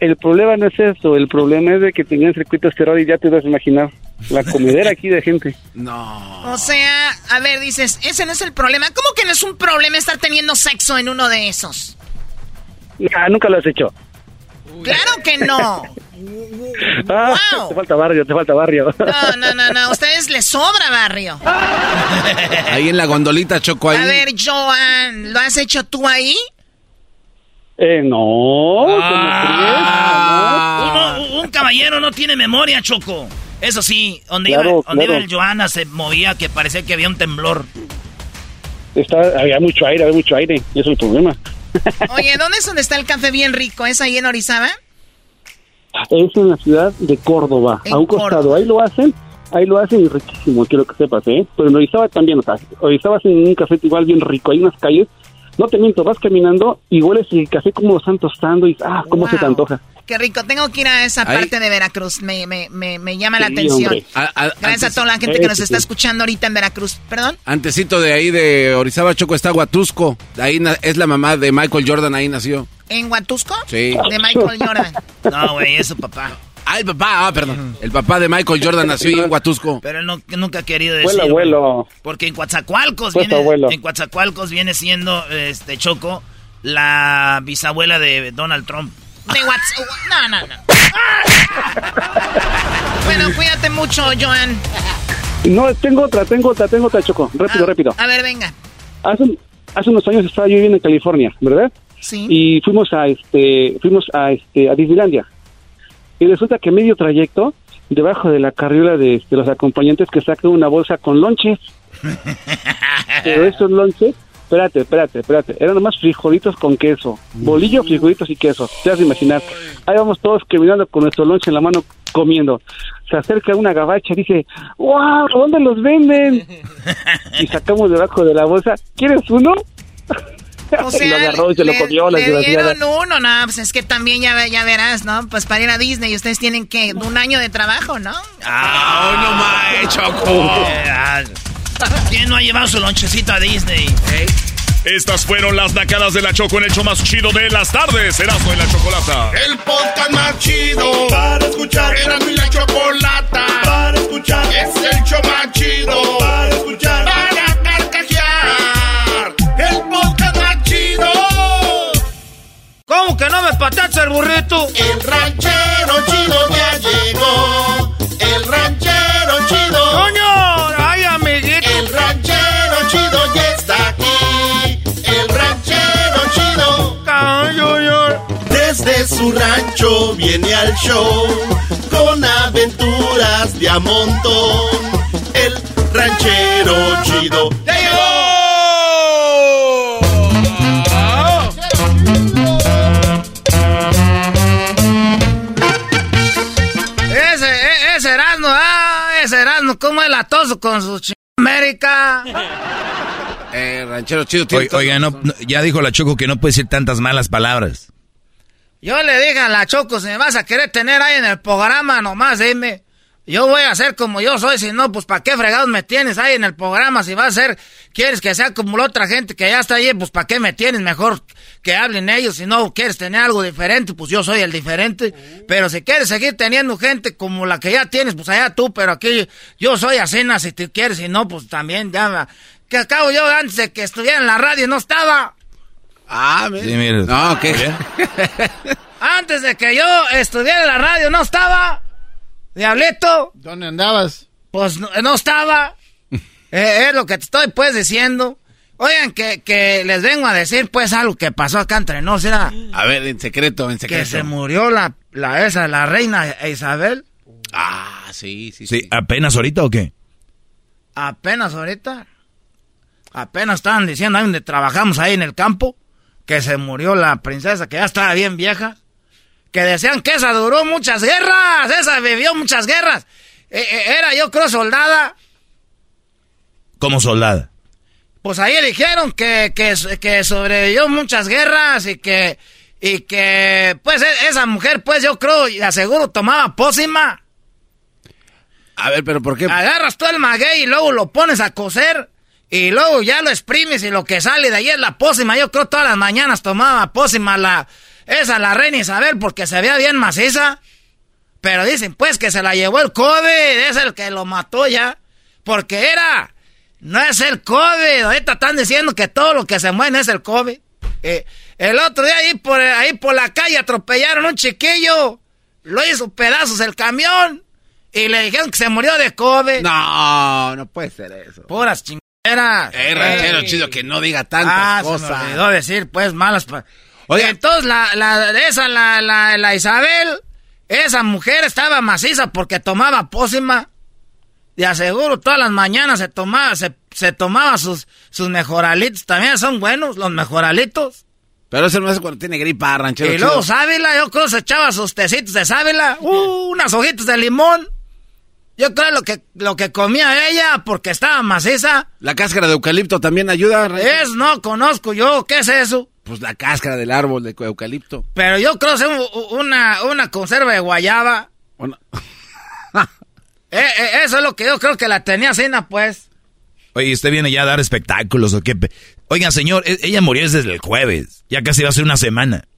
El problema no es eso, el problema es de que tenían circuitos terror y ya te vas a imaginar la comedera aquí de gente. No. O sea, a ver, dices, ese no es el problema. ¿Cómo que no es un problema estar teniendo sexo en uno de esos? Ah, nunca lo has hecho. Claro que no. Ah, Wow. Te falta barrio, te falta barrio. No, no, no, no. A ustedes les sobra barrio. Ahí en la gondolita, Choco, ahí. A ver, Joan, ¿lo has hecho tú ahí? Eh, no. Ah. Uno- un caballero no tiene memoria, Choco. Eso sí, donde, Claro, iba, donde claro. iba el Joana se movía que parecía que había un temblor. Está, había mucho aire, había mucho aire. Y eso es el problema. Oye, ¿dónde es donde está el café bien rico? ¿Es ahí en Orizaba? Es en la ciudad de Córdoba, En a un costado. Ahí lo hacen, ahí lo hacen y riquísimo, quiero que sepas, ¿eh? Pero en Orizaba también, o sea, Orizaba hacen un café igual bien rico. Hay unas calles, no te miento, vas caminando y hueles el café como lo están tostando y, ah, cómo se te antoja. Qué rico. Tengo que ir a esa Ahí. parte de Veracruz. Me, me, me, me llama la atención. hombre. A- a- Gracias a toda la gente que nos está sí. escuchando ahorita en Veracruz. ¿Perdón? Antecito de ahí de Orizaba, Choco, está Huatusco. Ahí es la mamá de Michael Jordan, ahí nació. ¿En Huatusco? Sí. De Michael Jordan. No, güey, es su papá. Ah, el papá, ah, perdón. El papá de Michael Jordan nació ahí en Huatusco. Pero él no- nunca ha querido decir. el güey. abuelo. Porque en Coatzacoalcos viene, abuelo. en Coatzacoalcos viene siendo este Choco la bisabuela de Donald Trump. De WhatsApp. No, no, no. bueno, cuídate mucho, Joan. No, tengo otra, tengo otra, tengo otra, Choco. Rápido, Ah, rápido. A ver, venga. Hace, hace unos años estaba yo viviendo en California, ¿verdad? Sí. Y fuimos a este, fuimos a este, a Disneylandia. Y resulta que medio trayecto, debajo de la carriola de, los acompañantes, que saca una bolsa con lonches. Pero esos lonches, espérate, espérate, espérate, eran nomás frijolitos con queso. Bolillo, frijolitos y queso. Te vas a imaginar. Ahí vamos todos caminando con nuestro lonche en la mano comiendo. Se acerca una gabacha y dice, ¡Wow! ¿Dónde los venden? y sacamos debajo de la bolsa, ¿quieres uno? O y lo agarró y se lo comió la le dieron uno, no, pues es que también ya, ya verás, ¿no? Pues para ir a Disney ustedes tienen que un año de trabajo, ¿no? ¡Ah, no más, Choco! ¿Quién no ha llevado su lonchecito a Disney? Estas fueron las nacadas de la Choco en el show más chido de las tardes. Erasmo en la Chocolata. El podcast más chido para escuchar. Era mi la chocolata para escuchar. Es el show más chido para escuchar. Para carcajear. El podcast más chido. ¿Cómo que no me patacha el burrito? El ranchero chido ya llegó. El ranchero chido. ¡Coño! Su rancho viene al show con aventuras de a montón. El ranchero chido. ¡Ya Ese, e- ese Erasmo, ah, ese Erasmo, ¿cómo es latoso con su ch... América. Eh, ranchero chido. oiga, no, ya dijo la Choco que no puede decir tantas malas palabras. Yo le dije a la Choco, si me vas a querer tener ahí en el programa, nomás dime. Yo voy a ser como yo soy, si no, pues ¿para qué fregados me tienes ahí en el programa? Si vas a ser, quieres que sea como la otra gente que ya está ahí, pues ¿para qué me tienes? Mejor que hablen ellos, si no quieres tener algo diferente, pues yo soy el diferente. Pero si quieres seguir teniendo gente como la que ya tienes, pues allá tú, pero aquí yo soy cena si tú quieres, si no, pues también ya... Que acabo yo antes de que estuviera en la radio no estaba. Ah, mira. Sí, mire. No, ¿qué? antes de que yo estuviera en la radio no estaba. Diablito. ¿Dónde andabas? Pues no, estaba. Eh, es lo que te estoy pues diciendo. Oigan, que, que, les vengo a decir pues algo que pasó acá entre nos. Era a ver, en secreto, en secreto. Que se murió la, la esa, la reina Isabel. Ah, sí, sí, sí. ¿Apenas ahorita o qué? Apenas ahorita. Apenas estaban diciendo ahí donde trabajamos ahí en el campo que se murió la princesa, que ya estaba bien vieja que decían que esa duró muchas guerras, esa vivió muchas guerras. E, e, era yo creo soldada. ¿Cómo soldada? Pues ahí dijeron que, que, que sobrevivió muchas guerras y que, y que, pues e, esa mujer, pues yo creo y aseguro tomaba pócima. A ver, pero ¿por qué? Agarras tú el maguey y luego lo pones a cocer y luego ya lo exprimes y lo que sale de ahí es la pócima. Yo creo todas las mañanas tomaba pócima la, esa la reina Isabel porque se veía bien maciza. Pero dicen pues que se la llevó el COVID, es el que lo mató ya. Porque era, no es el COVID. Ahorita están diciendo que todo lo que se mueve es el COVID. Eh, el otro día ahí por, ahí por la calle atropellaron a un chiquillo. Lo hizo pedazos el camión. Y le dijeron que se murió de COVID. No, no puede ser eso. Puras chingaderas. Eh, ranchero chido que no diga tantas ah, cosas. Se me olvidó decir, pues, malas. Oye, entonces la, la, esa, la, la, la Isabel, esa mujer estaba maciza porque tomaba pócima. De aseguro, todas las mañanas se tomaba, se, se tomaba sus, sus mejoralitos. También son buenos los mejoralitos. Pero eso no es cuando tiene gripa, ranchero. Y luego sábila, yo creo que se echaba sus tecitos de sábila, uh, unas hojitas de limón. Yo creo lo que, lo que comía ella porque estaba maciza. La cáscara de eucalipto también ayuda. Es, no conozco yo, ¿qué es eso? Pues la cáscara del árbol de eucalipto. Pero yo creo que es una, una conserva de guayaba. Eh, eh, eso es lo que yo creo que la tenía cena, pues. Oye, ¿usted viene ya a dar espectáculos o qué? Oiga, señor, e, ella murió desde el jueves. Ya casi va a ser una semana.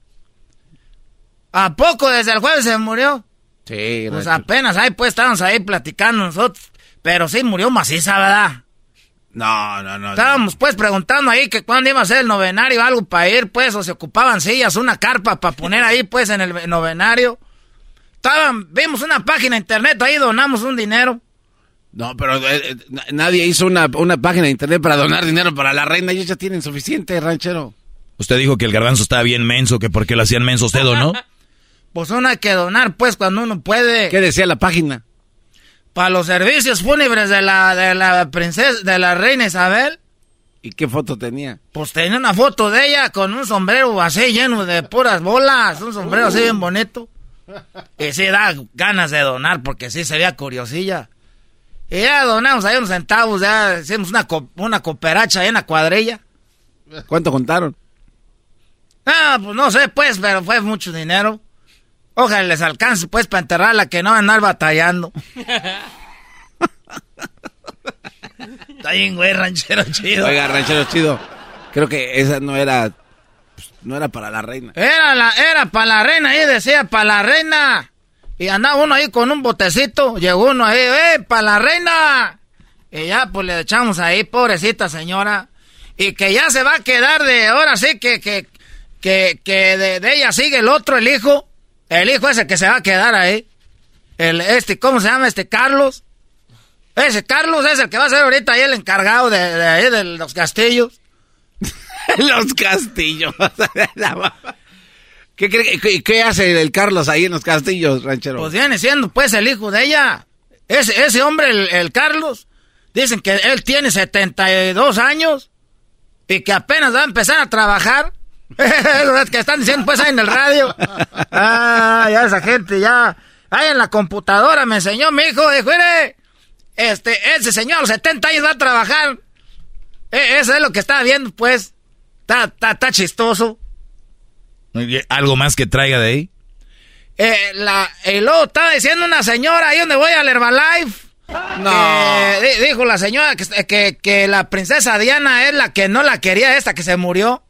¿A poco desde el jueves se murió? Sí. Pues apenas ahí, pues, estábamos ahí platicando nosotros. Pero sí murió maciza, ¿verdad? No, no, no. Estábamos pues preguntando ahí que cuándo iba a ser el novenario, algo para ir, pues, o se ocupaban sillas, una carpa para poner ahí, pues, en el novenario. Estaban, vimos una página de internet, ahí donamos un dinero. No, pero eh, eh, nadie hizo una, una, página de internet para donar dinero para la reina, ellos ya tienen suficiente, ranchero. Usted dijo que el garbanzo estaba bien menso, que porque lo hacían menso usted o no. pues uno hay que donar, pues, cuando uno puede. ¿Qué decía la página? para los servicios fúnebres de la, de la princesa, de la reina Isabel. ¿Y qué foto tenía? Pues tenía una foto de ella con un sombrero así lleno de puras bolas, un sombrero así bien bonito. Y sí da ganas de donar porque sí se veía curiosilla. Y ya donamos ahí unos centavos, ya hicimos una, una cooperacha ahí en la cuadrilla. ¿Cuánto contaron? Ah, pues no sé, pues, pero fue mucho dinero. Ojalá les alcance, pues, para enterrarla, que no van a andar batallando. Está bien, güey, ranchero chido. Oiga, ranchero chido. Creo que esa no era. Pues, no era para la reina. Era, la, era para la reina, ahí decía, para la reina. Y andaba uno ahí con un botecito. Llegó uno ahí, ¡eh, para la reina! Y ya, pues le echamos ahí, pobrecita señora. Y que ya se va a quedar de. Ahora sí que, que, que, que de, de ella sigue el otro, el hijo. El hijo ese que se va a quedar ahí. El, este, ¿cómo se llama este? Carlos. Ese Carlos es el que va a ser ahorita ahí el encargado de, ahí de los castillos. los castillos. ¿Qué, qué, hace el Carlos ahí en los castillos, ranchero? Pues viene siendo pues el hijo de ella. Ese, ese hombre, el, el Carlos, dicen que él tiene 72 años y que apenas va a empezar a trabajar. Es que están diciendo pues ahí en el radio. Ah, ya esa gente ya. Ahí en la computadora me enseñó mi hijo, dijo, este, ese señor a los 70 años va a trabajar. E, eso es lo que estaba viendo, pues. Está, está, está chistoso. ¿Algo más que traiga de ahí? Eh, la, y luego estaba diciendo una señora ahí donde voy al Herbalife. No. dijo la señora que, que, que, la princesa Diana es la que no la quería, esta que se murió.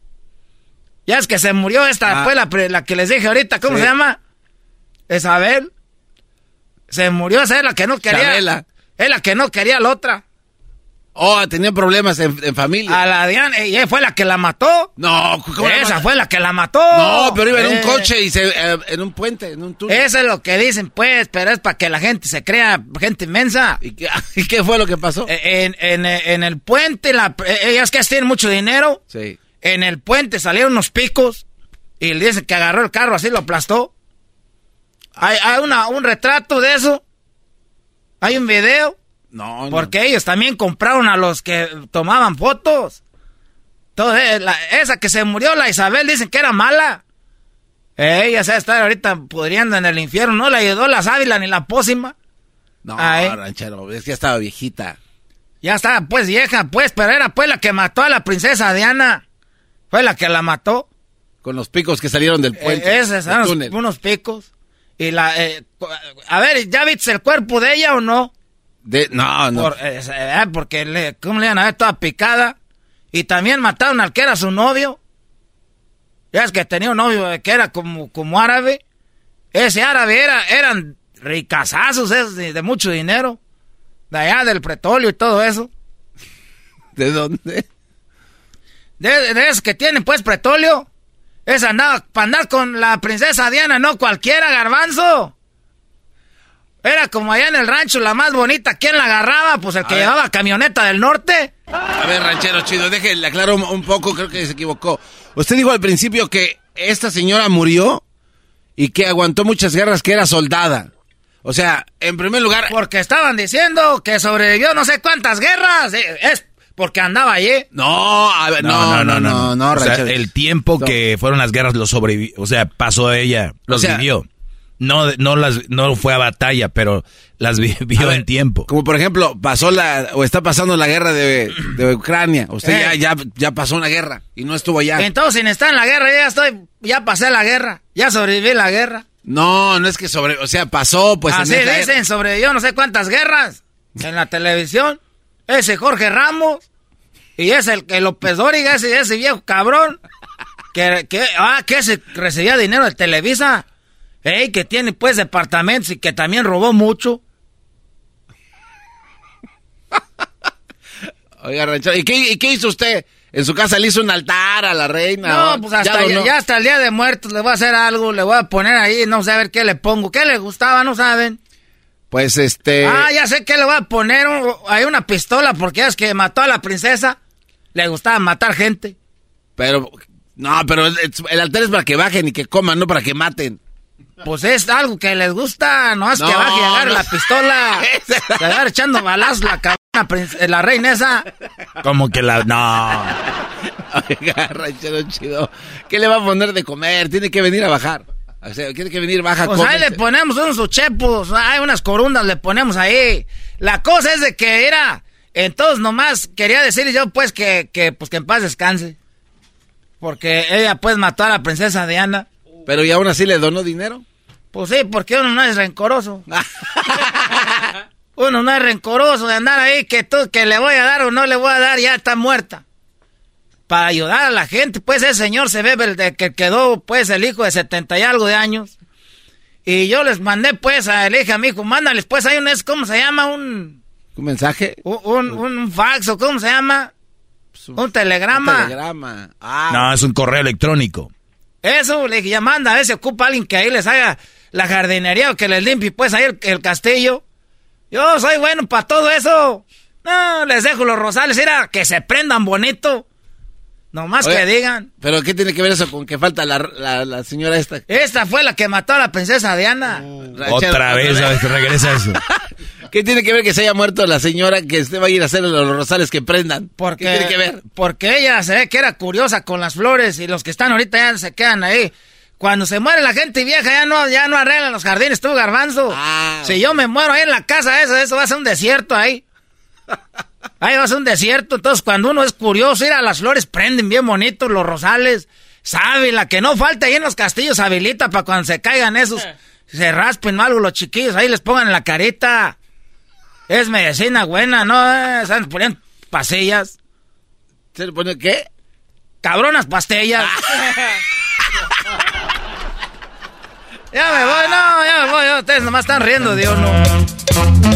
Ya es que se murió esta, ah. la, la, que les dije ahorita, ¿cómo se llama? Isabel. Se murió esa es la que no quería. Es la que no quería la otra. Oh, tenía problemas en, familia. A la Diana, ella fue la que la mató. No, ¿cómo Esa fue la que la mató. No, pero iba en un eh. coche y se, eh, en un puente, en un túnel. Eso es lo que dicen, pues, pero es para que la gente se crea gente inmensa. ¿Y qué, ¿y qué fue lo que pasó? Eh, en, en, en el puente, la, ellas que tienen mucho dinero. Sí. En el puente salieron unos picos y le dicen que agarró el carro así lo aplastó. Hay, hay una, un retrato de eso. Hay un video. No, Porque ellos también compraron a los que tomaban fotos. Entonces, esa que se murió, la Isabel, dicen que era mala. Ella se va a estar ahorita pudriendo en el infierno. No le ayudó la sábila ni la pócima. No, ranchero, es que estaba viejita. Ya estaba pues vieja, pues, pero era pues la que mató a la princesa Diana. Fue la que la mató. Con los picos que salieron del puente. Eh, esos eran unos picos. Y la... Eh, a ver, ¿ya viste el cuerpo de ella o no? De, no, no. Eh, eh, porque, le, ¿cómo le iban a ver toda picada? Y también mataron al que era su novio. Ya es que tenía un novio que era como, como árabe. Ese árabe era, eran ricazazos de, de mucho dinero. De allá del petróleo y todo eso. ¿De dónde? De, de que tienen pues petróleo. Es andaba para andar con la princesa Diana, no cualquiera, garbanzo. Era como allá en el rancho, la más bonita. ¿Quién la agarraba? Pues el que llevaba camioneta del norte. A ver, ranchero chido, déjele aclaro un poco, creo que se equivocó. Usted dijo al principio que esta señora murió y que aguantó muchas guerras, que era soldada. O sea, en primer lugar... Porque estaban diciendo que sobrevivió no sé cuántas guerras. Eh, es porque andaba allí. No, a ver, no, no, no, no, o sea, el tiempo que fueron las guerras lo sobrevivió, o sea, pasó ella, los vivió. No, no las, no fue a batalla, pero las vivió en tiempo. Como por ejemplo, pasó la, o está pasando la guerra de, Ucrania. Usted ya, eh. ya, ya pasó una guerra y no estuvo allá. Entonces, sin estar en la guerra, ya estoy, ya pasé la guerra, ya sobreviví la guerra. No, no es que sobre, o sea, pasó, pues. Así dicen, sobrevivió no sé cuántas guerras en la televisión. Ese Jorge Ramos y es el que López Dóriga, ese, ese viejo cabrón, que, que, ah, que se recibía dinero de Televisa. Ey, que tiene pues departamentos y que también robó mucho. Oiga, ranchero, ¿y qué, qué, hizo usted? ¿En su casa le hizo un altar a la reina? No, pues hasta, ya, hasta el día de muertos le voy a hacer algo, le voy a poner ahí, no sé a ver qué le pongo. ¿Qué le gustaba? No saben. Pues este... Ah, ya sé que le voy a poner ahí una pistola porque es que mató a la princesa. Le gustaba matar gente. Pero, no, pero el altar es para que bajen y que coman, no para que maten. Pues es algo que les gusta, no es que baje y agarre la pistola. Se agarre echando balazos la cabrona, la reina esa. Como que la. No. Oiga, ranchero chido. ¿Qué le va a poner de comer? Tiene que venir a bajar. O sea, tiene que venir baja. Pues ahí le ponemos unos uchepos, hay unas corundas, le ponemos ahí. La cosa es de que era. Entonces nomás quería decirle yo pues que, que, pues que en paz descanse. Porque ella pues mató a la princesa Diana. Pero ¿y aún así le donó dinero? Pues sí, porque uno no es rencoroso. uno no es rencoroso de andar ahí que tú que le voy a dar o no le voy a dar, ya está muerta. Para ayudar a la gente, pues ese señor se ve el que quedó pues el hijo de setenta y algo de años. Y yo les mandé pues a le dije a mi hijo, mándales pues hay un, ¿cómo se llama? Un... ¿Un mensaje? Un, un, fax o ¿cómo se llama? Pues un, telegrama. Un telegrama. Ah. No, es un correo electrónico. Eso, le dije, ya manda, a ver si ocupa alguien que ahí les haga la jardinería o que les limpie pues ahí el, castillo. Yo soy bueno para todo eso. No, les dejo los rosales, era que se prendan bonito. Nomás que digan. ¿Pero qué tiene que ver eso con que falta la, señora esta? Esta fue la que mató a la princesa Diana. otra vez, a ver, regresa eso. ¿Qué tiene que ver que se haya muerto la señora que usted va a ir a hacer los rosales que prendan? Porque, ¿Qué tiene que ver? Porque ella se ve que era curiosa con las flores y los que están ahorita ya se quedan ahí Cuando se muere la gente vieja, ya no, ya no arreglan los jardines, tú, garbanzo. Ah, si yo me muero ahí en la casa, eso, eso va a ser un desierto ahí. Ahí va a ser un desierto. Entonces, cuando uno es curioso, ir a las flores prenden bien bonitos los rosales. Sábila, que no falta ahí en los castillos habilita para cuando se caigan esos, se raspen algo los chiquillos, ahí les pongan la carita. Es medicina buena, ¿no? Eh, Están poniendo pastillas. ¿Se le pone qué? Cabronas pastillas. ya me voy, no, ya me voy. Ustedes nomás están riendo, Dios, no.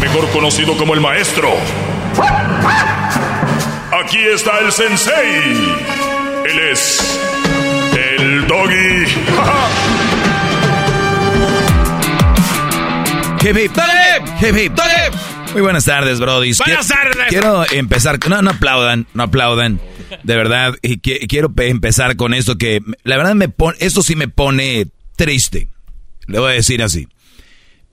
Mejor conocido como el maestro. Aquí está el sensei. Él es el doggy. Hip, hip, hip, hip. Muy buenas tardes, Brody. Buenas tardes. Quiero empezar. No, no aplaudan, no aplaudan. De verdad, y quiero pe- empezar con esto que, la verdad, me pone, esto sí me pone triste. Le voy a decir así.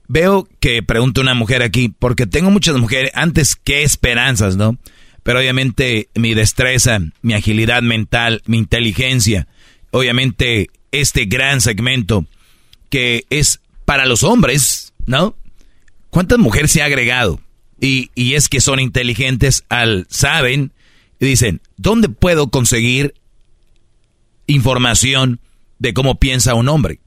Veo que pregunta una mujer aquí, porque tengo muchas mujeres, antes qué esperanzas, ¿no? Pero obviamente mi destreza, mi agilidad mental, mi inteligencia, obviamente este gran segmento que es para los hombres, ¿no? ¿Cuántas mujeres se ha agregado? Y, y es que son inteligentes al saben y dicen, ¿dónde puedo conseguir información de cómo piensa un hombre?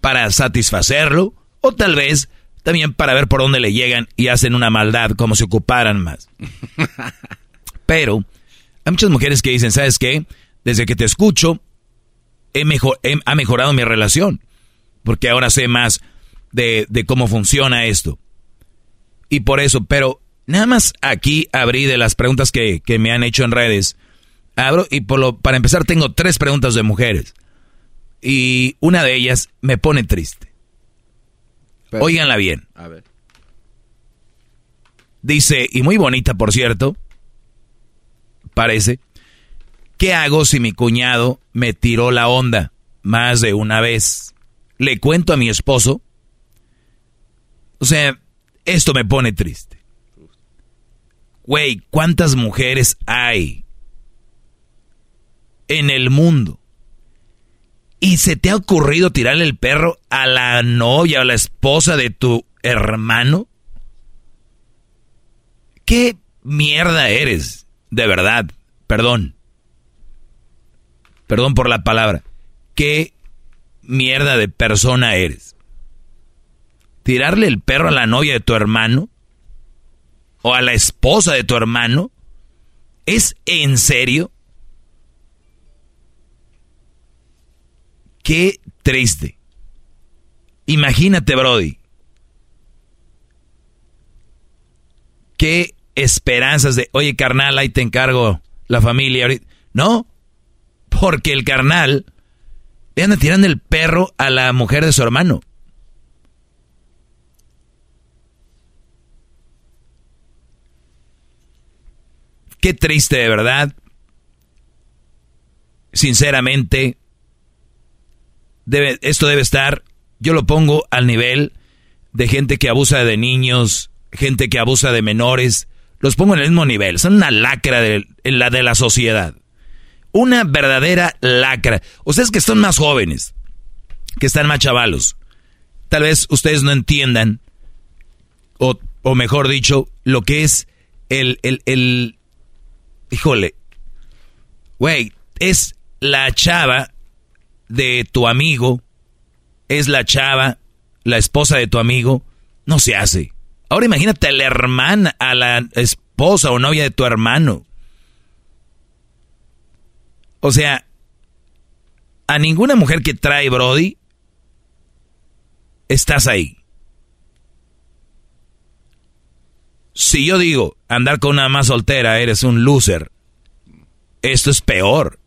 Para satisfacerlo o tal vez también para ver por dónde le llegan y hacen una maldad como si ocuparan más. Pero hay muchas mujeres que dicen, ¿sabes qué? Desde que te escucho, he mejor, he- ha mejorado mi relación. Porque ahora sé más de, de cómo funciona esto. Y por eso, pero nada más aquí abrí de las preguntas que, que me han hecho en redes. Abro y por lo, para empezar tengo tres preguntas de mujeres. Y una de ellas me pone triste. Óiganla bien. A ver. Dice, y muy bonita por cierto, parece, ¿qué hago si mi cuñado me tiró la onda más de una vez? ¿Le cuento a mi esposo? O sea, esto me pone triste. Güey, ¿cuántas mujeres hay en el mundo? ¿Y se te ha ocurrido tirarle el perro a la novia o la esposa de tu hermano? ¿Qué mierda eres? De verdad. Perdón. Perdón por la palabra. ¿Qué mierda de persona eres? ¿Tirarle el perro a la novia de tu hermano? ¿O a la esposa de tu hermano? ¿Es en serio? Qué triste. Imagínate, Brody. Qué esperanzas de, oye, carnal, ahí te encargo la familia. ahorita". No, porque el carnal le anda tirando el perro a la mujer de su hermano. Qué triste, de verdad. Sinceramente, debe, esto debe estar, yo lo pongo al nivel de gente que abusa de niños, gente que abusa de menores, los pongo en el mismo nivel, son una lacra de, en la de la sociedad. Una verdadera lacra. Ustedes que son más jóvenes, que están más chavalos, tal vez ustedes no entiendan, o, o mejor dicho, lo que es el, el, el, híjole, güey, es la chava de tu amigo, es la chava, la esposa de tu amigo, no se hace. Ahora imagínate a la hermana, a la esposa o novia de tu hermano. O sea, a ninguna mujer que trae Brody, estás ahí. Si yo digo, andar con una más soltera, eres un loser. Esto es peor.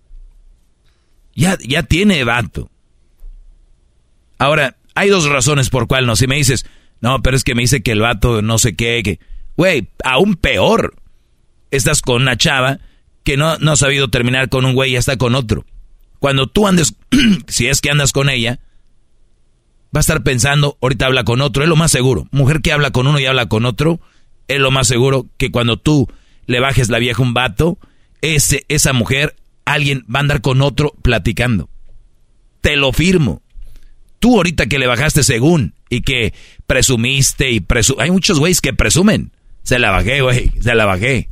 Ya, ya tiene vato. Ahora, hay dos razones por cuál no. Si me dices, no, pero es que me dice que el vato no sé qué, que... Güey, aún peor. Estás con una chava que no, no ha sabido terminar con un güey y ya está con otro. Cuando tú andes, si es que andas con ella, va a estar pensando, ahorita habla con otro, es lo más seguro. Mujer que habla con uno y habla con otro, es lo más seguro que cuando tú le bajes la vieja un vato, ese, esa mujer, alguien va a andar con otro platicando. Te lo firmo. Tú ahorita que le bajaste según y que presumiste y presu hay muchos güeyes que presumen. Se la bajé, güey, se la bajé.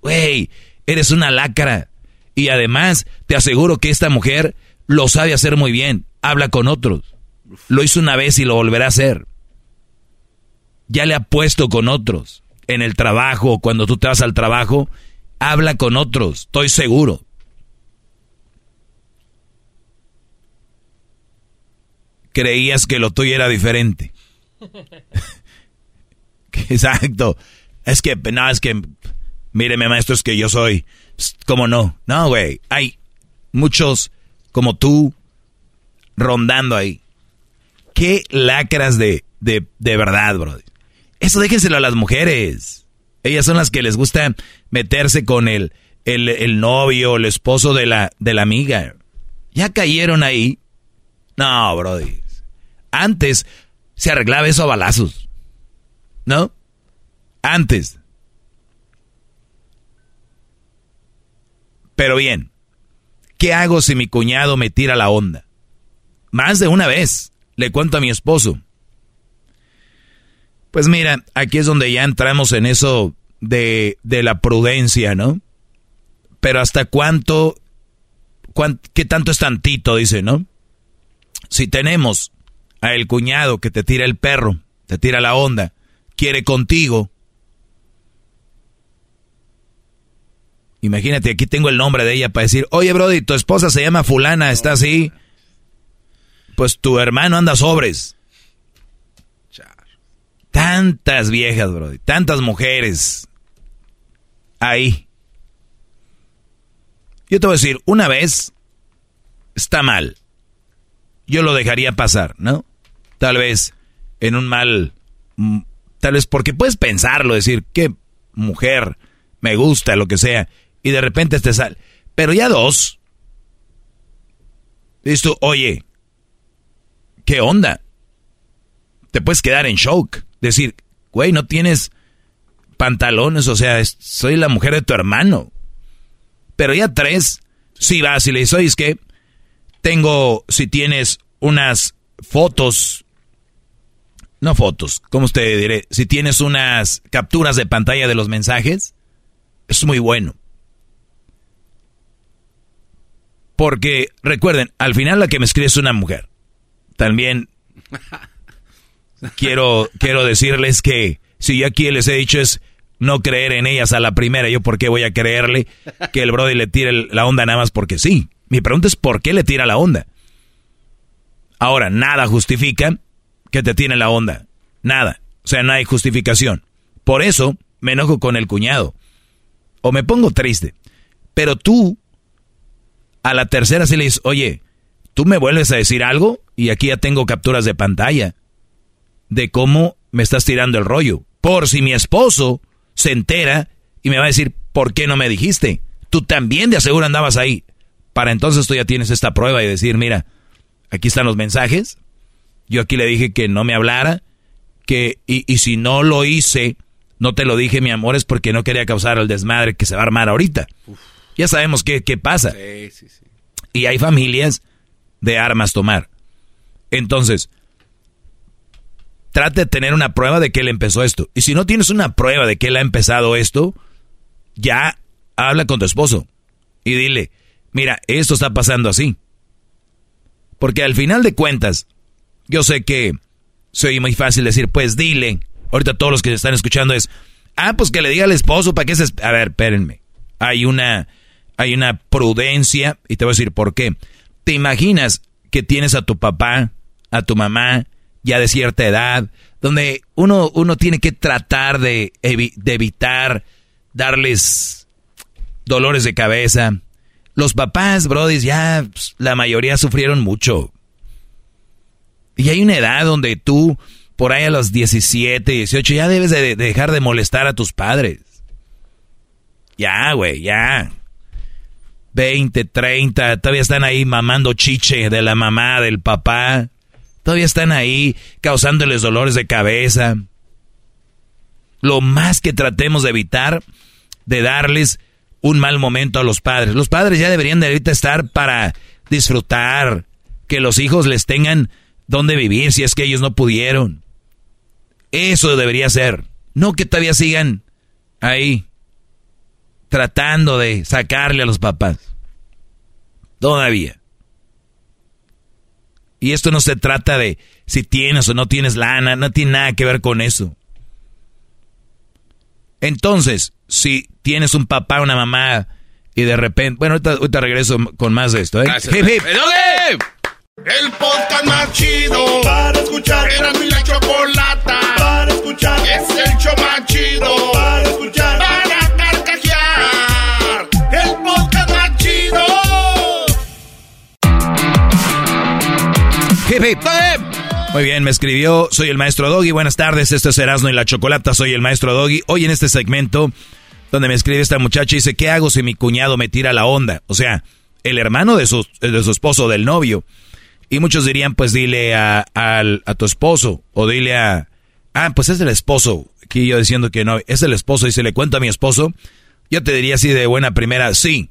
Güey, eres una lácara. Y además, te aseguro que esta mujer lo sabe hacer muy bien. Habla con otros. Lo hizo una vez y lo volverá a hacer. Ya le ha puesto con otros. En el trabajo, cuando tú te vas al trabajo, habla con otros. Estoy seguro. Creías que lo tuyo era diferente. Exacto. Es que, no, es que, míreme maestro, es que yo soy ¿Cómo no? No, güey. Hay muchos como tú rondando ahí. Qué lacras de, de, de verdad, bro. Eso déjenselo a las mujeres. Ellas son las que les gusta meterse con el, el, el novio, el esposo de la, de la amiga. Ya cayeron ahí. No, brody. Antes se arreglaba eso a balazos. ¿No? Antes. Pero bien, ¿qué hago si mi cuñado me tira la onda? Más de una vez, le cuento a mi esposo. Pues mira, aquí es donde ya entramos en eso de, de la prudencia, ¿no? Pero hasta cuánto, qué tanto es tantito, dice, ¿no? Si tenemos a el cuñado que te tira el perro, te tira la onda, quiere contigo, Imagínate, aquí tengo el nombre de ella para decir, oye, Brody, tu esposa se llama fulana, está así. Pues tu hermano anda sobres. Tantas viejas, Brody, tantas mujeres. Ahí. Yo te voy a decir, una vez está mal. Yo lo dejaría pasar, ¿no? Tal vez en un mal... Mm, tal vez porque puedes pensarlo, decir, qué mujer, me gusta, lo que sea y de repente te sale. Pero ya dos. Dices tú, oye, ¿qué onda? Te puedes quedar en shock. Decir, güey, no tienes pantalones, o sea, soy la mujer de tu hermano. Pero ya tres, si vas y le dices, oye, es que tengo, si tienes unas fotos, no fotos, ¿cómo te diré? Si tienes unas capturas de pantalla de los mensajes, es muy bueno. Porque, recuerden, al final la que me escribe es una mujer. También quiero, quiero decirles que si yo aquí les he dicho es no creer en ellas a la primera, yo por qué voy a creerle que el brother le tire la onda nada más porque sí. Mi pregunta es por qué le tira la onda. Ahora, nada justifica que te tiene la onda. Nada. O sea, no hay justificación. Por eso me enojo con el cuñado. O me pongo triste. Pero tú a la tercera sí le dices, oye, tú me vuelves a decir algo y aquí ya tengo capturas de pantalla de cómo me estás tirando el rollo. Por si mi esposo se entera y me va a decir, ¿por qué no me dijiste? Tú también de aseguro andabas ahí. Para entonces tú ya tienes esta prueba y decir, mira, aquí están los mensajes. Yo aquí le dije que no me hablara, que, y, y si no lo hice, no te lo dije, mi amor, es porque no quería causar el desmadre que se va a armar ahorita. Ya sabemos qué, qué pasa. Sí, sí, sí. Y hay familias de armas tomar. Entonces, trate de tener una prueba de que él empezó esto. Y si no tienes una prueba de que él ha empezado esto, ya habla con tu esposo y dile, mira, esto está pasando así. Porque al final de cuentas, yo sé que soy muy fácil decir, pues dile. Ahorita todos los que están escuchando es, ah, pues que le diga al esposo para que se... A ver, espérenme. Hay una hay una prudencia y te voy a decir por qué. ¿Te imaginas que tienes a tu papá, a tu mamá, ya de cierta edad, donde uno, uno tiene que tratar de, evitar darles dolores de cabeza, Los papás, brodis, ya pues, la mayoría sufrieron mucho. Y hay una edad donde tú, por ahí a los 17, 18, ya debes de dejar de molestar a tus padres. Ya, güey, ya. 20, 30, todavía están ahí mamando chiche de la mamá, del papá. Todavía están ahí causándoles dolores de cabeza. Lo más que tratemos de evitar de darles un mal momento a los padres. Los padres ya deberían de ahorita estar para disfrutar, que los hijos les tengan donde vivir si es que ellos no pudieron. Eso debería ser. No que todavía sigan ahí tratando de sacarle a los papás. Todavía. Y esto no se trata de si tienes o no tienes lana, no tiene nada que ver con eso. Entonces, si tienes un papá, una mamá y de repente, bueno, ahorita, regreso con más de esto, ¿eh? El podcast más chido para escuchar. Era mi la chocolata para escuchar. Es el show más chido para escuchar. Muy bien, me escribió, soy el maestro Doggy, buenas tardes, esto es Erasmo y la Chocolata, soy el maestro Doggy. Hoy en este segmento, donde me escribe esta muchacha, dice, ¿qué hago si mi cuñado me tira la onda? O sea, el hermano de su, de su esposo, del novio. Y muchos dirían, pues dile a, a, tu esposo, o dile a, ah, pues es el esposo, aquí yo diciendo que no, es el esposo, y se le cuento a mi esposo, yo te diría así de buena primera, sí,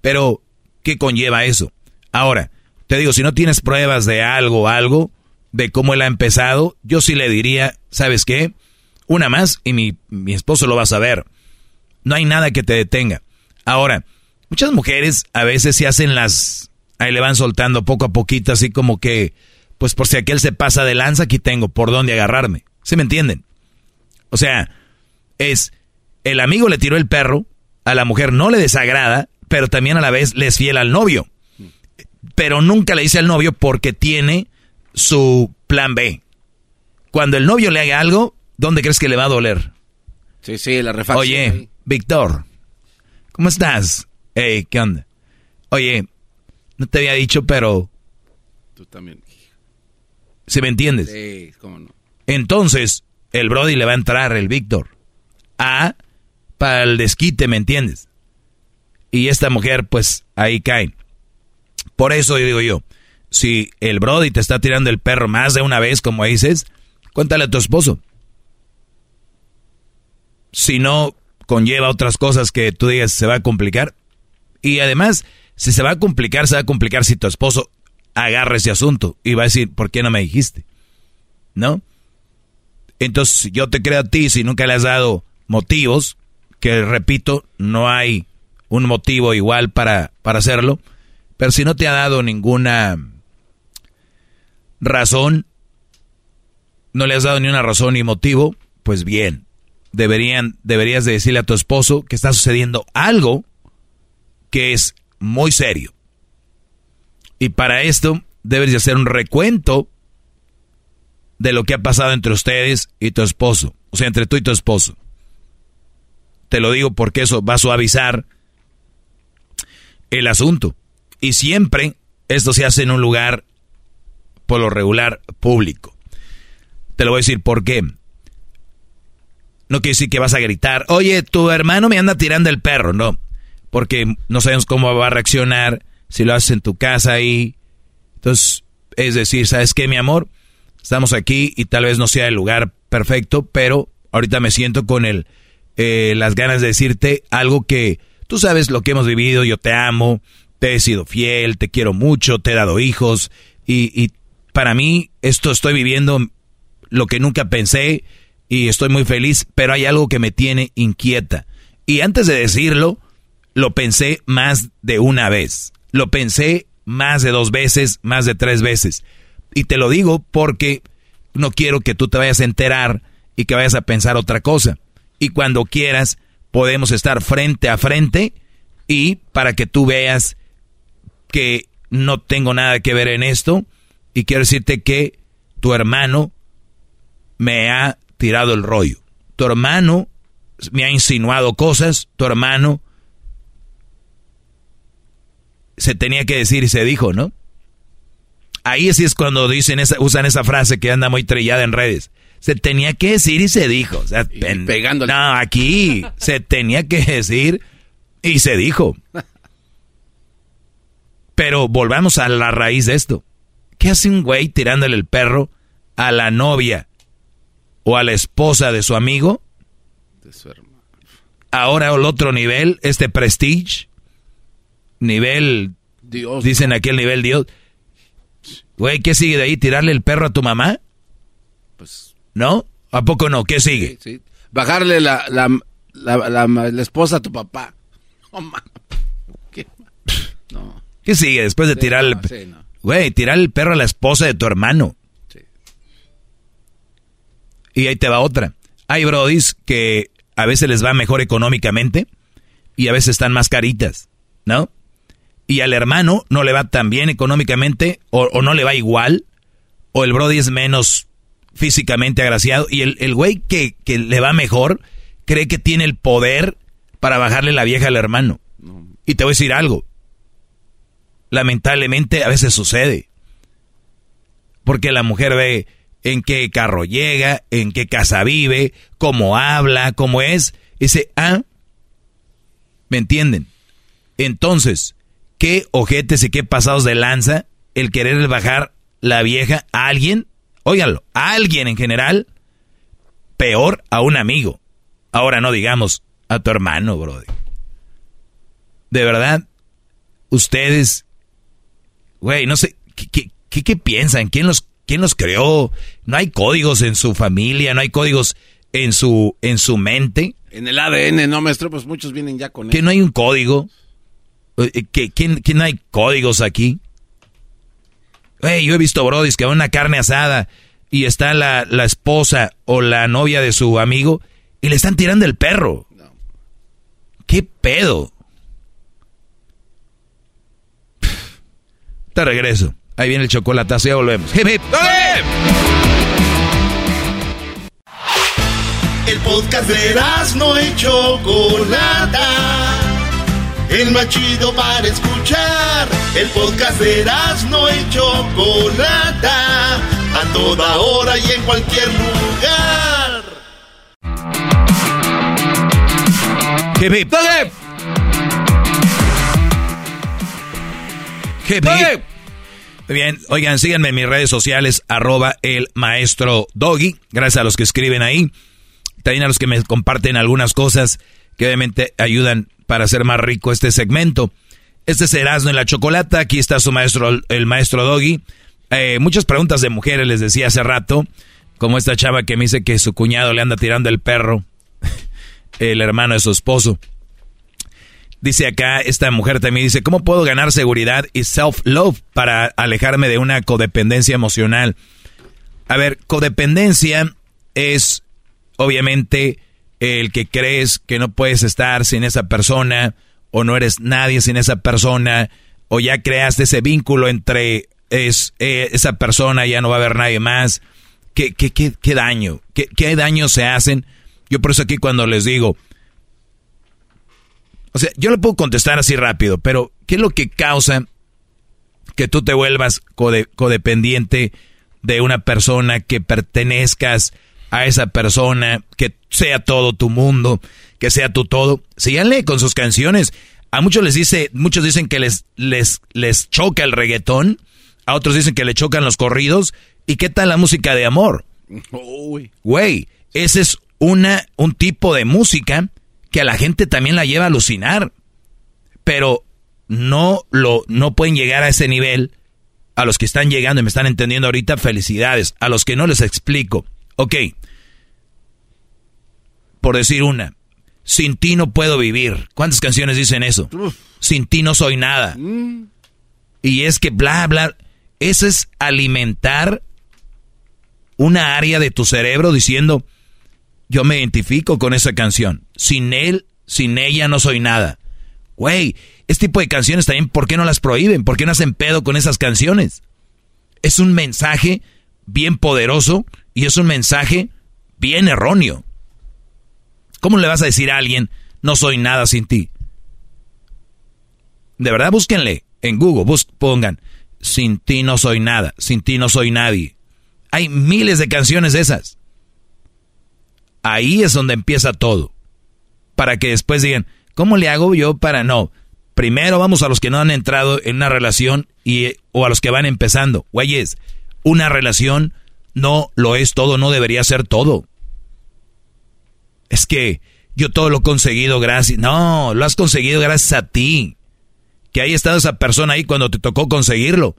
pero ¿qué conlleva eso? Ahora, te digo, si no tienes pruebas de algo, algo, de cómo él ha empezado, yo sí le diría, ¿sabes qué? Una más y mi, mi esposo lo va a saber. No hay nada que te detenga. Ahora, muchas mujeres a veces se hacen las... Ahí le van soltando poco a poquito, así como que, pues por si aquel se pasa de lanza, aquí tengo por dónde agarrarme. ¿Sí me entienden? O sea, es, el amigo le tiró el perro, a la mujer no le desagrada, pero también a la vez le es fiel al novio pero nunca le dice al novio porque tiene su plan B. Cuando el novio le haga algo, ¿dónde crees que le va a doler? Sí, sí, la refacción. Oye, Víctor, ¿cómo estás? Hey, ¿qué onda? Oye, no te había dicho, pero... Tú también. ¿Se me entiendes? Sí, cómo no. Entonces, el Brody le va a entrar, el Víctor, a... para el desquite, ¿me entiendes? Y esta mujer, pues, ahí cae. Por eso yo digo yo, si el Brody te está tirando el perro más de una vez, como dices, cuéntale a tu esposo. Si no conlleva otras cosas que tú digas se va a complicar. Y además, si se va a complicar, se va a complicar si tu esposo agarra ese asunto y va a decir, ¿por qué no me dijiste? ¿No? Entonces, yo te creo a ti si nunca le has dado motivos, que repito, no hay un motivo igual para, para hacerlo pero si no te ha dado ninguna razón, no le has dado ni una razón ni motivo, pues bien, deberían, deberías de decirle a tu esposo que está sucediendo algo que es muy serio. Y para esto debes de hacer un recuento de lo que ha pasado entre ustedes y tu esposo, o sea, entre tú y tu esposo. Te lo digo porque eso va a suavizar el asunto. Y siempre esto se hace en un lugar, por lo regular, público. Te lo voy a decir por qué. No quiere decir que vas a gritar, oye, tu hermano me anda tirando el perro, no. Porque no sabemos cómo va a reaccionar si lo haces en tu casa ahí. Entonces, es decir, ¿sabes qué, mi amor? Estamos aquí y tal vez no sea el lugar perfecto, pero ahorita me siento con el, eh, las ganas de decirte algo que tú sabes lo que hemos vivido, yo te amo, te he sido fiel, te quiero mucho, te he dado hijos y, para mí esto estoy viviendo lo que nunca pensé y estoy muy feliz, pero hay algo que me tiene inquieta. Y antes de decirlo, lo pensé más de una vez. Lo pensé más de dos veces, más de tres veces. Y te lo digo porque no quiero que tú te vayas a enterar y que vayas a pensar otra cosa. Y cuando quieras, podemos estar frente a frente y para que tú veas que no tengo nada que ver en esto y quiero decirte que tu hermano me ha tirado el rollo. Tu hermano me ha insinuado cosas, tu hermano se tenía que decir y se dijo, ¿no? Ahí sí es cuando dicen esa, usan esa frase que anda muy trillada en redes. Se tenía que decir y se dijo. O sea, No, aquí se tenía que decir y se dijo. Pero volvamos a la raíz de esto. ¿Qué hace un güey tirándole el perro a la novia o a la esposa de su amigo? De su hermano. Ahora el otro nivel, este prestige, nivel, Dios, dicen aquí el nivel Dios. Güey, ¿qué sigue de ahí? ¿Tirarle el perro a tu mamá? Pues. ¿No? ¿A poco no? ¿Qué sigue? Bajarle la, la, la, esposa a tu papá. ¿Qué? No. ¿Qué sigue después de tirarle? Güey, tirar el perro a la esposa de tu hermano. Y ahí te va otra. Hay brodis que a veces les va mejor económicamente y a veces están más caritas, ¿no? Y al hermano no le va tan bien económicamente o, no le va igual, o el Brody es menos físicamente agraciado y el, el güey que, que, le va mejor cree que tiene el poder para bajarle la vieja al hermano. Y te voy a decir algo, lamentablemente a veces sucede, porque la mujer ve en qué carro llega, en qué casa vive, cómo habla, cómo es, ese ah, ¿me entienden? Entonces, qué ojetes y qué pasados de lanza el querer bajar la vieja a alguien, óiganlo, a alguien en general, peor a un amigo. Ahora no digamos a tu hermano, brother. De verdad, ustedes, güey, no sé, ¿qué, qué, piensan? ¿Quién los, ¿Quién los creó? No hay códigos en su familia, no hay códigos en su, en su mente. En el ADN, no, maestro, pues muchos vienen ya con Que no hay un código. Eh, ¿Qué, quién, quién hay códigos aquí? Hey, yo he visto brodis que van una carne asada y está la, la, esposa o la novia de su amigo y le están tirando el perro. ¿Qué pedo? Te regreso. Ahí viene el chocolatazo, ya volvemos. El podcast de no hecho Chocolata el más chido para escuchar. El podcast de no y Chocolata, a toda hora y en cualquier lugar. Hip hip. Hip hip. Bien, oigan, síganme en mis redes sociales, arroba el maestro Doggy. Gracias a los que escriben ahí. También a los que me comparten algunas cosas que obviamente ayudan para hacer más rico este segmento. Este es Erasmo en la Chocolata, aquí está su maestro, el maestro Doggy. Eh, muchas preguntas de mujeres les decía hace rato, como esta chava que me dice que su cuñado le anda tirando el perro, el hermano de su esposo. Dice acá, esta mujer también dice, ¿cómo puedo ganar seguridad y self-love para alejarme de una codependencia emocional? A ver, codependencia es obviamente el que crees que no puedes estar sin esa persona o no eres nadie sin esa persona o ya creaste ese vínculo entre es, eh, esa persona, ya no va a haber nadie más. ¿Qué, qué, qué, qué daño? ¿Qué, ¿Qué daño se hacen? Yo por eso aquí cuando les digo, o sea, yo le puedo contestar así rápido, pero ¿qué es lo que causa que tú te vuelvas codependiente de una persona que pertenezcas a esa persona, que sea todo tu mundo, que sea tu todo. Síganle con sus canciones. A muchos les dice, muchos dicen que les, les, les choca el reggaetón, a otros dicen que le chocan los corridos. ¿Y qué tal la música de amor? Güey, ese es una, un tipo de música que a la gente también la lleva a alucinar. Pero no lo, no pueden llegar a ese nivel. A los que están llegando y me están entendiendo ahorita, felicidades. A los que no les explico. Ok, por decir una. Sin ti no puedo vivir. ¿Cuántas canciones dicen eso? Sin ti no soy nada. Mm. Y es que bla, bla. Eso es alimentar una área de tu cerebro diciendo, yo me identifico con esa canción. Sin él, sin ella no soy nada. Güey, este tipo de canciones también, ¿por qué no las prohíben? ¿Por qué no hacen pedo con esas canciones? Es un mensaje bien poderoso y es un mensaje bien erróneo. ¿Cómo le vas a decir a alguien, no soy nada sin ti? De verdad, búsquenle. En Google, bus pongan, sin ti no soy nada, sin ti no soy nadie. Hay miles de canciones esas. Ahí es donde empieza todo. Para que después digan, ¿cómo le hago yo para no? Primero vamos a los que no han entrado en una relación y, o a los que van empezando. Güeyes, una relación no lo es todo, no debería ser todo. Es que yo todo lo he conseguido gracias. No, lo has conseguido gracias a ti. Que haya estado esa persona ahí cuando te tocó conseguirlo.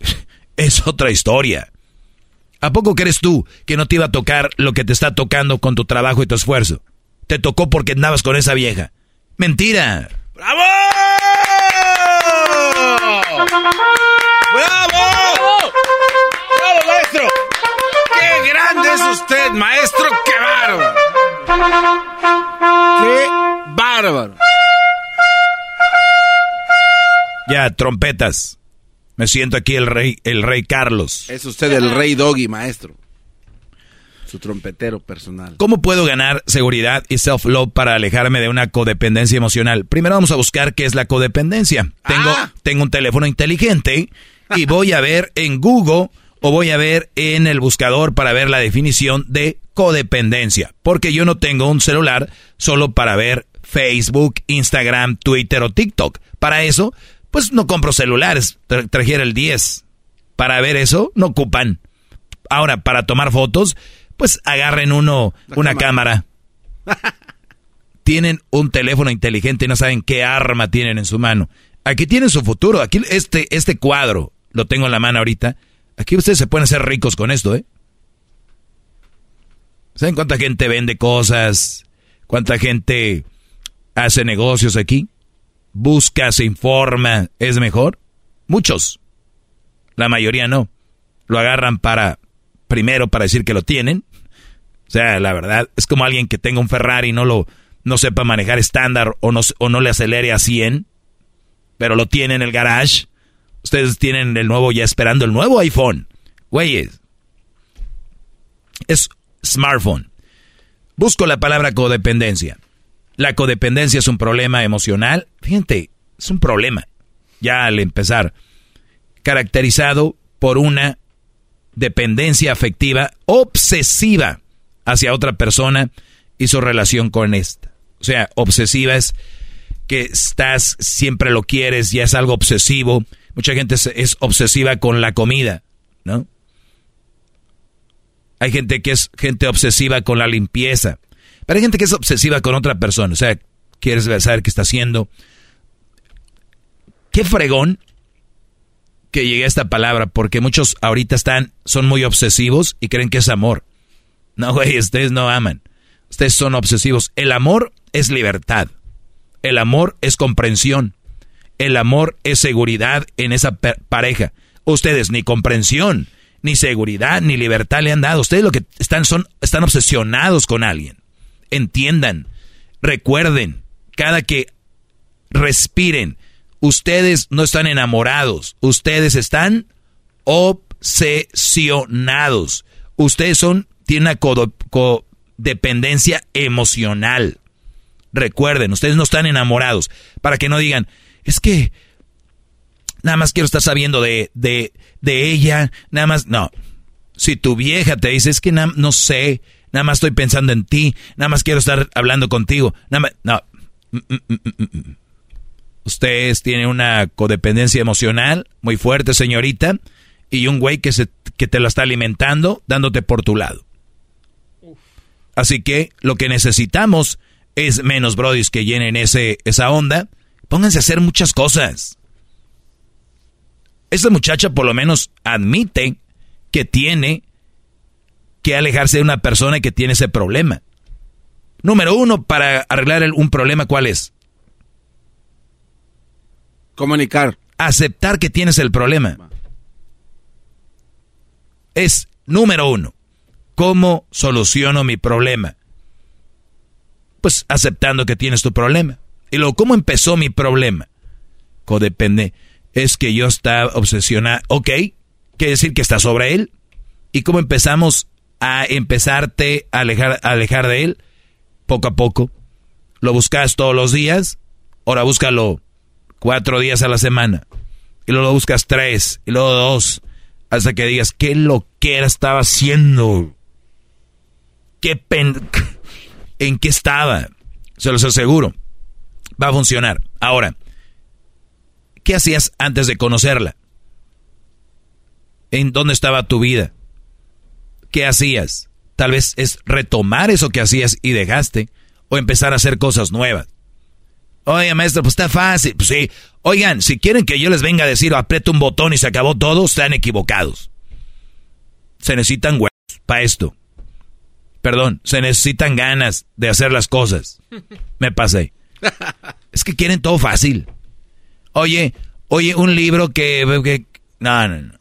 es otra historia. ¿A poco crees tú que no te iba a tocar lo que te está tocando con tu trabajo y tu esfuerzo? Te tocó porque andabas con esa vieja. Mentira. ¡Bravo! ¡Bravo! ¡Bravo, maestro! ¡Qué grande es usted, maestro! ¡Qué bárbaro! ¡Qué bárbaro! Ya, trompetas. Me siento aquí el rey, el rey Carlos. Es usted el rey Doggy, maestro. Su trompetero personal. ¿Cómo puedo ganar seguridad y self-love para alejarme de una codependencia emocional? Primero vamos a buscar qué es la codependencia. Tengo, Ah. tengo un teléfono inteligente y voy a ver en Google o voy a ver en el buscador para ver la definición de codependencia. Porque yo no tengo un celular solo para ver Facebook, Instagram, Twitter o TikTok. Para eso, pues no compro celulares. Tra- trajera el 10. Para ver eso, no ocupan. Ahora, para tomar fotos, pues agarren uno, una cámara. tienen un teléfono inteligente y no saben qué arma tienen en su mano. Aquí tienen su futuro. Aquí este, este cuadro, lo tengo en la mano ahorita. Aquí ustedes se pueden hacer ricos con esto, ¿eh? ¿Saben cuánta gente vende cosas? ¿Cuánta gente hace negocios aquí? Busca, se informa, ¿es mejor? Muchos. La mayoría no. Lo agarran para, primero para decir que lo tienen. O sea, la verdad, es como alguien que tenga un Ferrari y no lo, no sepa manejar estándar o no, o no le acelere a 100, pero lo tiene en el garage. Ustedes tienen el nuevo ya esperando el nuevo iPhone. Güeyes. Es smartphone. Busco la palabra codependencia. La codependencia es un problema emocional. Fíjate, es un problema. Ya al empezar. Caracterizado por una dependencia afectiva obsesiva hacia otra persona y su relación con esta. O sea, obsesiva es que estás, siempre lo quieres, ya es algo obsesivo. Mucha gente es, es obsesiva con la comida, ¿no? Hay gente que es gente obsesiva con la limpieza. Pero hay gente que es obsesiva con otra persona. O sea, quieres saber qué está haciendo. Qué fregón que llegue a esta palabra, porque muchos ahorita están, son muy obsesivos y creen que es amor. No, güey, ustedes no aman. Ustedes son obsesivos. El amor es libertad. El amor es comprensión. El amor es seguridad en esa pareja. Ustedes ni comprensión, ni seguridad, ni libertad le han dado. Ustedes lo que están son están obsesionados con alguien. Entiendan, recuerden, cada que respiren, ustedes no están enamorados, ustedes están obsesionados. Ustedes son tienen una codependencia emocional. Recuerden, ustedes no están enamorados. Para que no digan, es que nada más quiero estar sabiendo de, de, de ella, nada más, no. Si tu vieja te dice, es que na- no sé, nada más estoy pensando en ti, nada más quiero estar hablando contigo, nada más, no. Mm, mm, mm, mm, mm. Ustedes tienen una codependencia emocional muy fuerte, señorita, y un güey que, se, que te la está alimentando, dándote por tu lado. Así que lo que necesitamos es menos brodis que llenen ese, esa onda. Pónganse a hacer muchas cosas. Esta muchacha por lo menos admite que tiene que alejarse de una persona que tiene ese problema. Número uno, para arreglar el- un problema, ¿cuál es? Comunicar. Aceptar que tienes el problema. Es número uno. ¿Cómo soluciono mi problema? Pues aceptando que tienes tu problema. Y luego, ¿cómo empezó mi problema? Codepende. Es que yo estaba obsesionado. Ok, quiere decir que está sobre él. ¿Y cómo empezamos a empezarte a alejar, a alejar de él? Poco a poco. Lo buscas todos los días. Ahora búscalo cuatro días a la semana. y luego buscas tres, y luego dos, hasta que digas, ¿qué lo que estaba haciendo? ¿Qué pen... ¿En qué estaba? Se los aseguro. Va a funcionar. Ahora, ¿qué hacías antes de conocerla? ¿En dónde estaba tu vida? ¿Qué hacías? Tal vez es retomar eso que hacías y dejaste, o empezar a hacer cosas nuevas. Oye, maestro, pues está fácil. Pues sí. Oigan, si quieren que yo les venga a decir, aprieto un botón y se acabó todo, están equivocados. Se necesitan huevos para esto. Perdón, se necesitan ganas de hacer las cosas. Me pasé. Es que quieren todo fácil. Oye, oye, un libro que... no, no, no.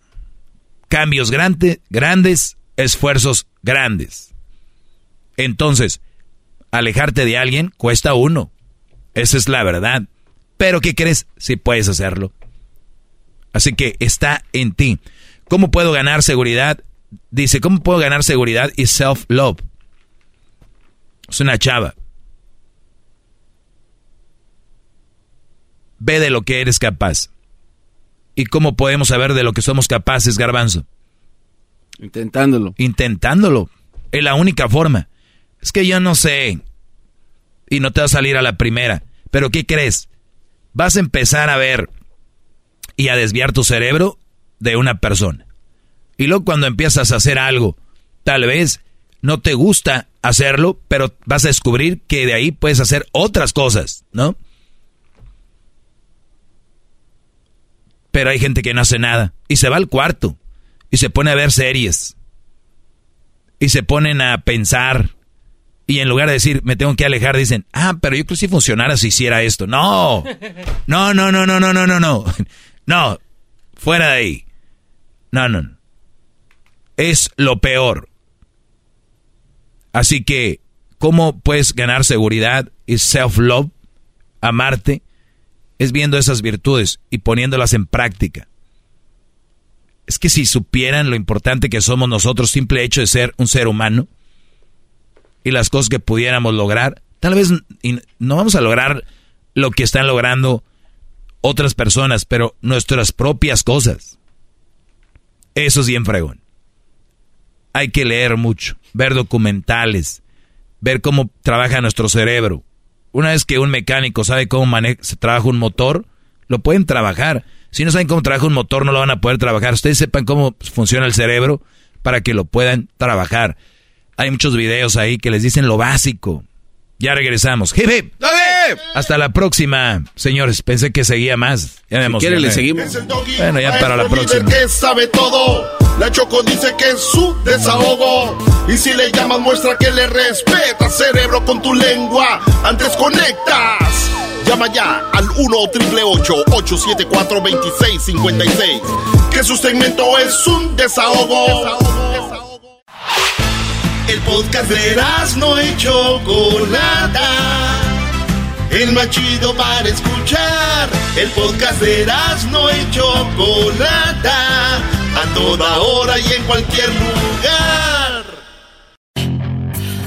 Cambios grandes, esfuerzos grandes. Entonces, alejarte de alguien cuesta uno. Esa es la verdad. Pero ¿qué crees? Si puedes hacerlo. Así que está en ti. ¿Cómo puedo ganar seguridad? Dice, ¿cómo puedo ganar seguridad y self-love? Es una chava. Ve de lo que eres capaz. ¿Y cómo podemos saber de lo que somos capaces, garbanzo? Intentándolo. Intentándolo. Es la única forma. Es que yo no sé. Y no te va a salir a la primera. Pero ¿qué crees? Vas a empezar a ver y a desviar tu cerebro de una persona. Y luego cuando empiezas a hacer algo, tal vez no te gusta hacerlo, pero vas a descubrir que de ahí puedes hacer otras cosas, ¿no? Pero hay gente que no hace nada y se va al cuarto y se pone a ver series y se ponen a pensar y en lugar de decir me tengo que alejar dicen, "Ah, pero yo creo que si funcionara si hiciera esto." No. No, no, no, no, no, no, no, no. No. Fuera de ahí. No, no. Es lo peor. Así que ¿cómo puedes ganar seguridad y self love? Amarte es viendo esas virtudes y poniéndolas en práctica. Es que si supieran lo importante que somos nosotros, simple hecho de ser un ser humano, y las cosas que pudiéramos lograr, tal vez no vamos a lograr lo que están logrando otras personas, pero nuestras propias cosas. Eso es bien fregón. Hay que leer mucho, ver documentales, ver cómo trabaja nuestro cerebro. Una vez que un mecánico sabe cómo se trabaja un motor, lo pueden trabajar. Si no saben cómo trabaja un motor, no lo van a poder trabajar. Ustedes sepan cómo funciona el cerebro para que lo puedan trabajar. Hay muchos videos ahí que les dicen lo básico. Ya regresamos. ¡Hip, Hasta la próxima, señores. Pensé que seguía más. Ya si le seguimos. Bueno, ya para la próxima. que sabe todo. La Choco dice que es su desahogo. Y si le llamas, muestra que le respeta, cerebro, con tu lengua. Antes conectas. Llama ya al 1-888-874-2656. Que su segmento es un desahogo. El podcast de no y Chocolata. El más chido para escuchar. El podcast de no y Chocolata. A toda hora y en cualquier lugar.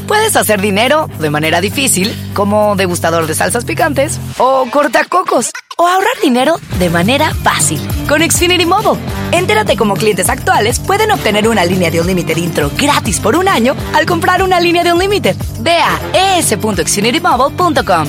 Puedes hacer dinero de manera difícil, como degustador de salsas picantes, o cortacocos, o ahorrar dinero de manera fácil con Xfinity Mobile. Entérate cómo clientes actuales pueden obtener una línea de un límite intro gratis por un año al comprar una línea de un límite. Ve a es.xfinitymobile.com.